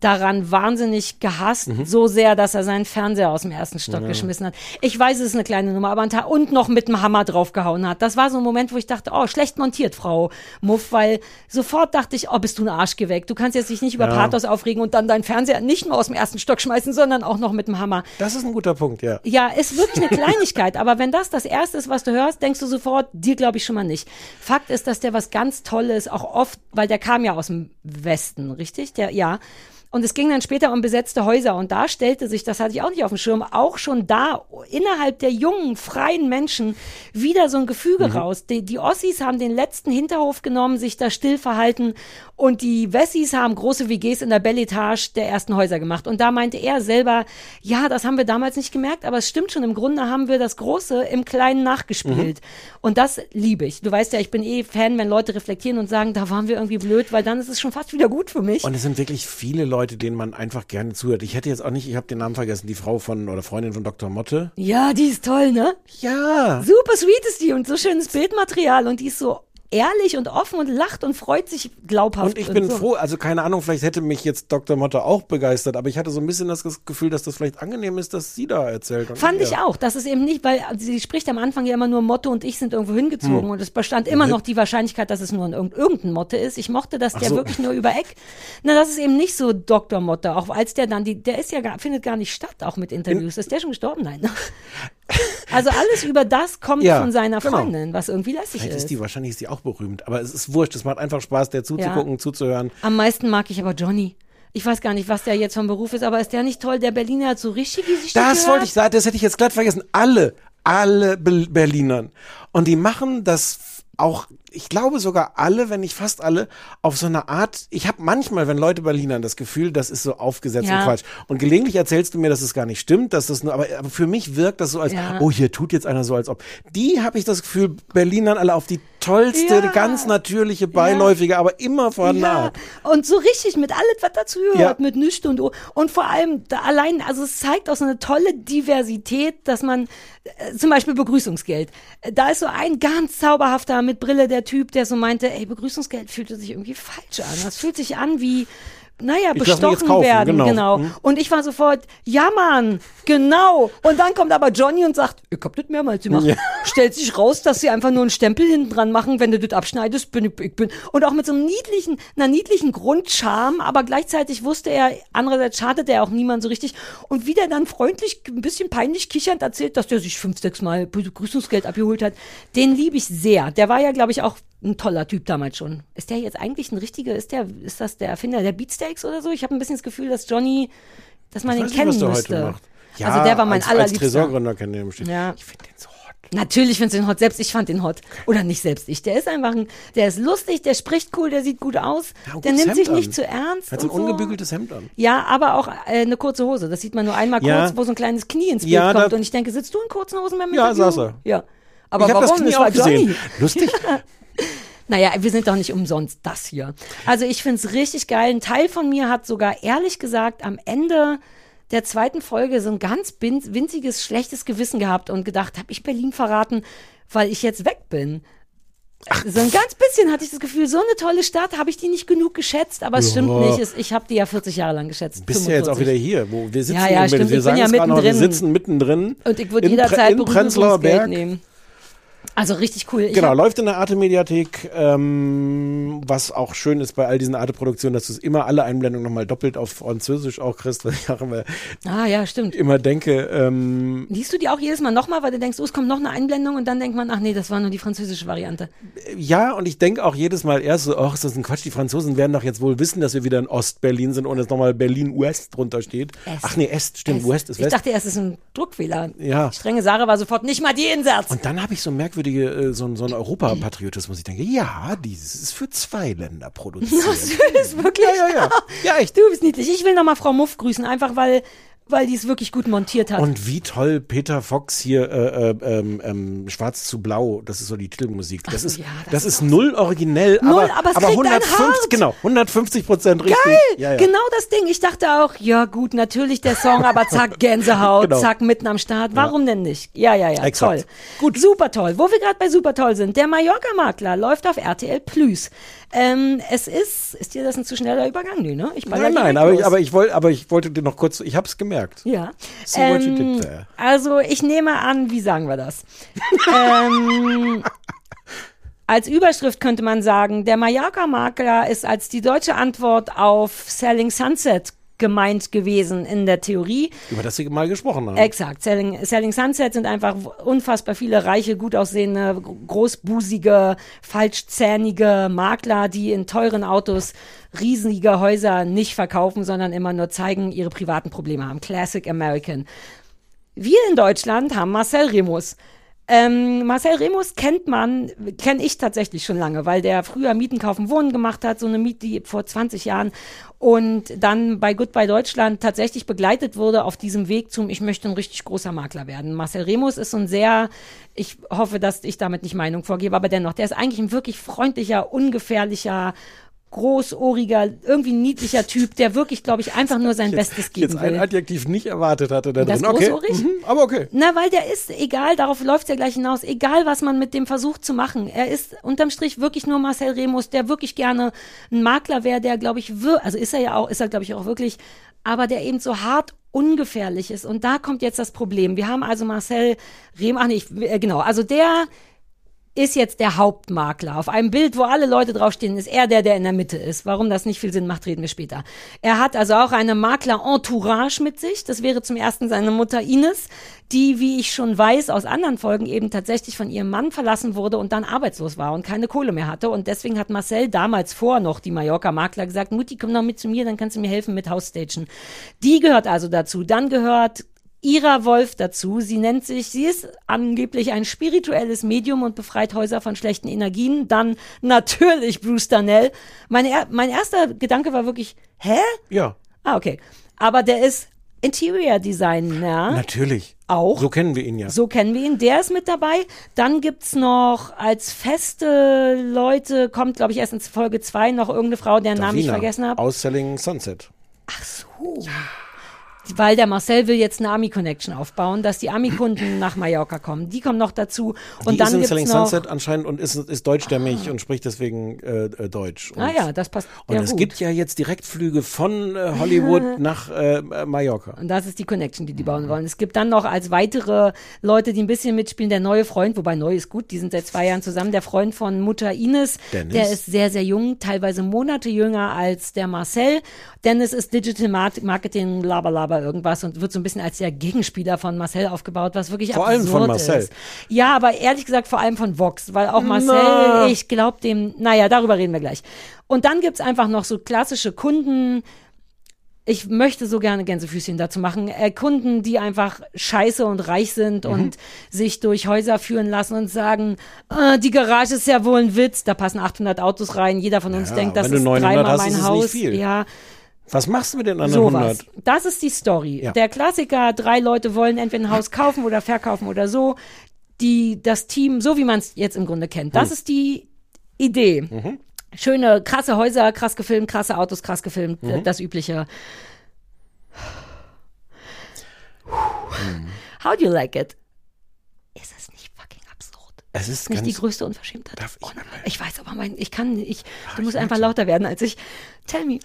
Speaker 2: daran wahnsinnig gehasst,
Speaker 1: Mhm.
Speaker 2: so sehr, dass er seinen Fernseher aus dem ersten Stock
Speaker 1: Ja.
Speaker 2: geschmissen hat. Ich weiß, es ist eine kleine Nummer, aber ein Tag und noch mit dem Hammer draufgehauen hat. Das war so ein Moment, wo ich dachte, oh, schlecht montiert, Frau Muff, weil sofort dachte ich, oh, bist du ein Arsch geweckt. Du kannst jetzt dich nicht über
Speaker 1: Ja.
Speaker 2: Pathos aufregen und dann deinen Fernseher nicht nur aus dem ersten Stock schmeißen, sondern auch noch mit dem Hammer.
Speaker 1: Das ist ein guter Punkt, ja.
Speaker 2: Ja, ist wirklich eine Kleinigkeit, aber wenn das das Erste ist, was du hörst, denkst du sofort, dir glaube ich schon mal nicht. Fakt ist, dass der was ganz Tolles, auch oft, weil der kam ja aus dem Westen, richtig? Der, ja. Und es ging dann später um besetzte Häuser und da stellte sich, das hatte ich auch nicht auf dem Schirm, auch schon da innerhalb der jungen, freien Menschen wieder so ein Gefüge
Speaker 14: Mhm.
Speaker 2: raus. Die, die Ossis haben den letzten Hinterhof genommen, sich da still verhalten und die Wessis haben große WGs in der Belletage der ersten Häuser gemacht. Und da meinte er selber, ja, das haben wir damals nicht gemerkt, aber es stimmt schon, im Grunde haben wir das Große im Kleinen nachgespielt. Und das liebe ich. Du weißt ja, ich bin eh Fan, wenn Leute reflektieren und sagen, da waren wir irgendwie blöd, weil dann ist es schon fast wieder gut für mich.
Speaker 1: Und es sind wirklich viele Leute, denen man einfach gerne zuhört. Ich hätte jetzt auch nicht, ich habe den Namen vergessen, die Frau von oder Freundin von Dr. Motte.
Speaker 2: Ja, die ist toll, ne?
Speaker 1: Ja.
Speaker 2: Super sweet ist die und so schönes Bildmaterial und die ist so ehrlich und offen und lacht und freut sich glaubhaft.
Speaker 1: Und ich bin
Speaker 2: so.
Speaker 1: froh, also keine Ahnung, vielleicht hätte mich jetzt Dr. Motte auch begeistert, aber ich hatte so ein bisschen das Gefühl, dass das vielleicht angenehm ist, dass sie da erzählt.
Speaker 2: Fand ich auch. Das ist eben nicht, weil also sie spricht am Anfang ja immer nur Motto und ich sind irgendwo hingezogen
Speaker 1: Hm.
Speaker 2: und es bestand immer
Speaker 1: Mhm.
Speaker 2: noch die Wahrscheinlichkeit, dass es nur ein, irgend- irgendein Motte ist. Ich mochte, dass
Speaker 1: Ach
Speaker 2: der
Speaker 1: so.
Speaker 2: wirklich nur über Eck. Na, das ist eben nicht so Dr. Motte. Auch als der dann die, der ist ja gar, findet gar nicht statt, auch mit Interviews. ist der schon gestorben? Nein. Also alles über das kommt
Speaker 1: Ja,
Speaker 2: von seiner
Speaker 1: genau.
Speaker 2: Freundin, was irgendwie lässig
Speaker 1: Vielleicht
Speaker 2: ist.
Speaker 1: ist die, wahrscheinlich ist die auch berühmt, aber es ist wurscht, es macht einfach Spaß, der zuzugucken, zuzuhören.
Speaker 2: Am meisten mag ich aber Johnny. Ich weiß gar nicht, was der jetzt vom Beruf ist, aber ist der nicht toll? Der Berliner hat so richtig, wie sich
Speaker 1: Das wollte ich sagen, das hätte ich jetzt glatt vergessen. Alle, alle Be Berlinern. Und die machen das auch, ich glaube sogar alle, wenn nicht fast alle, auf so eine Art, ich habe manchmal, wenn Leute Berlinern, das Gefühl, das ist so aufgesetzt
Speaker 2: Ja.
Speaker 1: und Quatsch. Und gelegentlich erzählst du mir, dass es gar nicht stimmt, dass das nur, aber, aber für mich wirkt das so als,
Speaker 2: Ja.
Speaker 1: oh, hier tut jetzt einer so, als ob. Die habe ich das Gefühl, Berlinern alle auf die tollste,
Speaker 2: Ja.
Speaker 1: ganz natürliche, beiläufige, aber immer vorhandene
Speaker 2: Ja, und so richtig mit alles, was dazu gehört, mit Nüscht und. Und vor allem da allein, also es zeigt auch so eine tolle Diversität, dass man, zum Beispiel Begrüßungsgeld. Äh, Da ist so ein ganz zauberhafter mit Brille der Typ, der so meinte, ey, Begrüßungsgeld fühlte sich irgendwie falsch an. Das fühlt sich an wie, naja,
Speaker 1: Ich
Speaker 2: bestochen
Speaker 1: kaufen,
Speaker 2: werden,
Speaker 1: genau.
Speaker 2: genau.
Speaker 1: Hm.
Speaker 2: Und ich war sofort, ja Mann, genau. Und dann kommt aber Johnny und sagt, ich hab das mehrmals gemacht.
Speaker 1: Ja.
Speaker 2: Stellt sich raus, dass sie einfach nur einen Stempel hinten dran machen, wenn du das abschneidest, bin ich, ich bin. Und auch mit so einem niedlichen, einer niedlichen Grundcharme, aber gleichzeitig wusste er, andererseits schadet er auch niemand so richtig. Und wie der dann freundlich, ein bisschen peinlich kichernd erzählt, dass der sich fünf, sechs Mal Begrüßungsgeld abgeholt hat, den liebe ich sehr. Der war ja, glaube ich, auch ein toller Typ damals schon. Ist der jetzt eigentlich ein richtiger, ist der, ist das der Erfinder der Beatsteaks oder so? Ich habe ein bisschen das Gefühl, dass Johnny, dass man
Speaker 1: Ich
Speaker 2: ihn
Speaker 1: nicht,
Speaker 2: kennen
Speaker 1: der
Speaker 2: müsste.
Speaker 1: macht. Ja,
Speaker 2: also der war mein
Speaker 1: als, als
Speaker 2: allerliebster.
Speaker 1: Tresorgründer kennt ihr ihn bestimmt.
Speaker 2: Ja.
Speaker 1: Ich finde den so hot.
Speaker 2: Natürlich findest du den hot. Selbst ich fand den hot. Oder nicht selbst ich. Der ist einfach ein, der ist lustig, der spricht cool, der sieht gut aus.
Speaker 1: Ja,
Speaker 2: der nimmt sich
Speaker 1: Hemd
Speaker 2: nicht
Speaker 1: an.
Speaker 2: zu ernst.
Speaker 1: Hat so ein ungebügeltes Hemd an.
Speaker 2: Ja, aber auch äh, eine kurze Hose. Das sieht man nur einmal
Speaker 1: Ja.
Speaker 2: kurz, wo so ein kleines Knie ins Bild
Speaker 1: Ja,
Speaker 2: kommt. Und ich denke, sitzt du in kurzen Hosen beim
Speaker 1: Ja,
Speaker 2: Interview?
Speaker 1: saß er.
Speaker 2: Ja. Aber
Speaker 1: ich
Speaker 2: warum?
Speaker 1: das Knie
Speaker 2: war
Speaker 1: gesehen.
Speaker 2: Johnny.
Speaker 1: Lustig.
Speaker 2: Naja, wir sind doch nicht umsonst das hier. Also ich find's richtig geil. Ein Teil von mir hat sogar ehrlich gesagt am Ende der zweiten Folge so ein ganz winziges, schlechtes Gewissen gehabt und gedacht, habe ich Berlin verraten, weil ich jetzt weg bin. so ein ganz bisschen hatte ich das Gefühl, so eine tolle Stadt, habe ich die nicht genug geschätzt, aber es stimmt nicht. Es- Ich habe die ja 40 Jahre lang geschätzt.
Speaker 1: Bist du ja jetzt auch
Speaker 2: 45.
Speaker 1: wieder hier, wo wir sitzen
Speaker 2: Ja, ja, stimmt.
Speaker 1: Wir
Speaker 2: Ich
Speaker 1: sagen
Speaker 2: bin ja
Speaker 1: es gerade noch, wir
Speaker 2: mittendrin.
Speaker 1: sitzen mittendrin.
Speaker 2: Und ich würde jederzeit
Speaker 1: Pre- in Berg.
Speaker 2: nehmen. Also richtig cool. Ich
Speaker 1: Genau, läuft in der Arte-Mediathek, ähm, was auch schön ist bei all diesen Arte-Produktionen, dass du es immer alle Einblendungen nochmal doppelt auf Französisch auch kriegst, weil ich auch immer,
Speaker 2: Ah ja, stimmt.
Speaker 1: immer denke, ähm,
Speaker 2: Liest du die auch jedes Mal nochmal, weil du denkst, oh, es kommt noch eine Einblendung und dann denkt man, ach nee, das war nur die französische Variante.
Speaker 1: ja, und ich denke auch jedes Mal erst so, ach, ist das ein Quatsch, die Franzosen werden doch jetzt wohl wissen, dass wir wieder in Ost-Berlin sind und jetzt nochmal Berlin-West drunter steht.
Speaker 2: Est.
Speaker 1: Ach nee, Est, stimmt,
Speaker 2: Es-
Speaker 1: West ist
Speaker 2: Ich
Speaker 1: West.
Speaker 2: dachte erst, es ist ein Druckfehler.
Speaker 1: Ja.
Speaker 2: Strenge Sarah war sofort nicht mal die Insatz.
Speaker 1: Und dann habe ich so merkwürdige, äh, so, so einen Europapatriotismus. Ich denke, ja, dieses ist für zwei Länder produziert.
Speaker 2: Das ist wirklich.
Speaker 1: Ja, ja, ja. Ja, echt.
Speaker 2: Du bist niedlich. Ich will nochmal Frau Muff grüßen, einfach weil weil die es wirklich gut montiert hat.
Speaker 1: Und wie toll Peter Fox hier äh, äh, ähm, ähm, Schwarz zu Blau, das ist so die Titelmusik. Das
Speaker 2: so,
Speaker 1: ist
Speaker 2: ja,
Speaker 1: das,
Speaker 2: das
Speaker 1: ist null originell,
Speaker 2: Null,
Speaker 1: aber,
Speaker 2: aber
Speaker 1: aber
Speaker 2: kriegt einen
Speaker 1: 150
Speaker 2: hart.
Speaker 1: genau 150 Prozent richtig.
Speaker 2: Geil!
Speaker 1: Ja, ja.
Speaker 2: Genau das Ding. Ich dachte auch, ja gut, natürlich der Song, aber zack, Gänsehaut,
Speaker 1: Genau.
Speaker 2: zack, mitten am Start. Warum denn nicht? Ja, ja, ja,
Speaker 1: Exakt.
Speaker 2: toll. Gut. Super toll. Wo wir gerade bei super toll sind, der Mallorca-Makler läuft auf RTL Plus. Ähm, es ist, ist dir das ein zu schneller Übergang? Nee, ne? Ich
Speaker 1: Nein, nein, aber ich, aber ich wollte, aber ich wollte dir noch kurz, ich habe es gemerkt.
Speaker 2: Ja.
Speaker 1: You
Speaker 2: Ähm, also ich nehme an, wie sagen wir das? ähm, als Überschrift könnte man sagen, der Mallorca-Makler ist als die deutsche Antwort auf Selling Sunset gemeint gewesen in der Theorie.
Speaker 1: Über das wir mal gesprochen haben.
Speaker 2: Exakt. Selling, Selling Sunset sind einfach unfassbar viele reiche, gut aussehende, großbusige, falschzähnige Makler, die in teuren Autos riesige Häuser nicht verkaufen, sondern immer nur zeigen, ihre privaten Probleme haben. Classic American. Wir in Deutschland haben Marcel Remus. Ähm, Marcel Remus kennt man, kenne ich tatsächlich schon lange, weil der früher Mieten, Kaufen, Wohnen gemacht hat, so eine Miete die vor 20 Jahren und dann bei Goodbye Deutschland tatsächlich begleitet wurde auf diesem Weg zum, ich möchte ein richtig großer Makler werden. Marcel Remus ist so ein sehr, ich hoffe, dass ich damit nicht Meinung vorgebe, aber dennoch, der ist eigentlich ein wirklich freundlicher, ungefährlicher, großohriger, irgendwie niedlicher Typ, der wirklich, glaube ich, einfach nur sein Bestes geben
Speaker 1: Jetzt ein
Speaker 2: will.
Speaker 1: Adjektiv nicht erwartet hatte da
Speaker 2: Das
Speaker 1: drin. Okay,
Speaker 2: großohrig?
Speaker 1: mhm, aber okay.
Speaker 2: Na, weil der ist, egal, darauf läuft ja gleich hinaus, egal was man mit dem versucht zu machen. Er ist unterm Strich wirklich nur Marcel Remus, der wirklich gerne ein Makler wäre, der, glaube ich, wir also ist er ja auch, ist er, glaube ich, auch wirklich, aber der eben so hart ungefährlich ist. Und da kommt jetzt das Problem. Wir haben also Marcel Remus, ach nee, ich, äh, genau, also der ist jetzt der Hauptmakler. Auf einem Bild, wo alle Leute draufstehen, ist er der, der in der Mitte ist. Warum das nicht viel Sinn macht, reden wir später. Er hat also auch eine Makler-Entourage mit sich. Das wäre zum ersten seine Mutter Ines, die, wie ich schon weiß, aus anderen Folgen eben tatsächlich von ihrem Mann verlassen wurde und dann arbeitslos war und keine Kohle mehr hatte. Und deswegen hat Marcel damals vor noch die Mallorca-Makler gesagt, Mutti, komm doch mit zu mir, dann kannst du mir helfen mit Hausstation. Die gehört also dazu. Dann gehört Ira Wolf dazu. Sie nennt sich, sie ist angeblich ein spirituelles Medium und befreit Häuser von schlechten Energien. Dann natürlich Bruce Darnell. Meine, er- mein erster Gedanke war wirklich, hä?
Speaker 1: Ja,
Speaker 2: Ah, okay. Aber der ist Interior Designer.
Speaker 1: natürlich.
Speaker 2: Auch.
Speaker 1: So kennen wir ihn ja.
Speaker 2: So kennen wir ihn. Der ist mit dabei. Dann gibt's noch als feste Leute, kommt, glaube ich, erst in Folge zwei noch irgendeine Frau, deren Namen ich
Speaker 1: Davina
Speaker 2: vergessen habe.
Speaker 1: Aus Selling Sunset.
Speaker 2: Weil der Marcel will jetzt eine Ami-Connection aufbauen, dass die Ami-Kunden nach Mallorca kommen. Die kommen noch dazu. Und
Speaker 1: die
Speaker 2: dann
Speaker 1: ist in Selling
Speaker 2: noch, Ah.
Speaker 1: Sunset anscheinend und ist, ist deutschstämmig und spricht deswegen äh, äh, Deutsch. Und,
Speaker 2: Ah ja, das passt
Speaker 1: Und
Speaker 2: ja
Speaker 1: es
Speaker 2: gut.
Speaker 1: gibt ja jetzt Direktflüge von äh, Hollywood nach äh, Mallorca.
Speaker 2: Und das ist die Connection, die die bauen wollen. Es gibt dann noch als weitere Leute, die ein bisschen mitspielen, der neue Freund, wobei neu ist gut, die sind seit zwei Jahren zusammen, der Freund von Mutter Ines.
Speaker 1: Dennis.
Speaker 2: Der ist sehr, sehr jung, teilweise Monate jünger als der Marcel. Dennis ist Digital Mar- Marketing, laber, irgendwas und wird so ein bisschen als der Gegenspieler von Marcel aufgebaut, was wirklich
Speaker 1: Vor allem
Speaker 2: absurd
Speaker 1: von Marcel.
Speaker 2: ist. Ja, aber ehrlich gesagt vor allem von Vox, weil auch Marcel,
Speaker 1: Na.
Speaker 2: ich glaube dem, naja, darüber reden wir gleich. Und dann gibt's einfach noch so klassische Kunden, ich möchte so gerne Gänsefüßchen dazu machen. Äh, Kunden, die einfach scheiße und reich sind
Speaker 1: Mhm.
Speaker 2: und sich durch Häuser führen lassen und sagen, äh, die Garage ist ja wohl ein Witz, da passen 800 Autos rein, jeder von uns
Speaker 1: Ja,
Speaker 2: denkt, das ist
Speaker 1: 900
Speaker 2: dreimal mein
Speaker 1: es
Speaker 2: Haus. Ja,
Speaker 1: Was machst du mit den anderen
Speaker 2: sowas.
Speaker 1: 100?
Speaker 2: Das ist die Story.
Speaker 1: Ja.
Speaker 2: Der Klassiker, drei Leute wollen entweder ein Haus kaufen oder verkaufen oder so. Die, das Team, so wie man es jetzt im Grunde kennt. Das
Speaker 1: Hm.
Speaker 2: ist die Idee.
Speaker 1: Mhm.
Speaker 2: Schöne, krasse Häuser, krass gefilmt, krasse Autos, krass gefilmt,
Speaker 1: Mhm.
Speaker 2: das übliche. How do you like it? Ist es nicht fucking absurd?
Speaker 1: Es ist
Speaker 2: nicht die größte Unverschämtheit.
Speaker 1: Darf ich
Speaker 2: Oh, ich weiß, aber mein, ich kann nicht. Du
Speaker 1: ich
Speaker 2: musst
Speaker 1: merk
Speaker 2: einfach lauter werden als ich. Tell me.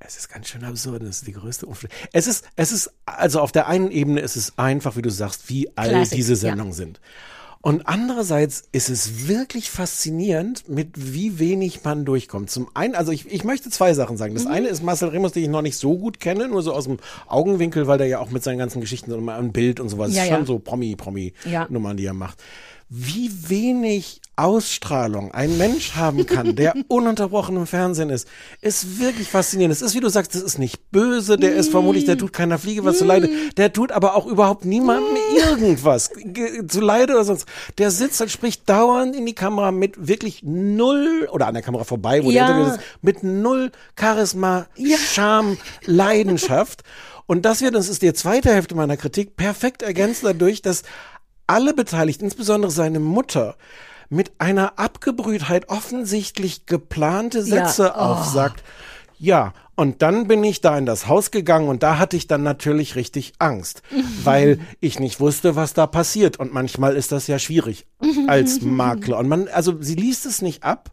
Speaker 1: Es ist ganz schön absurd. Das ist die größte Unfall. Es ist, es ist, also auf der einen Ebene ist es einfach, wie du sagst, wie all
Speaker 2: Classic,
Speaker 1: diese
Speaker 2: ja.
Speaker 1: Sendungen sind. Und andererseits ist es wirklich faszinierend, mit wie wenig man durchkommt. Zum einen, also ich, ich möchte zwei Sachen sagen.
Speaker 2: Mhm.
Speaker 1: Das eine ist Marcel Remus, den ich noch nicht so gut kenne, nur so aus dem Augenwinkel, weil der ja auch mit seinen ganzen Geschichten so mal ein Bild und sowas
Speaker 2: Ja,
Speaker 1: ist
Speaker 2: ja.
Speaker 1: schon so
Speaker 2: Ja.
Speaker 1: Nummern, die er macht. Wie wenig Ausstrahlung ein Mensch haben kann, der ununterbrochen im Fernsehen ist, ist wirklich faszinierend. Es ist, wie du sagst, das ist nicht böse, der ist vermutlich, der tut keiner Fliege was zu leide, der tut aber auch überhaupt niemandem irgendwas ge- zu leide oder sonst. Der sitzt und spricht dauernd in die Kamera mit wirklich null, oder an der Kamera vorbei, wo
Speaker 2: Ja.
Speaker 1: der Interview ist, mit null Charisma, Charme, Leidenschaft. Und das wird, das ist die zweite Hälfte meiner Kritik, perfekt ergänzt dadurch, dass alle Beteiligten, insbesondere seine Mutter, mit einer Abgebrühtheit offensichtlich geplante Sätze
Speaker 2: Ja, oh.
Speaker 1: aufsagt. Ja, und dann bin ich da in das Haus gegangen und da hatte ich dann natürlich richtig Angst, weil ich nicht wusste, was da passiert. Und manchmal ist das ja schwierig als Makler. Und man, also sie liest es nicht ab,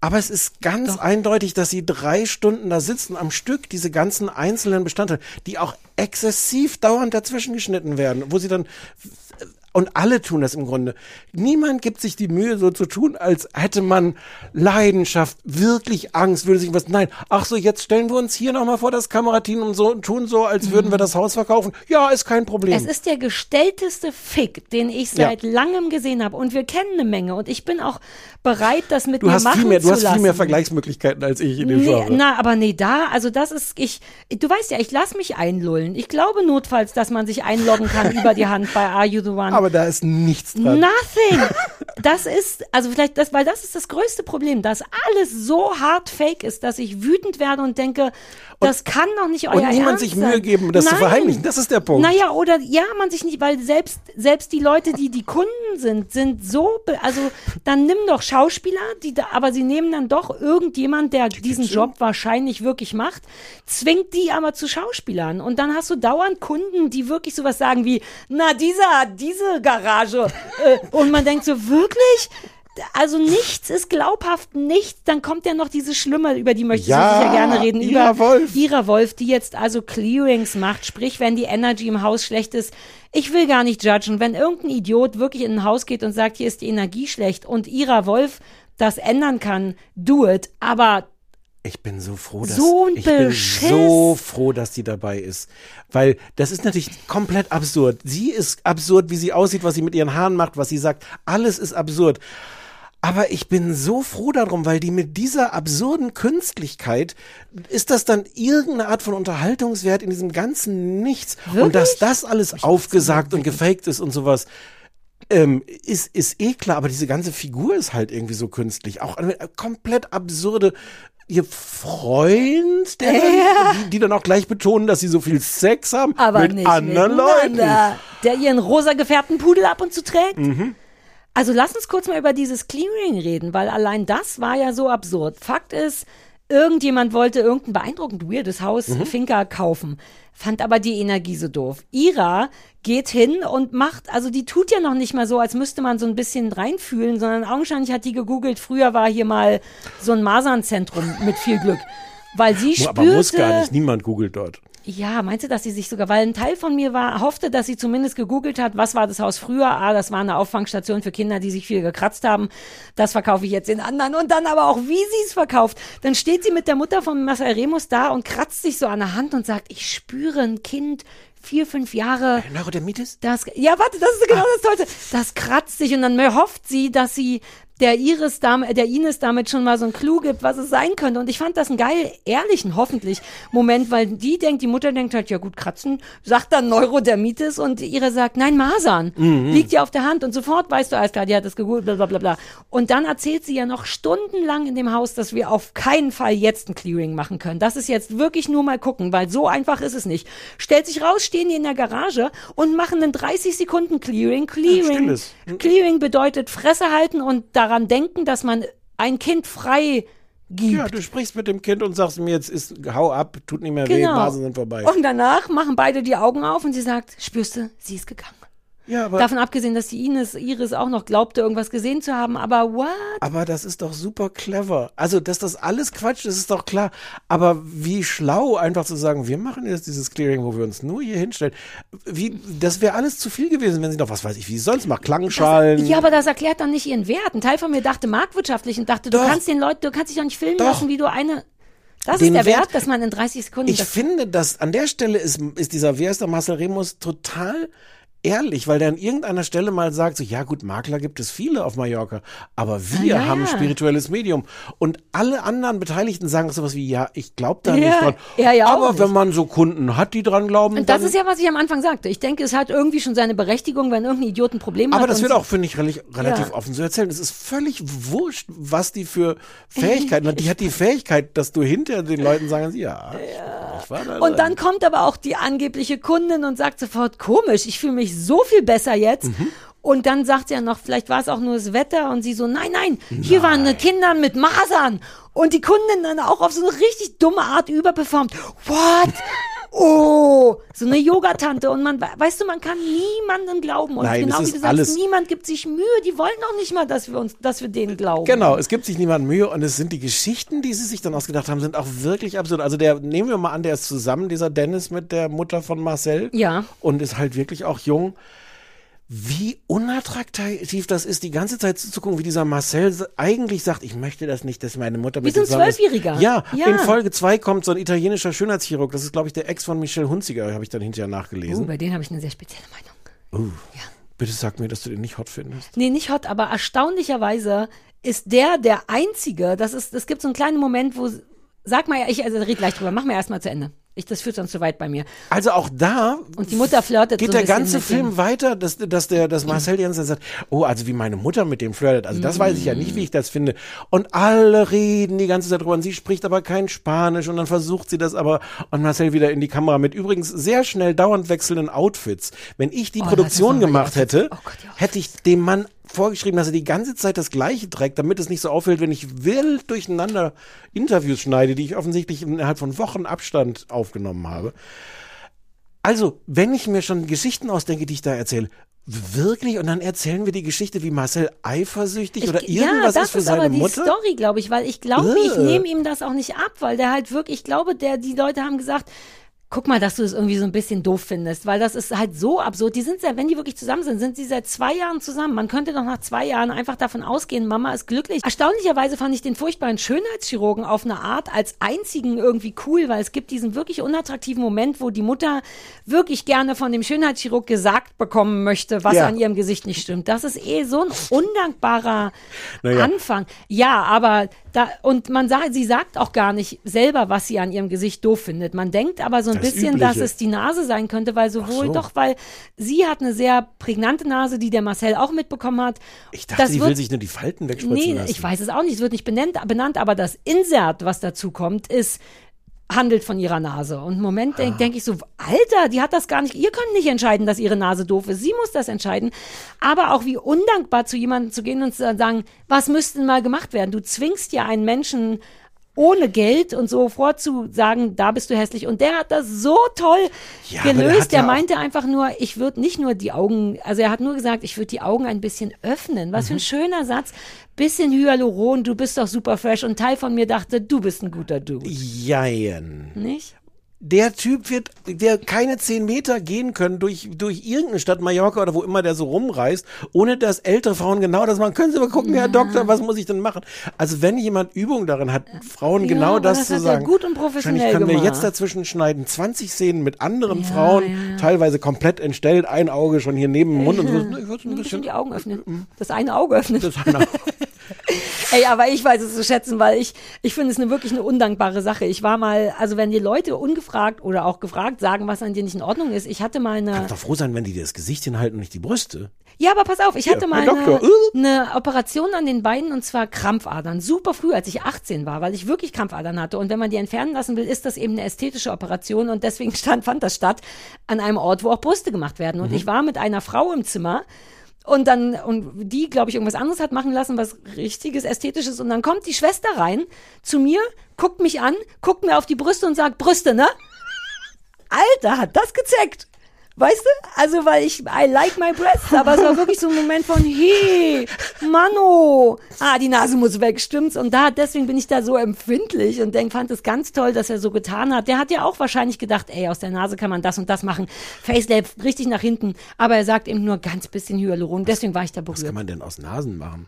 Speaker 1: aber es ist ganz eindeutig, dass sie drei Stunden da sitzen am Stück, diese ganzen einzelnen Bestandteile, die auch exzessiv dauernd dazwischen geschnitten werden, wo sie dann und alle tun das im Grunde. Niemand gibt sich die Mühe, so zu tun, als hätte man Leidenschaft, wirklich Angst, würde sich was. Nein, ach so, jetzt stellen wir uns hier nochmal vor das Kamerateam und so und tun so, als würden wir das Haus verkaufen. Ja, ist kein Problem.
Speaker 2: Es ist der gestellteste Fick, den ich
Speaker 1: Ja.
Speaker 2: seit langem gesehen habe. Und wir kennen eine Menge. Und ich bin auch bereit, das mit
Speaker 1: du
Speaker 2: mir machen
Speaker 1: mehr,
Speaker 2: zu
Speaker 1: du hast
Speaker 2: lassen.
Speaker 1: viel mehr Vergleichsmöglichkeiten als ich in dem
Speaker 2: Nee,
Speaker 1: Genre.
Speaker 2: na, aber nee, da, also das ist, ich, du weißt ja, ich lass mich einlullen. Ich glaube notfalls, dass man sich einloggen kann über die Hand bei Are You the One.
Speaker 1: Aber da ist nichts dran.
Speaker 2: Nothing. Das ist, also vielleicht, das, weil das ist das größte Problem, dass alles so hart fake ist, dass ich wütend werde und denke, das kann doch nicht euer
Speaker 1: und niemand
Speaker 2: Ernst
Speaker 1: sich
Speaker 2: sein.
Speaker 1: Mühe geben, das zu
Speaker 2: Nein.
Speaker 1: verheimlichen. Das ist der Punkt.
Speaker 2: Naja, oder ja, man sich nicht, weil selbst, selbst die Leute, die die Kunden sind, sind so, also dann nimm doch Schauspieler, die da, aber sie nehmen dann doch irgendjemand, der diesen Job wahrscheinlich wirklich macht, zwingt die aber zu Schauspielern. Und dann hast du dauernd Kunden, die wirklich sowas sagen wie, na, dieser, diese Garage. äh, und man denkt so, wirklich? Also nichts ist glaubhaft, nichts. Dann kommt ja noch diese Schlimme, über die möchte
Speaker 1: Ja,
Speaker 2: ich sicher gerne reden.
Speaker 1: Ira
Speaker 2: über
Speaker 1: Wolf.
Speaker 2: Ira Wolf, die jetzt also Clearings macht, sprich, wenn die Energy im Haus schlecht ist. Ich will gar nicht judgen. Wenn irgendein Idiot wirklich in ein Haus geht und sagt, hier ist die Energie schlecht und Ira Wolf das ändern kann, do it. Aber
Speaker 1: Ich bin so froh, dass
Speaker 2: So
Speaker 1: ich bin so froh, dass die dabei ist, weil das ist natürlich komplett absurd. Sie ist absurd, wie sie aussieht, was sie mit ihren Haaren macht, was sie sagt. Alles ist absurd. Aber ich bin so froh darum, weil die mit dieser absurden Künstlichkeit ist das dann irgendeine Art von Unterhaltungswert in diesem ganzen Nichts und dass das alles aufgesagt und gefaked ist und sowas. Ähm, ist, ist eh klar, aber diese ganze Figur ist halt irgendwie so künstlich. Auch eine komplett absurde, ihr Freund, der dann, die, die dann auch gleich betonen, dass sie so viel Sex haben
Speaker 2: aber
Speaker 1: mit anderen Leuten.
Speaker 2: Der ihren rosa gefärbten Pudel ab und zu trägt.
Speaker 1: Mhm.
Speaker 2: Also lass uns kurz mal über dieses Clearing reden, weil allein das war ja so absurd. Fakt ist, irgendjemand wollte irgendein beeindruckend weirdes Haus
Speaker 1: Mhm.
Speaker 2: Finca kaufen, fand aber die Energie so doof. Ira geht hin und macht, also die tut ja noch nicht mal so, als müsste man so ein bisschen reinfühlen, sondern augenscheinlich hat die gegoogelt, früher war hier mal so ein Masernzentrum mit viel Glück. Weil sie spürte,
Speaker 1: Aber muss gar nicht, niemand googelt dort.
Speaker 2: Ja, meinst du, dass sie sich sogar, weil ein Teil von mir war, hoffte, dass sie zumindest gegoogelt hat, was war das Haus früher? Ah, das war eine Auffangstation für Kinder, die sich viel gekratzt haben. Das verkaufe ich jetzt den anderen. Und dann aber auch, wie sie es verkauft. Dann steht sie mit der Mutter von Marcel Remus da und kratzt sich so an der Hand und sagt, ich spüre ein Kind, vier, fünf Jahre.
Speaker 1: Neurodermitis?
Speaker 2: Das, ja, warte, das ist genau das Tollste. Das kratzt sich und dann hofft sie, dass sie der Iris damit, der Ines damit schon mal so ein Clou gibt, was es sein könnte. Und ich fand das einen geil, ehrlichen, hoffentlich Moment, weil die denkt, die Mutter denkt halt, ja gut, Kratzen, sagt dann Neurodermitis und ihre sagt, nein, Masern,
Speaker 14: Mhm.
Speaker 2: liegt ja auf der Hand und sofort weißt du, alles klar, die hat das gegoogelt, bla, bla, bla, bla. Und dann erzählt sie ja noch stundenlang in dem Haus, dass wir auf keinen Fall jetzt ein Clearing machen können. Das ist jetzt wirklich nur mal gucken, weil so einfach ist es nicht. Stellt sich raus, stehen die in der Garage und machen einen 30 Sekunden Clearing. Clearing,
Speaker 1: stilles.
Speaker 2: Clearing bedeutet Fresse halten und daran denken, dass man ein Kind frei gibt.
Speaker 1: Ja, du sprichst mit dem Kind und sagst mir jetzt ist, hau ab, tut nicht mehr weh,
Speaker 2: Genau.
Speaker 1: Masen sind vorbei.
Speaker 2: Und danach machen beide die Augen auf und sie sagt, spürst du, sie ist gegangen.
Speaker 1: Ja, aber-
Speaker 2: Davon abgesehen, dass die Ines, Iris auch noch glaubte, irgendwas gesehen zu haben, aber what?
Speaker 1: Aber das ist doch super clever. Also, dass das alles Quatsch ist, ist doch klar. Aber wie schlau, einfach zu sagen, wir machen jetzt dieses Clearing, wo wir uns nur hier hinstellen. Wie, das wäre alles zu viel gewesen, wenn sie doch, was weiß ich, wie sie sonst macht, Klangschalen.
Speaker 2: Ja, aber das erklärt dann nicht ihren Wert. Ein Teil von mir dachte marktwirtschaftlich und dachte, du
Speaker 1: Doch.
Speaker 2: kannst den Leuten, du kannst dich doch nicht filmen
Speaker 1: Doch.
Speaker 2: lassen, wie du eine. Das
Speaker 1: Den
Speaker 2: ist der Wert,
Speaker 1: Wert-
Speaker 2: dass man in 30 Sekunden.
Speaker 1: Ich
Speaker 2: das,
Speaker 1: finde, dass an der Stelle ist, ist dieser, wie heißt der Marcel Remus, total ehrlich, weil der an irgendeiner Stelle mal sagt, so, ja gut, Makler gibt es viele auf Mallorca, aber wir
Speaker 2: Ah, ja,
Speaker 1: haben spirituelles Medium. Und alle anderen Beteiligten sagen sowas wie, ja, ich glaube da
Speaker 2: Ja,
Speaker 1: nicht dran.
Speaker 2: ja, ja,
Speaker 1: aber
Speaker 2: nicht.
Speaker 1: wenn man so Kunden hat, die dran glauben,
Speaker 2: Und das ist ja, was ich am Anfang sagte. Ich denke, es hat irgendwie schon seine Berechtigung, wenn irgendein Idiot ein Problem hat.
Speaker 1: aber das wird auch, finde ich, relativ, relativ offen zu erzählen. Es ist völlig wurscht, was die für Fähigkeiten hat. Die hat die Fähigkeit, dass du hinter den Leuten sagen, ja, ich war da
Speaker 2: Und dann kommt aber auch die angebliche Kundin und sagt sofort, komisch, ich fühle mich so viel besser jetzt.
Speaker 1: Mhm.
Speaker 2: Und dann sagt sie ja noch, vielleicht war es auch nur das Wetter und sie so, nein, nein, hier waren ne Kinder mit Masern. Und die Kundin dann auch auf so eine richtig dumme Art überperformt. What? Oh, so eine Yogatante und man, weißt du, man kann niemandem glauben und
Speaker 1: Nein,
Speaker 2: genau wie du sagst, niemand gibt sich Mühe, die wollen auch nicht mal, dass wir uns, dass wir denen glauben.
Speaker 1: Genau, es gibt sich niemand Mühe und es sind die Geschichten, die sie sich dann ausgedacht haben, sind auch wirklich absurd. Also der, nehmen wir mal an, der ist zusammen, dieser Dennis mit der Mutter von Marcel.
Speaker 2: Ja.
Speaker 1: Und ist halt wirklich auch jung. Wie unattraktiv das ist, die ganze Zeit zuzugucken, wie dieser Marcel eigentlich sagt, ich möchte das nicht, dass meine Mutter
Speaker 2: Wie
Speaker 1: mit
Speaker 2: so ein. Zwölfjähriger.
Speaker 1: Ja,
Speaker 2: Ja.
Speaker 1: in Folge 2 kommt so ein italienischer Schönheitschirurg, das ist, glaube ich, der Ex von Michelle Hunziger, habe ich dann hinterher nachgelesen.
Speaker 2: bei denen habe ich eine sehr spezielle Meinung.
Speaker 1: Uh, Bitte sag mir, dass du den nicht hot findest.
Speaker 2: Nee, nicht hot, aber erstaunlicherweise ist der der Einzige, das ist, es gibt so einen kleinen Moment, wo, sag mal, ich, also red gleich drüber, mach mir erstmal zu Ende. Ich, das führt sonst zu weit bei mir.
Speaker 1: Also auch da
Speaker 2: Und die Mutter flirtet
Speaker 1: geht
Speaker 2: so
Speaker 1: der ganze Film weiter, dass, dass der, dass Marcel die ganze Zeit sagt, oh, also wie meine Mutter mit dem flirtet, also das weiß ich ja nicht, wie ich das finde. Und alle reden die ganze Zeit drüber und sie spricht aber kein Spanisch und dann versucht sie das aber und Marcel wieder in die Kamera mit übrigens sehr schnell dauernd wechselnden Outfits. Wenn ich die
Speaker 2: Oh,
Speaker 1: Produktion gemacht hätte,
Speaker 2: Oh Gott,
Speaker 1: hätte ich dem Mann vorgeschrieben, dass er die ganze Zeit das Gleiche trägt, damit es nicht so auffällt, wenn ich wild durcheinander Interviews schneide, die ich offensichtlich innerhalb von Wochen Abstand aufgenommen habe. Also, wenn ich mir schon Geschichten ausdenke, die ich da erzähle, wirklich, und dann erzählen wir die Geschichte, wie Marcel eifersüchtig oder irgendwas
Speaker 2: ja, das
Speaker 1: ist für
Speaker 2: ist
Speaker 1: seine
Speaker 2: aber die
Speaker 1: Mutter.
Speaker 2: Story, glaube ich, weil ich glaube, ich nehme ihm das auch nicht ab, weil der halt wirklich, ich glaube, der, die Leute haben gesagt, guck mal, dass du es irgendwie so ein bisschen doof findest, weil das ist halt so absurd. Die sind ja, wenn die wirklich zusammen sind, sind sie seit zwei Jahren zusammen. Man könnte doch nach zwei Jahren einfach davon ausgehen, Mama ist glücklich. Erstaunlicherweise fand ich den furchtbaren Schönheitschirurgen auf eine Art als einzigen irgendwie cool, weil es gibt diesen wirklich unattraktiven Moment, wo die Mutter wirklich gerne von dem Schönheitschirurg gesagt bekommen möchte, was
Speaker 1: Ja.
Speaker 2: an ihrem Gesicht nicht stimmt. Das ist eh so ein undankbarer
Speaker 1: Naja.
Speaker 2: Anfang. Ja, aber da, und man sagt, sie sagt auch gar nicht selber, was sie an ihrem Gesicht doof findet. Man denkt aber so ein
Speaker 1: Das
Speaker 2: bisschen,
Speaker 1: Übliche.
Speaker 2: dass es die Nase sein könnte, weil sowohl
Speaker 1: so.
Speaker 2: doch, weil sie hat eine sehr prägnante Nase, die der Marcel auch mitbekommen hat.
Speaker 1: Ich dachte,
Speaker 2: Das
Speaker 1: die
Speaker 2: wird-
Speaker 1: will sich nur die Falten wegspritzen
Speaker 2: Nee,
Speaker 1: lassen.
Speaker 2: ich weiß es auch nicht. Es wird nicht benannt, benannt aber das Insert, was dazu kommt, ist handelt von ihrer Nase. Und im Moment denke denk ich so, Alter, die hat das gar nicht, ihr könnt nicht entscheiden, dass ihre Nase doof ist. Sie muss das entscheiden. Aber auch wie undankbar zu jemandem zu gehen und zu sagen, was müsste denn mal gemacht werden? Du zwingst ja einen Menschen ohne Geld und so vorzusagen, da bist du hässlich. Und der hat das so toll
Speaker 1: Ja, der
Speaker 2: gelöst. Der,
Speaker 1: auch-
Speaker 2: meinte einfach nur, ich würde nicht nur die Augen, also er hat nur gesagt, ich würde die Augen ein bisschen öffnen. Was für
Speaker 1: Mhm.
Speaker 2: ein schöner Satz. Bisschen Hyaluron, du bist doch super fresh. Und Teil von mir dachte, du bist ein guter Dude.
Speaker 1: Jein.
Speaker 2: Nicht?
Speaker 1: Der Typ wird, der keine zehn Meter gehen können durch, durch irgendeine Stadt, Mallorca oder wo immer der so rumreist, ohne dass ältere Frauen genau das machen. Können Sie mal gucken, Herr Doktor, was muss ich denn machen? Also wenn jemand Übung darin hat, Frauen
Speaker 2: Ja,
Speaker 1: genau das,
Speaker 2: das
Speaker 1: zu sagen.
Speaker 2: gut und professionell
Speaker 1: Wahrscheinlich können wir
Speaker 2: gemacht.
Speaker 1: jetzt dazwischen schneiden. 20 Szenen mit anderen
Speaker 2: Ja,
Speaker 1: Frauen,
Speaker 2: ja, ja.
Speaker 1: teilweise komplett entstellt, ein Auge schon hier neben dem Mund und so. Ich würde ein
Speaker 2: bisschen die Augen öffnen. Das eine Auge öffnen.
Speaker 1: das eine
Speaker 2: Ey, aber ich weiß es zu schätzen, weil ich, ich finde es eine wirklich eine undankbare Sache. Ich war mal, also wenn die Leute ungefragt oder auch gefragt sagen, was an dir nicht in Ordnung ist, ich hatte mal eine.
Speaker 1: Kannst doch froh sein, wenn die dir das Gesicht hinhalten und nicht die Brüste.
Speaker 2: Ja, aber pass auf, ich hatte mal eine,
Speaker 1: äh?
Speaker 2: eine Operation an den Beinen und zwar Krampfadern. Super früh, als ich 18 war, weil ich wirklich Krampfadern hatte. Und wenn man die entfernen lassen will, ist das eben eine ästhetische Operation und deswegen stand, fand das statt an einem Ort, wo auch Brüste gemacht werden. Und
Speaker 1: Mhm.
Speaker 2: ich war mit einer Frau im Zimmer. Und dann, und die, glaube ich, irgendwas anderes hat machen lassen, was richtiges, ästhetisches. Und dann kommt die Schwester rein zu mir, guckt mich an, guckt mir auf die Brüste und sagt, Brüste, ne? Alter, hat das gezeckt. Weißt du? Also, weil ich, I like my breasts, aber es war wirklich so ein Moment von, hey, Mano, ah, die Nase muss weg, stimmt's? Und da, deswegen bin ich da so empfindlich und denk, fand es ganz toll, dass er so getan hat. Der hat ja auch wahrscheinlich gedacht, ey, aus der Nase kann man das und das machen. Facelab richtig nach hinten. Aber er sagt eben nur ganz bisschen Hyaluron, deswegen war ich da
Speaker 1: Was kann
Speaker 2: berührt.
Speaker 1: man denn aus Nasen machen?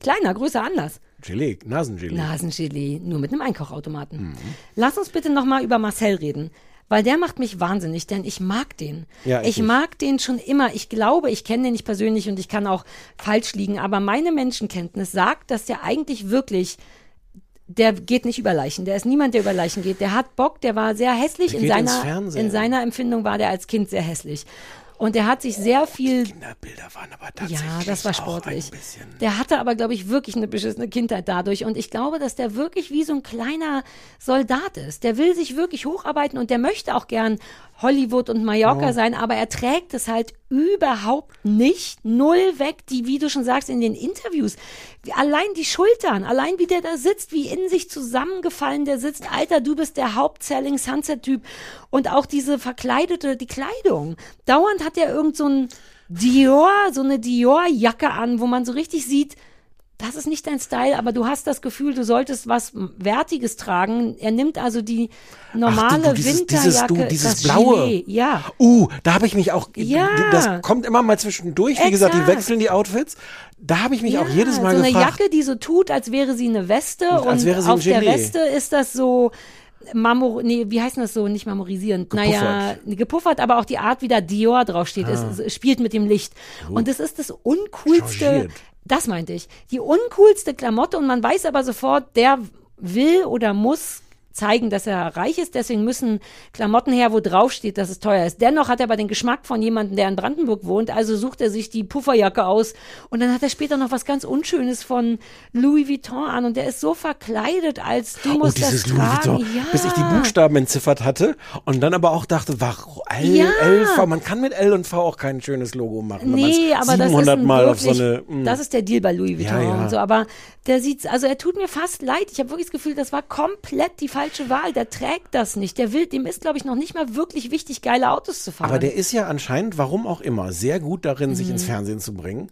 Speaker 2: Kleiner, größer, anders.
Speaker 1: Gelee, Nasengelee.
Speaker 2: Nasengelee, nur mit einem Einkochautomaten. Lass uns bitte nochmal über Marcel reden. Weil der macht mich wahnsinnig, denn ich mag den.
Speaker 1: Ja, ich
Speaker 2: ich mag den schon immer. Ich glaube, ich kenne den nicht persönlich und ich kann auch falsch liegen, aber meine Menschenkenntnis sagt, dass der eigentlich wirklich der geht nicht über Leichen. Der ist niemand, der über Leichen geht. Der hat Bock, der war sehr hässlich.
Speaker 1: Der
Speaker 2: In seiner, in seiner Empfindung war der als Kind sehr hässlich. Und der hat sich sehr viel.
Speaker 1: Kinderbilder waren aber
Speaker 2: Ja,
Speaker 1: tatsächlich
Speaker 2: das war sportlich. Der hatte aber, glaube ich, wirklich eine beschissene Kindheit dadurch. Und ich glaube, dass der wirklich wie so ein kleiner Soldat ist. Der will sich wirklich hocharbeiten und der möchte auch gern Hollywood und Mallorca
Speaker 1: Ja.
Speaker 2: sein, aber er trägt es halt überhaupt nicht. Null weg, die, wie du schon sagst, in den Interviews. Allein die Schultern, allein wie der da sitzt, wie in sich zusammengefallen der sitzt. Alter, du bist der Hauptselling Sunset-Typ. Und auch diese verkleidete, die Kleidung. Dauernd hat er irgend so ein Dior, so eine Dior-Jacke an, wo man so richtig sieht, das ist nicht dein Style, aber du hast das Gefühl, du solltest was Wertiges tragen. Er nimmt also die normale
Speaker 1: Ach, du, dieses, dieses,
Speaker 2: Winterjacke,
Speaker 1: du, dieses
Speaker 2: das
Speaker 1: blaue.
Speaker 2: Gilet, ja.
Speaker 1: Uh, da habe ich mich auch.
Speaker 2: Ja.
Speaker 1: Das kommt immer mal zwischendurch. Wie gesagt, die
Speaker 2: Exakt.
Speaker 1: wechseln die Outfits. Da habe ich mich auch jedes Mal
Speaker 2: so eine
Speaker 1: gefragt.
Speaker 2: Jacke, die so tut, als wäre sie eine Weste
Speaker 1: Und als wäre sie ein
Speaker 2: auf der
Speaker 1: Gelee.
Speaker 2: Weste ist das so Marmor, nee, wie heißt das so? Nicht marmorisierend. Naja, gepuffert, aber auch die Art, wie da Dior draufsteht,
Speaker 1: Ah.
Speaker 2: es spielt mit dem Licht.
Speaker 1: Oh.
Speaker 2: Und das ist das uncoolste,
Speaker 1: Changiert.
Speaker 2: Das meinte ich, die uncoolste Klamotte und man weiß aber sofort, der will oder muss zeigen, dass er reich ist, deswegen müssen Klamotten her, wo draufsteht, dass es teuer ist. Dennoch hat er aber den Geschmack von jemandem, der in Brandenburg wohnt, also sucht er sich die Pufferjacke aus und dann hat er später noch was ganz Unschönes von Louis Vuitton an und der ist so verkleidet, als du
Speaker 1: Oh,
Speaker 2: musst
Speaker 1: dieses
Speaker 2: das
Speaker 1: Louis
Speaker 2: tragen.
Speaker 1: Vuitton,
Speaker 2: Ja.
Speaker 1: bis ich die Buchstaben entziffert hatte und dann aber auch dachte, warum L,
Speaker 2: Ja.
Speaker 1: L, V, man kann mit L und V auch kein schönes Logo machen.
Speaker 2: Nee, aber das ist
Speaker 1: 700
Speaker 2: ein
Speaker 1: Mal
Speaker 2: wirklich,
Speaker 1: auf so eine, mm.
Speaker 2: das ist der Deal bei Louis Vuitton
Speaker 1: ja.
Speaker 2: und so, aber der sieht's, also er tut mir fast leid. Ich habe wirklich das Gefühl, das war komplett die falsche Wahl. Der trägt das nicht. Der will, dem ist, glaube ich, noch nicht mal wirklich wichtig, geile Autos zu fahren.
Speaker 1: Aber der ist ja anscheinend, warum auch immer, sehr gut darin, sich ins
Speaker 2: Mhm.
Speaker 1: Fernsehen zu bringen.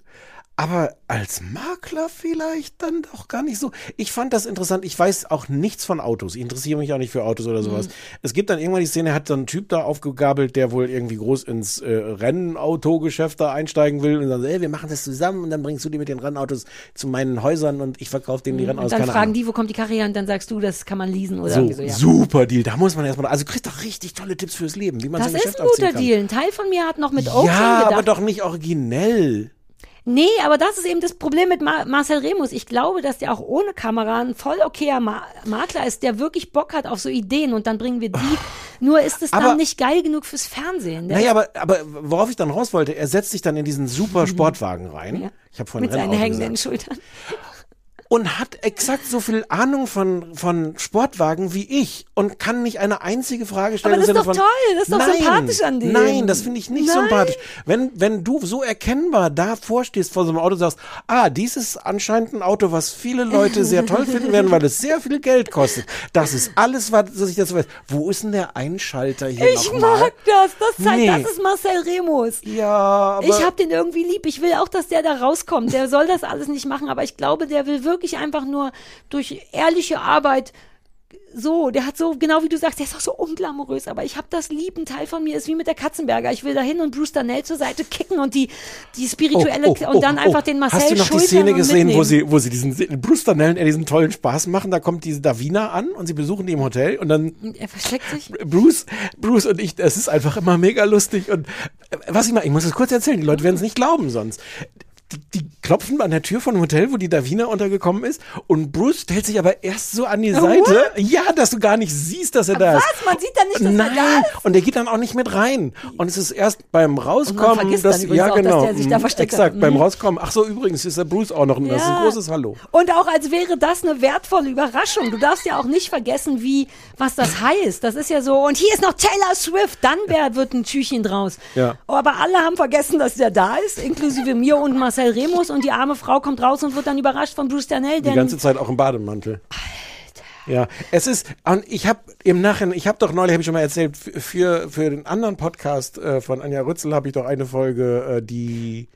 Speaker 1: Aber als Makler vielleicht dann doch gar nicht so. Ich fand das interessant. Ich weiß auch nichts von Autos. Ich interessiere mich auch nicht für Autos oder sowas.
Speaker 2: Mhm.
Speaker 1: Es gibt dann irgendwann die Szene, hat so ein Typ da aufgegabelt, der wohl irgendwie groß ins äh, Rennautogeschäft da einsteigen will und sagt, ey, wir machen das zusammen und dann bringst du die mit den Rennautos zu meinen Häusern und ich verkaufe denen die Rennautos.
Speaker 2: und dann fragen
Speaker 1: Ahnung.
Speaker 2: die, wo kommt die Karre her? Und dann sagst du, das kann man leasen oder
Speaker 1: So,
Speaker 2: so. Ja.
Speaker 1: super Deal. Da muss man erstmal, also kriegst doch richtig tolle Tipps fürs Leben, wie man
Speaker 2: Das
Speaker 1: so ein
Speaker 2: ist
Speaker 1: Geschäft
Speaker 2: ein guter. Deal. Ein Teil von mir hat noch mit Oakland
Speaker 1: Ja,
Speaker 2: gedacht.
Speaker 1: aber doch nicht originell.
Speaker 2: Nee, aber das ist eben das Problem mit Mar Marcel Remus. Ich glaube, dass der auch ohne Kamera ein voll okayer Ma Makler ist, der wirklich Bock hat auf so Ideen und dann bringen wir die. Nur ist es
Speaker 1: Aber-
Speaker 2: dann nicht geil genug fürs Fernsehen.
Speaker 1: Naja, aber, aber worauf ich dann raus wollte, er setzt sich dann in diesen super Sportwagen rein.
Speaker 2: Mhm. Ja.
Speaker 1: Ich habe vorhin
Speaker 2: mit seinen hängenden. Schultern.
Speaker 1: Und hat exakt so viel Ahnung von, von Sportwagen wie ich und kann nicht eine einzige Frage stellen.
Speaker 2: Aber das ist doch
Speaker 1: von,
Speaker 2: toll, das ist doch
Speaker 1: nein,
Speaker 2: sympathisch an dem.
Speaker 1: Nein, das finde ich nicht
Speaker 2: Nein.
Speaker 1: sympathisch. Wenn, wenn du so erkennbar davor stehst vor so einem Auto und sagst, ah, dies ist anscheinend ein Auto, was viele Leute sehr toll finden werden, weil es sehr viel Geld kostet. Das ist alles, was ich jetzt weiß. Wo ist denn der Einschalter hier
Speaker 2: Ich mag das. Das, zeigt,
Speaker 1: Nee.
Speaker 2: das ist Marcel Remus.
Speaker 1: Ja, aber
Speaker 2: Ich hab den irgendwie lieb. Ich will auch, dass der da rauskommt. Der soll das alles nicht machen, aber ich glaube, der will wirklich einfach nur durch ehrliche Arbeit so, der hat so, genau wie du sagst, der ist auch so unglamourös, aber ich hab das lieb. Ein Teil von mir ist wie mit der Katzenberger. Ich will da hin und Bruce Danell zur Seite kicken und die, die spirituelle und dann einfach den Marcel
Speaker 1: Oh, Hast du noch die
Speaker 2: schultern
Speaker 1: Szene
Speaker 2: und
Speaker 1: gesehen, wo sie, wo sie diesen Bruce Danell diesen tollen Spaß machen? Da kommt diese Davina an und sie besuchen die im Hotel und dann
Speaker 2: Er versteckt sich.
Speaker 1: Bruce, Bruce und ich, es ist einfach immer mega lustig und äh, was ich mal, ich muss es kurz erzählen, die Leute werden es nicht glauben sonst. Die, die klopfen an der Tür von dem Hotel, wo die Davina untergekommen ist und Bruce stellt sich aber erst so an die Seite, ja, dass du gar nicht siehst, dass er da ist.
Speaker 2: Was? Man sieht da nicht, dass
Speaker 1: Nein,
Speaker 2: er da ist?
Speaker 1: und der geht dann auch nicht mit rein. Und es ist erst beim Rauskommen,
Speaker 2: dann
Speaker 1: dass,
Speaker 2: übrigens
Speaker 1: ja
Speaker 2: auch, dass
Speaker 1: genau,
Speaker 2: der sich da
Speaker 1: mhm,
Speaker 2: versteckt
Speaker 1: exakt, beim
Speaker 2: Mhm.
Speaker 1: Rauskommen. Ach so, übrigens ist der Bruce auch noch, das ist ein
Speaker 2: Ja.
Speaker 1: großes Hallo.
Speaker 2: Und auch als wäre das eine wertvolle Überraschung. Du darfst ja auch nicht vergessen, wie, was das heißt. Das ist ja so, und hier ist noch Taylor Swift, dann wär, wird ein Tschüchen draus.
Speaker 1: Ja.
Speaker 2: Aber alle haben vergessen, dass der da ist, inklusive mir und Marcel Remus und die arme Frau kommt raus und wird dann überrascht von Bruce Danell,
Speaker 1: Die ganze Zeit auch im Bademantel. Ja, es ist, und ich habe im Nachhinein, ich habe doch neulich, habe ich schon mal erzählt, für, für den anderen Podcast äh, von Anja Rützel habe ich doch eine Folge, äh, die,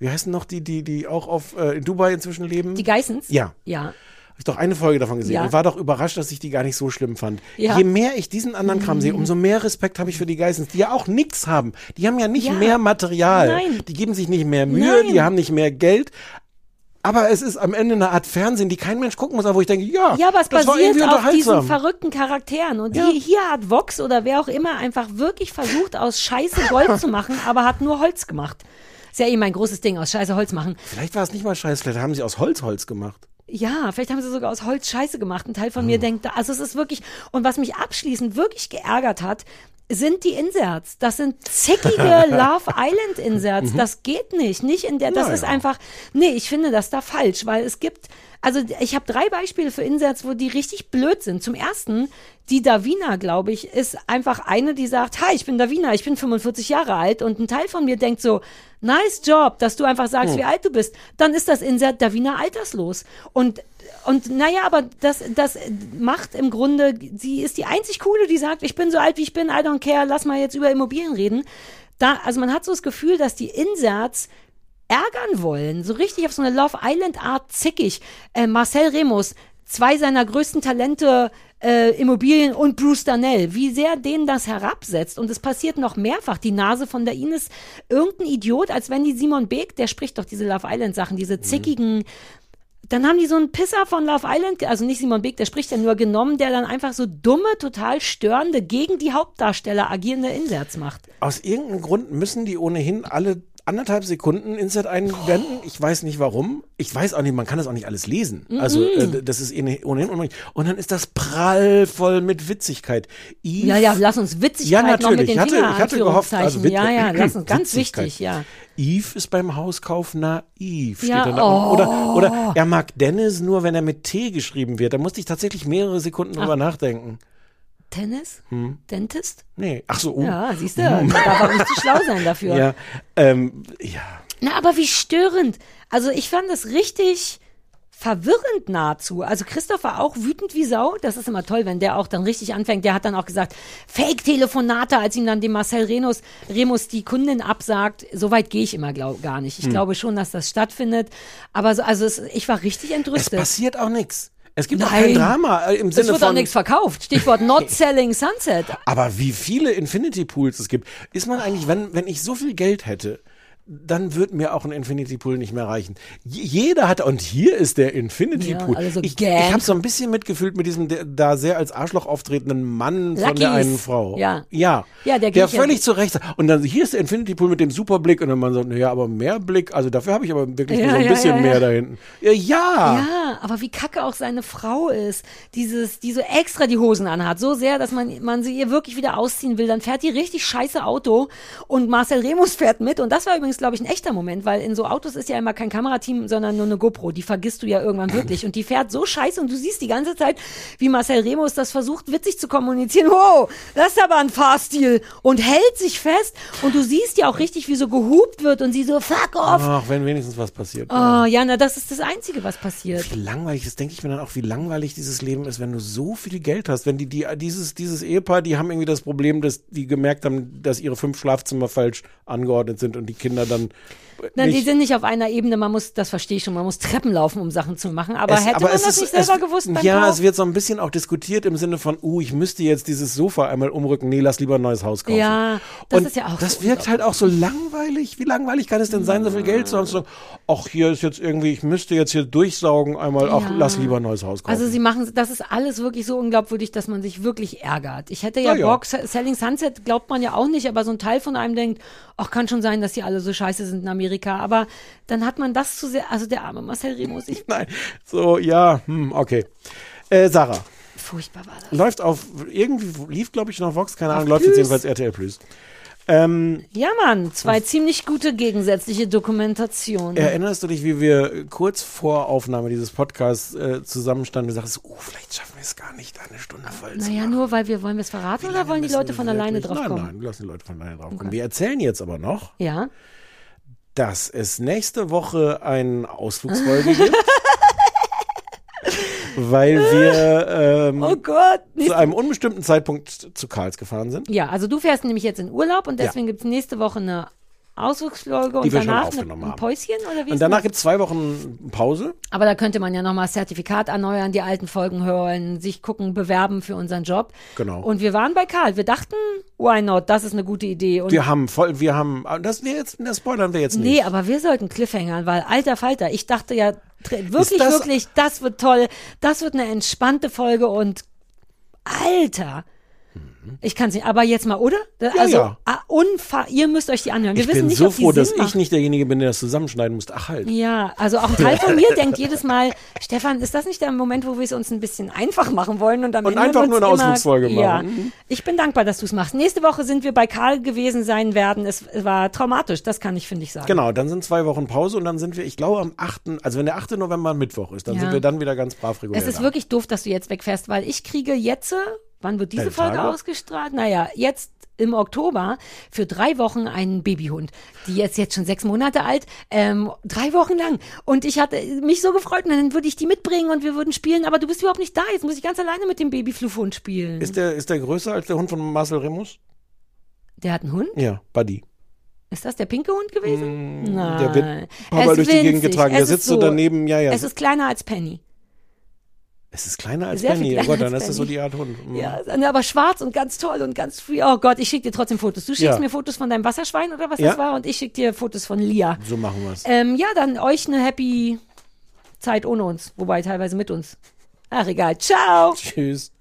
Speaker 1: wie heißen noch die, die, die auch auf äh, in Dubai inzwischen leben?
Speaker 2: die Geissens.
Speaker 1: Ja.
Speaker 2: Ja.
Speaker 1: Habe ich doch eine Folge davon gesehen
Speaker 2: Ja.
Speaker 1: und war doch überrascht, dass ich die gar nicht so schlimm fand.
Speaker 2: Ja.
Speaker 1: Je mehr ich diesen anderen Kram sehe,
Speaker 2: Mhm.
Speaker 1: umso mehr Respekt habe ich für die Geissens, die ja auch nichts haben. Die haben ja nicht
Speaker 2: Ja.
Speaker 1: mehr Material.
Speaker 2: Nein.
Speaker 1: Die geben sich nicht mehr Mühe,
Speaker 2: Nein.
Speaker 1: die haben nicht mehr Geld. Aber es ist am Ende eine Art Fernsehen, die kein Mensch gucken muss, aber wo ich denke, ja,
Speaker 2: Ja, aber es
Speaker 1: das war
Speaker 2: basiert
Speaker 1: irgendwie
Speaker 2: auf diesen verrückten Charakteren. Und
Speaker 1: Ja.
Speaker 2: die, hier hat Vox oder wer auch immer einfach wirklich versucht, aus Scheiße Gold zu machen, aber hat nur Holz gemacht. Ist ja eh mein großes Ding, aus Scheiße Holz machen.
Speaker 1: Vielleicht war es nicht mal scheiße, vielleicht haben sie aus Holz Holz gemacht.
Speaker 2: Ja, vielleicht haben sie sogar aus Holz Scheiße gemacht. Ein Teil von mir denkt, da- also es ist wirklich, und was mich abschließend wirklich geärgert hat, sind die Inserts. Das sind zickige Love Island Inserts.
Speaker 14: Mhm.
Speaker 2: Das geht nicht. Nicht in der, das
Speaker 14: Naja.
Speaker 2: ist einfach, nee, ich finde das da falsch, weil es gibt, also ich habe drei Beispiele für Inserts, wo die richtig blöd sind. Zum ersten, die Davina, glaube ich, ist einfach eine, die sagt, hi, ich bin Davina, ich bin 45 Jahre alt und ein Teil von mir denkt so, nice Job, dass du einfach sagst,
Speaker 14: Hm.
Speaker 2: wie alt du bist. Dann ist das Insert Davina alterslos. Und und naja, aber das, das macht im Grunde, sie ist die einzig coole, die sagt, ich bin so alt wie ich bin, I don't care, lass mal jetzt über Immobilien reden. Da, also man hat so das Gefühl, dass die Inserts ärgern wollen, so richtig auf so eine Love Island Art zickig. Äh, Marcel Remus, zwei seiner größten Talente, äh, Immobilien und Bruce Danell, wie sehr denen das herabsetzt. Und es passiert noch mehrfach. Die Nase von der Ines, irgendein Idiot, als wenn die Simon Beek, der spricht doch diese Love Island Sachen, diese zickigen, dann haben die so einen Pisser von Love Island, also nicht Simon Beek, der spricht ja nur genommen, der dann einfach so dumme, total störende, gegen die Hauptdarsteller agierende Inserts macht.
Speaker 1: Aus irgendeinem Grund müssen die ohnehin alle anderthalb Sekunden Insert einblenden. Ich weiß nicht warum. Ich weiß auch nicht, man kann das auch nicht alles lesen. Also
Speaker 2: Mhm.
Speaker 1: äh, das ist ohne- ohnehin unmöglich. Und dann ist das prallvoll mit Witzigkeit. Eve,
Speaker 2: Ja, ja, lass uns Witzigkeit
Speaker 1: ja,
Speaker 2: noch mit
Speaker 1: natürlich.
Speaker 2: den
Speaker 1: ich hatte, ich hatte gehofft, also. Witz-
Speaker 2: ja, ja, lass uns, ganz
Speaker 1: Witzigkeit.
Speaker 2: wichtig, ja.
Speaker 1: Eve ist beim Hauskauf naiv. Steht
Speaker 2: Ja,
Speaker 1: da.
Speaker 2: oh.
Speaker 1: Oder, oder er mag Dennis nur, wenn er mit T geschrieben wird. Da musste ich tatsächlich mehrere Sekunden drüber
Speaker 2: Ach.
Speaker 1: nachdenken.
Speaker 2: Tennis?
Speaker 1: Hm.
Speaker 2: Dentist?
Speaker 1: Nee, ach so. oh.
Speaker 2: Ja, siehst du,
Speaker 1: Hm.
Speaker 2: darf auch nicht zu schlau sein dafür.
Speaker 1: Ja, ähm, ja.
Speaker 2: Na, aber wie störend. Also ich fand das richtig verwirrend nahezu. Also Christoph war auch wütend wie Sau. Das ist immer toll, wenn der auch dann richtig anfängt. Der hat dann auch gesagt, Fake-Telefonate, als ihm dann dem Marcel Remus, Remus die Kundin absagt. So weit gehe ich immer glaub, gar nicht. Ich
Speaker 1: Hm.
Speaker 2: glaube schon, dass das stattfindet. Aber so, also es, ich war richtig
Speaker 1: Es
Speaker 2: entrüstet.
Speaker 1: passiert auch nichts. Es gibt auch
Speaker 2: Nein.
Speaker 1: kein Drama äh, im
Speaker 2: es
Speaker 1: Sinne
Speaker 2: wird auch
Speaker 1: von.
Speaker 2: nichts verkauft. Stichwort Not Selling Sunset.
Speaker 1: Aber wie viele Infinity Pools es gibt, ist man eigentlich, wenn, wenn ich so viel Geld hätte, dann wird mir auch ein Infinity Pool nicht mehr reichen. Jeder hat, und hier ist der Infinity Pool.
Speaker 2: alle so
Speaker 1: ich
Speaker 2: Gang.
Speaker 1: ich habe so ein bisschen mitgefühlt mit diesem da sehr als Arschloch auftretenden Mann von
Speaker 2: Luckys.
Speaker 1: der einen Frau.
Speaker 2: Ja.
Speaker 1: Ja.
Speaker 2: Ja, der
Speaker 1: der
Speaker 2: geht ja-
Speaker 1: völlig zu Recht. Und dann hier ist der Infinity Pool mit dem super Blick und dann man so, naja, aber mehr Blick, also dafür habe ich aber wirklich
Speaker 2: Ja,
Speaker 1: nur so ein bisschen mehr da hinten. Ja, ja.
Speaker 2: Ja, aber wie kacke auch seine Frau ist. Dieses, die so extra die Hosen anhat. So sehr, dass man, man sie ihr wirklich wieder ausziehen will. Dann fährt die richtig scheiße Auto und Marcel Remus fährt mit. Und das war übrigens, glaube ich, ein echter Moment, weil in so Autos ist ja immer kein Kamerateam, sondern nur eine GoPro. Die vergisst du ja irgendwann wirklich. Und die fährt so scheiße und du siehst die ganze Zeit, wie Marcel Remus das versucht, witzig zu kommunizieren. Wow, das ist aber ein Fahrstil. Und hält sich fest. Und du siehst ja auch richtig, wie so gehupt wird und sie so, fuck off.
Speaker 1: Ach, wenn wenigstens was passiert.
Speaker 2: Oh, ja, na, das ist das Einzige, was passiert.
Speaker 1: Wie langweilig, das denke ich mir dann auch, wie langweilig dieses Leben ist, wenn du so viel Geld hast. Wenn die, die, dieses, dieses Ehepaar, die haben irgendwie das Problem, dass die gemerkt haben, dass ihre fünf Schlafzimmer falsch angeordnet sind und die Kinder dann.
Speaker 2: Nein, die
Speaker 1: nicht-
Speaker 2: sind nicht auf einer Ebene, man muss, das verstehe ich schon, man muss Treppen laufen, um Sachen zu machen. Aber
Speaker 1: Es-
Speaker 2: hätte man
Speaker 1: es
Speaker 2: das
Speaker 1: ist-
Speaker 2: nicht selber
Speaker 1: es,
Speaker 2: gewusst
Speaker 1: Ja,
Speaker 2: Kauf?
Speaker 1: es wird so ein bisschen auch diskutiert im Sinne von, uh, ich müsste jetzt dieses Sofa einmal umrücken. Nee, lass lieber ein neues Haus kaufen.
Speaker 2: Ja, das
Speaker 1: und
Speaker 2: ist ja auch
Speaker 1: Das
Speaker 2: so
Speaker 1: wirkt halt auch so langweilig. Wie langweilig kann es denn sein, so viel Geld zu haben? Zu sagen, ach, hier ist jetzt irgendwie, ich müsste jetzt hier durchsaugen einmal, ach,
Speaker 2: Ja.
Speaker 1: lass lieber ein neues Haus kaufen.
Speaker 2: Also sie machen, das ist alles wirklich so unglaubwürdig, dass man sich wirklich ärgert. Ich hätte ja,
Speaker 1: ja.
Speaker 2: Bock, Selling Sunset glaubt man ja auch nicht, aber so ein Teil von einem denkt, ach, kann schon sein, dass die alle so scheiße sind in Amerika. Aber dann hat man das zu sehr, also der arme Marcel Remus, ich,
Speaker 1: Nein, so, ja, hm, okay. Äh, Sarah.
Speaker 2: furchtbar war das.
Speaker 1: Läuft auf, irgendwie lief, glaube ich, noch Vox, keine Ahnung, läuft jetzt jedenfalls RTL Plus. Ähm,
Speaker 2: Ja, Mann, zwei ziemlich gute gegensätzliche Dokumentationen.
Speaker 1: erinnerst du dich, wie wir kurz vor Aufnahme dieses Podcasts äh, zusammenstanden und sagst, oh, vielleicht schaffen wir es gar nicht, eine Stunde voll zu
Speaker 2: Naja, nur weil wir, wollen wir es verraten oder wollen die Leute von alleine
Speaker 1: wirklich-
Speaker 2: drauf
Speaker 1: nein,
Speaker 2: kommen?
Speaker 1: Nein, wir lassen die Leute von alleine drauf kommen.
Speaker 2: Okay.
Speaker 1: Wir erzählen jetzt aber noch,
Speaker 2: Ja.
Speaker 1: Dass es nächste Woche eine Ausflugsfolge gibt. Weil wir ähm,
Speaker 2: Oh Gott.
Speaker 1: zu einem unbestimmten Zeitpunkt zu Karls gefahren sind.
Speaker 2: Ja, also du fährst nämlich jetzt in Urlaub und
Speaker 1: Ja.
Speaker 2: deswegen gibt's nächste Woche eine Ausflugsfolge und danach ein. Päuschen oder wie
Speaker 1: Und danach gibt es zwei Wochen Pause.
Speaker 2: Aber da könnte man ja nochmal Zertifikat erneuern, die alten Folgen hören, sich gucken, bewerben für unseren Job.
Speaker 1: Genau.
Speaker 2: Und wir waren bei Karl. Wir dachten, why not? Das ist eine gute Idee. Und
Speaker 1: wir haben voll, wir haben, das wir jetzt, das spoilern wir jetzt nicht.
Speaker 2: nee, aber wir sollten Cliffhangern, weil alter Falter, ich dachte ja, Wirklich,
Speaker 1: das-
Speaker 2: wirklich, das wird toll. Das wird eine entspannte Folge und Alter. Ich kann es nicht, aber jetzt mal, oder? also,
Speaker 1: ja.
Speaker 2: ah, unfa ihr müsst euch die anhören. Wir
Speaker 1: Ich
Speaker 2: wissen
Speaker 1: bin
Speaker 2: nicht,
Speaker 1: so froh, dass
Speaker 2: Sinn
Speaker 1: ich
Speaker 2: machen.
Speaker 1: nicht derjenige bin, der das zusammenschneiden muss. Ach halt.
Speaker 2: Ja, also auch ein Teil von mir denkt jedes Mal, Stefan, ist das nicht der Moment, wo wir es uns ein bisschen einfach machen wollen und am
Speaker 1: Und
Speaker 2: Ende
Speaker 1: einfach nur eine
Speaker 2: immer,
Speaker 1: Ausflugsfolge
Speaker 2: Ja,
Speaker 1: machen. Mhm.
Speaker 2: ich bin dankbar, dass du es machst. Nächste Woche sind wir bei Karl gewesen sein werden. Es war traumatisch, das kann ich, finde ich, sagen.
Speaker 1: Genau, dann sind zwei Wochen Pause und dann sind wir, ich glaube, am 8., also wenn der 8. November Mittwoch ist, dann
Speaker 2: Ja.
Speaker 1: sind wir dann wieder ganz brav regulär
Speaker 2: Es ist
Speaker 1: da.
Speaker 2: wirklich doof, dass du jetzt wegfährst, weil ich kriege jetzt, wann wird diese Folge
Speaker 1: Tage?
Speaker 2: ausgestrahlt? Naja, jetzt im Oktober für drei Wochen einen Babyhund. Die ist jetzt schon sechs Monate alt, ähm, drei Wochen lang. Und ich hatte mich so gefreut, und dann würde ich die mitbringen und wir würden spielen, aber du bist überhaupt nicht da. Jetzt muss ich ganz alleine mit dem Babyfluffhund spielen.
Speaker 1: Ist der, ist der größer als der Hund von Marcel Remus?
Speaker 2: der hat einen Hund?
Speaker 1: Ja, Buddy.
Speaker 2: Ist das der pinke Hund gewesen? Nein.
Speaker 1: Mm, Der wird ein paar Mal durch die Gegend getragen.
Speaker 2: Es
Speaker 1: Der sitzt so daneben, ja, ja.
Speaker 2: Es ist kleiner als Penny.
Speaker 1: Es ist kleiner als
Speaker 2: Sehr
Speaker 1: Penny. Oh Gott, dann ist das so die Art Hund. Mhm.
Speaker 2: Ja, aber schwarz und ganz toll und ganz free. Oh Gott, ich schicke dir trotzdem Fotos. Du schickst
Speaker 1: Ja.
Speaker 2: mir Fotos von deinem Wasserschwein oder was
Speaker 1: Ja.
Speaker 2: das war und ich schicke dir Fotos von Lia.
Speaker 1: So machen wir es.
Speaker 2: Ähm, ja, dann euch eine happy Zeit ohne uns, wobei teilweise mit uns. Ach egal. Ciao.
Speaker 1: Tschüss.